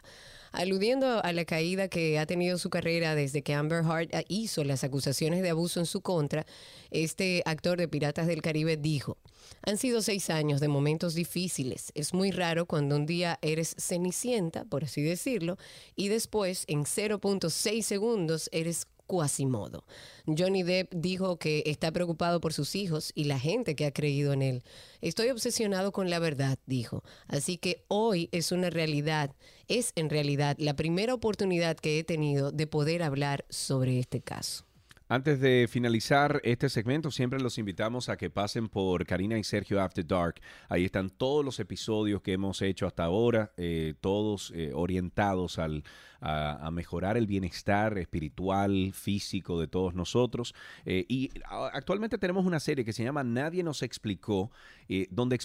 Aludiendo a la caída que ha tenido su carrera desde que Amber Heard ah, hizo las acusaciones de abuso en su contra, este actor de Piratas del Caribe dijo, han sido seis años de momentos difíciles. Es muy raro cuando un día eres cenicienta, por así decirlo, y después en 0.6 segundos eres Quasimodo. Johnny Depp dijo que está preocupado por sus hijos y la gente que ha creído en él. Estoy obsesionado con la verdad, dijo. Así que hoy es una realidad, es en realidad la primera oportunidad que he tenido de poder hablar sobre este caso.
Antes de finalizar este segmento, siempre los invitamos a que pasen por Karina y Sergio After Dark. Ahí están todos los episodios que hemos hecho hasta ahora, eh, todos eh, orientados al, a, mejorar el bienestar espiritual, físico de todos nosotros. Eh, y actualmente tenemos una serie que se llama Nadie nos explicó, eh, donde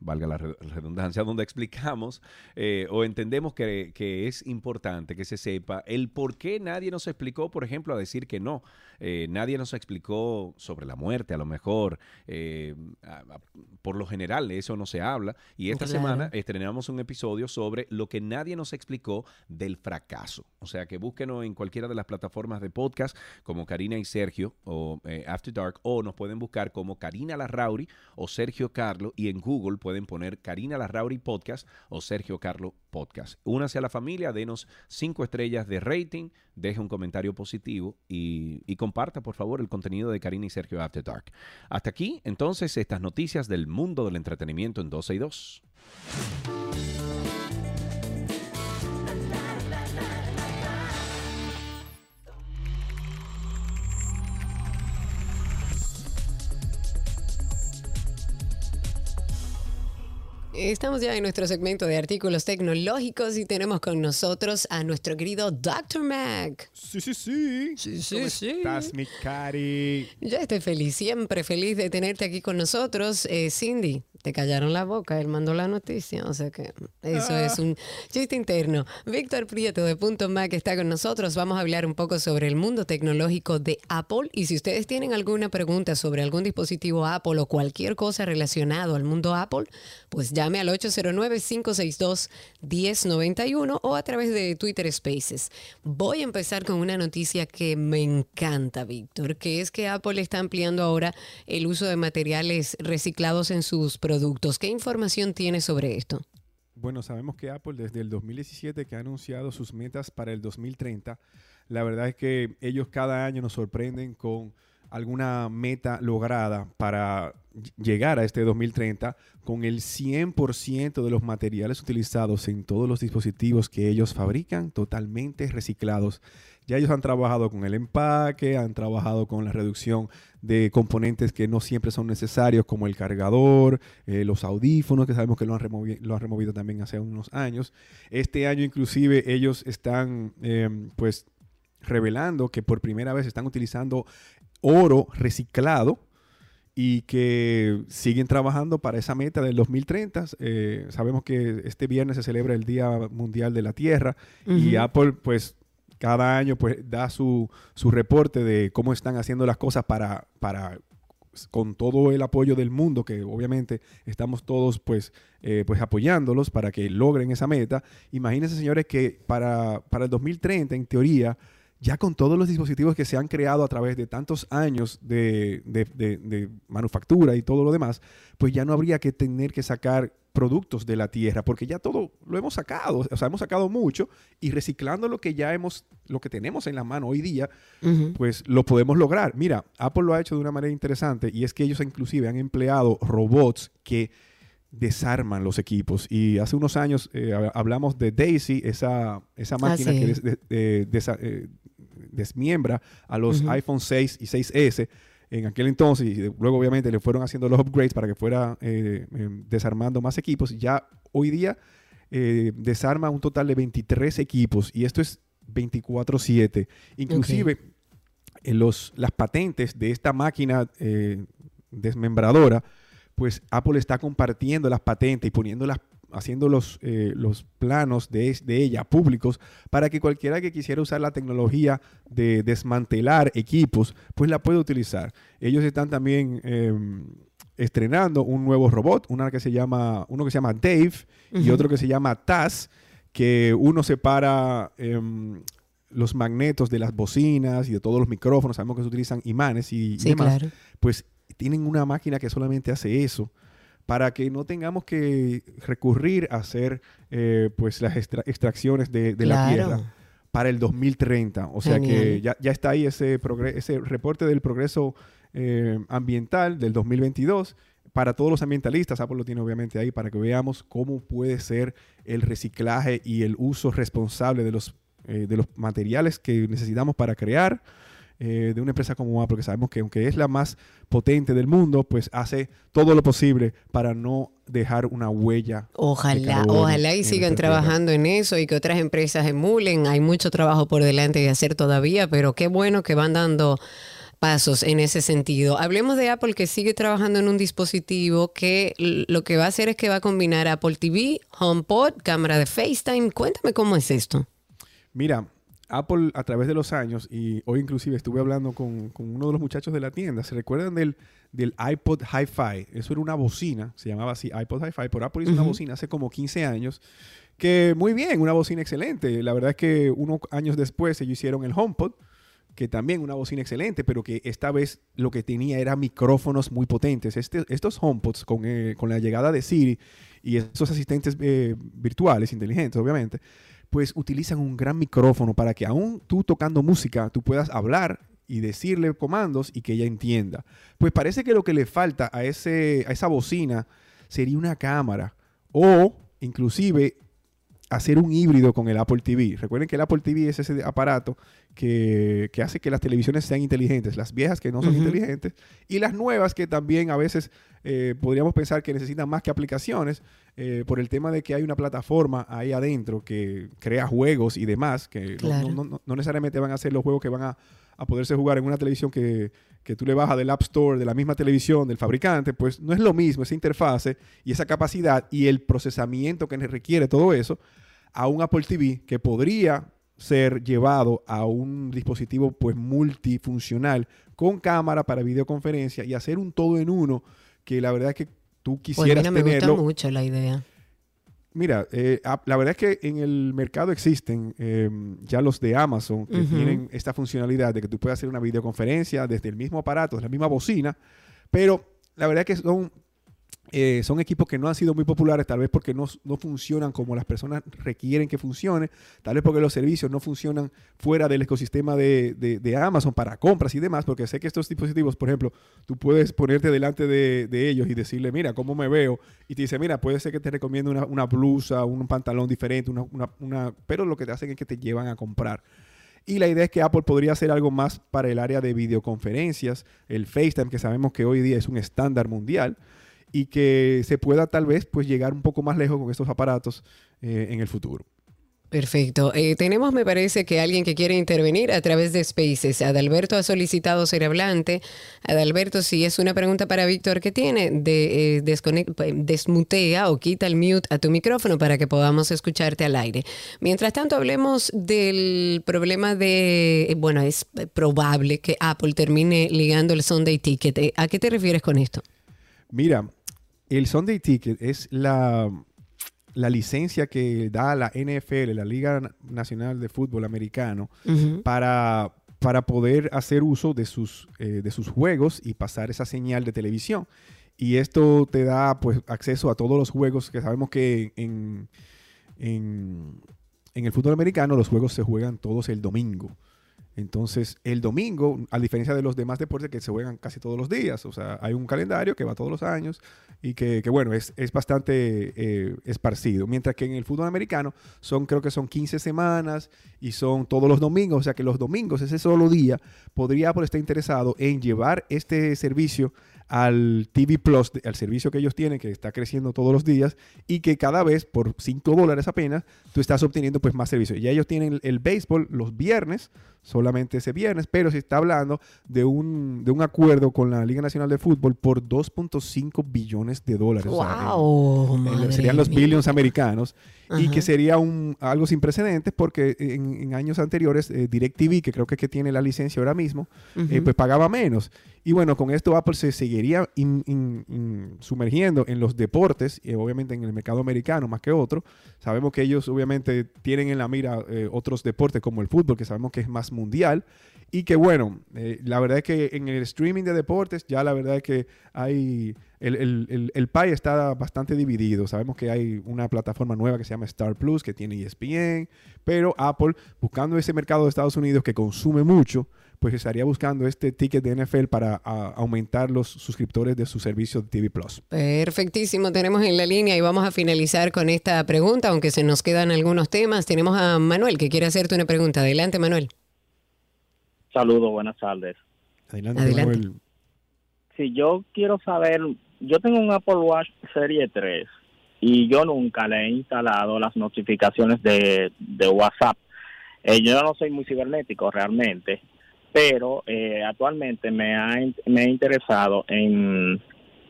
valga la re- redundancia, donde explicamos eh, o entendemos que, que es importante que se sepa el por qué nadie nos explicó, por ejemplo, a decir que no. Eh, nadie nos explicó sobre la muerte, a lo mejor. eh, a- a- por lo general, de eso no se habla. Y esta
Claro.
semana estrenamos un episodio sobre lo que nadie nos explicó del fracaso. O sea, que búsquenos en cualquiera de las plataformas de podcast como Karina y Sergio o eh, After Dark o nos pueden buscar como Karina Larrauri o Sergio Carlo y en Google pueden poner Karina Larrauri Podcast o Sergio Carlo Podcast. Únase a la familia, denos cinco estrellas de rating, deje un comentario positivo y, y comparta por favor el contenido de Karina y Sergio After Dark. Hasta aquí entonces estas noticias del mundo del entretenimiento en 12 y 2.
Estamos ya en nuestro segmento de artículos tecnológicos y tenemos con nosotros a nuestro querido Dr. Mac.
Sí, sí, sí.
Sí, sí,
¿Cómo
sí.
estás, mi cari?
Yo estoy feliz, siempre feliz de tenerte aquí con nosotros. Eh, Cindy, te callaron la boca, él mandó la noticia, o sea que eso
Ah.
es un chiste interno. Víctor Prieto de Punto Mac está con nosotros. Vamos a hablar un poco sobre el mundo tecnológico de Apple y si ustedes tienen alguna pregunta sobre algún dispositivo Apple o cualquier cosa relacionado al mundo Apple, pues llame al 809-562-1091 o a través de Twitter Spaces. Voy a empezar con una noticia que me encanta, Víctor, que es que Apple está ampliando ahora el uso de materiales reciclados en sus productos. ¿Qué información tiene sobre esto?
Bueno, sabemos que Apple desde el 2017 que ha anunciado sus metas para el 2030, la verdad es que ellos cada año nos sorprenden con alguna meta lograda para ll- llegar a este 2030 con el 100% de los materiales utilizados en todos los dispositivos que ellos fabrican totalmente reciclados. Ya ellos han trabajado con el empaque, han trabajado con la reducción de componentes que no siempre son necesarios, como el cargador, eh, los audífonos, que sabemos que lo han, removi- lo han removido también hace unos años. Este año inclusive ellos están eh, pues revelando que por primera vez están utilizando oro reciclado y que siguen trabajando para esa meta del 2030. Eh, sabemos que este viernes se celebra el Día Mundial de la Tierra y. Apple pues cada año pues da su, su reporte de cómo están haciendo las cosas para, para con todo el apoyo del mundo, que obviamente estamos todos pues, eh, pues apoyándolos para que logren esa meta. Imagínense, señores, que para, para el 2030, en teoría, ya con todos los dispositivos que se han creado a través de tantos años de, de- de- de manufactura y todo lo demás, pues ya no habría que tener que sacar productos de la tierra, porque ya todo lo hemos sacado, o sea, hemos sacado mucho y reciclando lo que ya hemos, lo que tenemos en la mano hoy día, pues lo podemos lograr. Mira, Apple lo ha hecho de una manera interesante y es que ellos inclusive han empleado robots que desarman los equipos. Y hace unos años eh, hab- hablamos de Daisy, esa, esa máquina
sí.
que des- de- de- desa- eh, desmiembra a los iPhone 6 y 6S en aquel entonces. Y luego obviamente le fueron haciendo los upgrades para que fuera eh, eh, desarmando más equipos. Ya hoy día eh, desarma un total de 23 equipos y esto es 24/7. Inclusive eh, los, las patentes de esta máquina desmembradora, pues Apple está compartiendo las patentes y poniéndolas, haciendo los, eh, los planos de, de ella públicos para que cualquiera que quisiera usar la tecnología de desmantelar equipos, pues la puede utilizar. Ellos están también eh, estrenando un nuevo robot, una que se llama, uno que se llama Dave y otro que se llama Taz, que uno separa em, los magnetos de las bocinas y de todos los micrófonos, sabemos que se utilizan imanes y, y
Sí,
demás,
claro.
pues tienen una máquina que solamente hace eso para que no tengamos que recurrir a hacer eh, pues las extra- extracciones de, de la tierra para el 2030. O sea que ya, ya está ahí ese reporte del progreso eh, ambiental del 2022. Para todos los ambientalistas, Apple lo tiene obviamente ahí para que veamos cómo puede ser el reciclaje y el uso responsable de los, eh, de los materiales que necesitamos para crear eh, de una empresa como Apple, que sabemos que aunque es la más potente del mundo, pues hace todo lo posible para no dejar una huella.
Ojalá, ojalá y sigan trabajando en eso y que otras empresas emulen. Hay mucho trabajo por delante de hacer todavía, pero qué bueno que van dando pasos en ese sentido. Hablemos de Apple que sigue trabajando en un dispositivo que lo que va a hacer es que va a combinar Apple TV, HomePod, cámara de FaceTime. Cuéntame cómo es esto.
Mira, Apple a través de los años, y hoy inclusive estuve hablando con, con uno de los muchachos de la tienda, ¿se recuerdan del, del iPod Hi-Fi? Eso era una bocina, se llamaba así iPod Hi-Fi, pero Apple hizo una
Ujú.
bocina hace como 15 años, que muy bien, una bocina excelente. La verdad es que unos años después ellos hicieron el HomePod, que también una bocina excelente, pero que esta vez lo que tenía era micrófonos muy potentes. Este- estos HomePods con, eh, con la llegada de Siri y esos asistentes eh, virtuales, inteligentes, obviamente, pues utilizan un gran micrófono para que aún tú tocando música, tú puedas hablar y decirle comandos y que ella entienda. Pues parece que lo que le falta a, ese, a esa bocina sería una cámara o inclusive hacer un híbrido con el Apple TV. Recuerden que el Apple TV es ese aparato que, que hace que las televisiones sean inteligentes, las viejas que no son inteligentes y las nuevas que también a veces eh, podríamos pensar que necesitan más que aplicaciones eh, por el tema de que hay una plataforma ahí adentro que crea juegos y demás, que no, no- no necesariamente van a ser los juegos que van a, a poderse jugar en una televisión que, que tú le bajas del App Store, de la misma televisión, del fabricante, pues no es lo mismo esa interfase y esa capacidad y el procesamiento que requiere todo eso a un Apple TV que podría ser llevado a un dispositivo pues multifuncional con cámara para videoconferencia y hacer un todo en uno que la verdad es que tú
Pues
quisieras
mira, me gusta mucho la idea.
Mira, eh, la verdad es que en el mercado existen eh, ya los de Amazon que tienen esta funcionalidad de que tú puedes hacer una videoconferencia desde el mismo aparato, desde la misma bocina, pero la verdad es que son, eh, son equipos que no han sido muy populares, tal vez porque no, no funcionan como las personas requieren que funcione, tal vez porque los servicios no funcionan fuera del ecosistema de, de- de Amazon para compras y demás, porque sé que estos dispositivos, por ejemplo, tú puedes ponerte delante de, de ellos y decirle, mira, ¿cómo me veo? Y te dice, mira, puede ser que te recomiende una, una blusa, un pantalón diferente, una, una- una- pero lo que te hacen es que te llevan a comprar. Y la idea es que Apple podría hacer algo más para el área de videoconferencias, el FaceTime, que sabemos que hoy día es un estándar mundial, y que se pueda tal vez pues llegar un poco más lejos con estos aparatos eh, en el futuro.
Perfecto. Eh, tenemos, me parece, que alguien que quiere intervenir a través de Spaces. Adalberto ha solicitado ser hablante. Adalberto, si es una pregunta para Víctor, ¿qué tiene? De, eh, desmutea o quita el mute a tu micrófono para que podamos escucharte al aire. Mientras tanto, hablemos del problema de, bueno, es probable que Apple termine ligando el Sunday Ticket. ¿A qué te refieres con esto?
Mira, el Sunday Ticket es la, la licencia que da la NFL, la Liga Nacional de Fútbol Americano, para, para poder hacer uso de sus, eh, de sus juegos y pasar esa señal de televisión. Y esto te da pues acceso a todos los juegos que sabemos que en, en, en el fútbol americano los juegos se juegan todos el domingo. Entonces, el domingo, a diferencia de los demás deportes que se juegan casi todos los días, o sea, hay un calendario que va todos los años y que, bueno, es, es bastante eh, esparcido. Mientras que en el fútbol americano son, creo que son 15 semanas y son todos los domingos, o sea que los domingos, ese solo día, podría Apple estar interesado en llevar este servicio al TV Plus, al servicio que ellos tienen, que está creciendo todos los días, y que cada vez, por 5 dólares apenas, tú estás obteniendo pues más servicios. Ya ellos tienen el béisbol los viernes, solamente ese viernes, pero se está hablando de un, de un acuerdo con la Liga Nacional de Fútbol por 2.5 billones de dólares. O sea,
Wow,
en- serían los billions americanos. Y
Ajá.
que sería un, algo sin precedentes porque en, en años anteriores eh, DirecTV, que creo que que tiene la licencia ahora mismo, eh,
Ujú.
pues pagaba menos. Y bueno, con esto Apple se seguiría in- in- in- sumergiendo en los deportes, y obviamente en el mercado americano más que otro. Sabemos que ellos obviamente tienen en la mira eh, otros deportes como el fútbol, que sabemos que es más mundial. Y que bueno, eh, la verdad es que en el streaming de deportes ya la verdad es que hay... El, el, el, pie está bastante dividido. Sabemos que hay una plataforma nueva que se llama Star Plus, que tiene ESPN, pero Apple, buscando ese mercado de Estados Unidos que consume mucho, pues estaría buscando este ticket de NFL para aumentar los suscriptores de su servicio de TV Plus.
Perfectísimo, tenemos en la línea y vamos a finalizar con esta pregunta, aunque se nos quedan algunos temas. Tenemos a Manuel que quiere hacerte una pregunta. Adelante, Manuel.
Saludos, buenas tardes.
Adelante,
Adelante.
Manuel.
Si yo quiero saber, yo tengo un Apple Watch Serie 3 y yo nunca le he instalado las notificaciones de, de WhatsApp. Eh, yo no soy muy cibernético realmente, pero eh, actualmente me ha, me he interesado en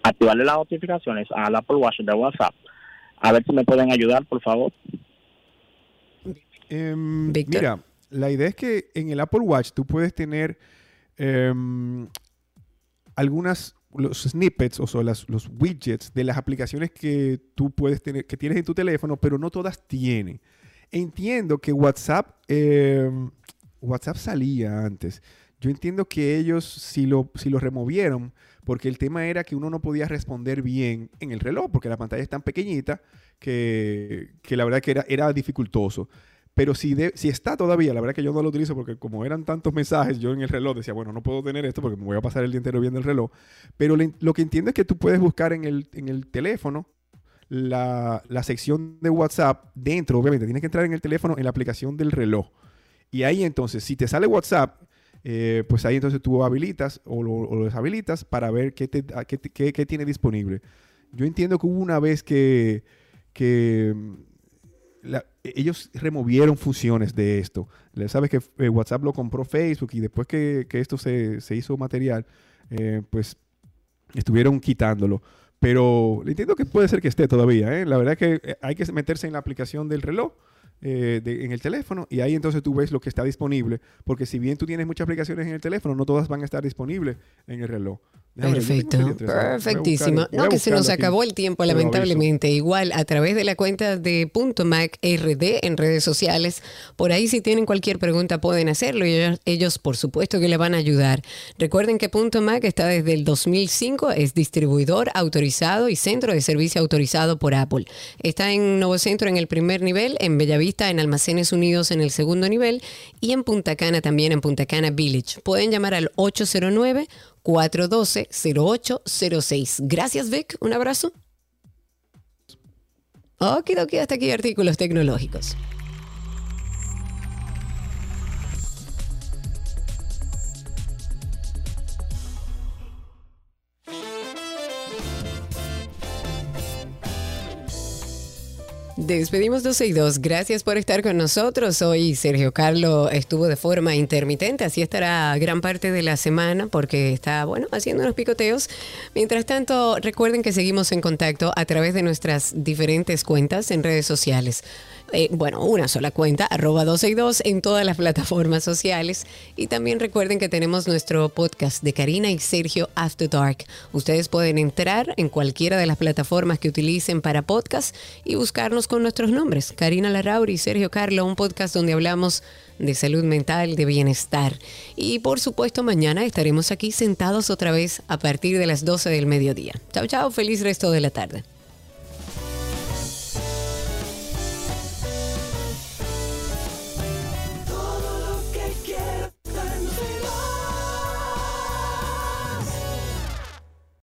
activarle las notificaciones al Apple Watch de WhatsApp. A ver si me pueden ayudar, por favor.
Em, mira, la idea es que en el Apple Watch tú puedes tener em, algunas los snippets o sea, los widgets de las aplicaciones que tú puedes tener, que tienes en tu teléfono, pero no todas tienen. Entiendo que WhatsApp, em, WhatsApp salía antes. Yo entiendo que ellos si lo, si lo removieron, porque el tema era que uno no podía responder bien en el reloj, porque la pantalla es tan pequeñita que, que la verdad que era, era dificultoso. Pero si, de- si está todavía, la verdad que yo no lo utilizo porque como eran tantos mensajes, yo en el reloj decía, bueno, no puedo tener esto porque me voy a pasar el día entero viendo el reloj. Pero lo que entiendo es que tú puedes buscar en el, en el teléfono la, la sección de WhatsApp dentro, obviamente, tienes que entrar en el teléfono en la aplicación del reloj. Y ahí entonces, si te sale WhatsApp, eh, pues ahí entonces tú habilitas o lo, deshabilitas para ver qué, te, qué, qué- tiene disponible. Yo entiendo que hubo una vez que, que ellos removieron funciones de esto. Sabes que eh, WhatsApp lo compró Facebook y después que, esto se, se hizo material, eh, pues estuvieron quitándolo. Pero entiendo que puede ser que esté todavía. ¿eh? La verdad es que hay que meterse en la aplicación del reloj. Eh, de- en el teléfono y ahí entonces tú ves lo que está disponible porque si bien tú tienes muchas aplicaciones en el teléfono no todas van a estar disponibles en el reloj Déjame
Perfecto,
Serie 3, voy a buscar-
perfectísimo. No, que se nos
aquí.
acabó el tiempo,
aviso.
lamentablemente. Igual, a través de la cuenta de Punto Mac RD en redes sociales, por ahí si tienen cualquier pregunta pueden hacerlo y ellos, ellos, por supuesto que le van a ayudar. Recuerden que Punto Mac está desde el 2005, es distribuidor autorizado y centro de servicio autorizado por Apple. Está en Nuevo Centro en el primer nivel, en Bellavista en Almacenes Unidos en el segundo nivel y en Punta Cana también en Punta Cana Village. Pueden llamar al 809 412-0806. Gracias, Vic. Un abrazo. Okidoki, hasta aquí artículos tecnológicos. Despedimos 12 y 2. Gracias por estar con nosotros. Hoy Sergio Carlo estuvo de forma intermitente, así estará gran parte de la semana porque está, bueno, haciendo unos picoteos. Mientras tanto, recuerden que seguimos en contacto a través de nuestras diferentes cuentas en redes sociales. Eh, bueno, una sola cuenta, arroba 12 y 2 en todas las plataformas sociales. Y también recuerden que tenemos nuestro podcast de Karina y Sergio After Dark. Ustedes pueden entrar en cualquiera de las plataformas que utilicen para podcast y buscarnos con nuestros nombres. Karina Larrauri y Sergio Carlo, un podcast donde hablamos de salud mental, de bienestar. Y por supuesto, mañana estaremos aquí sentados otra vez a partir de las 12 del mediodía. Chao, chao, feliz resto de la tarde.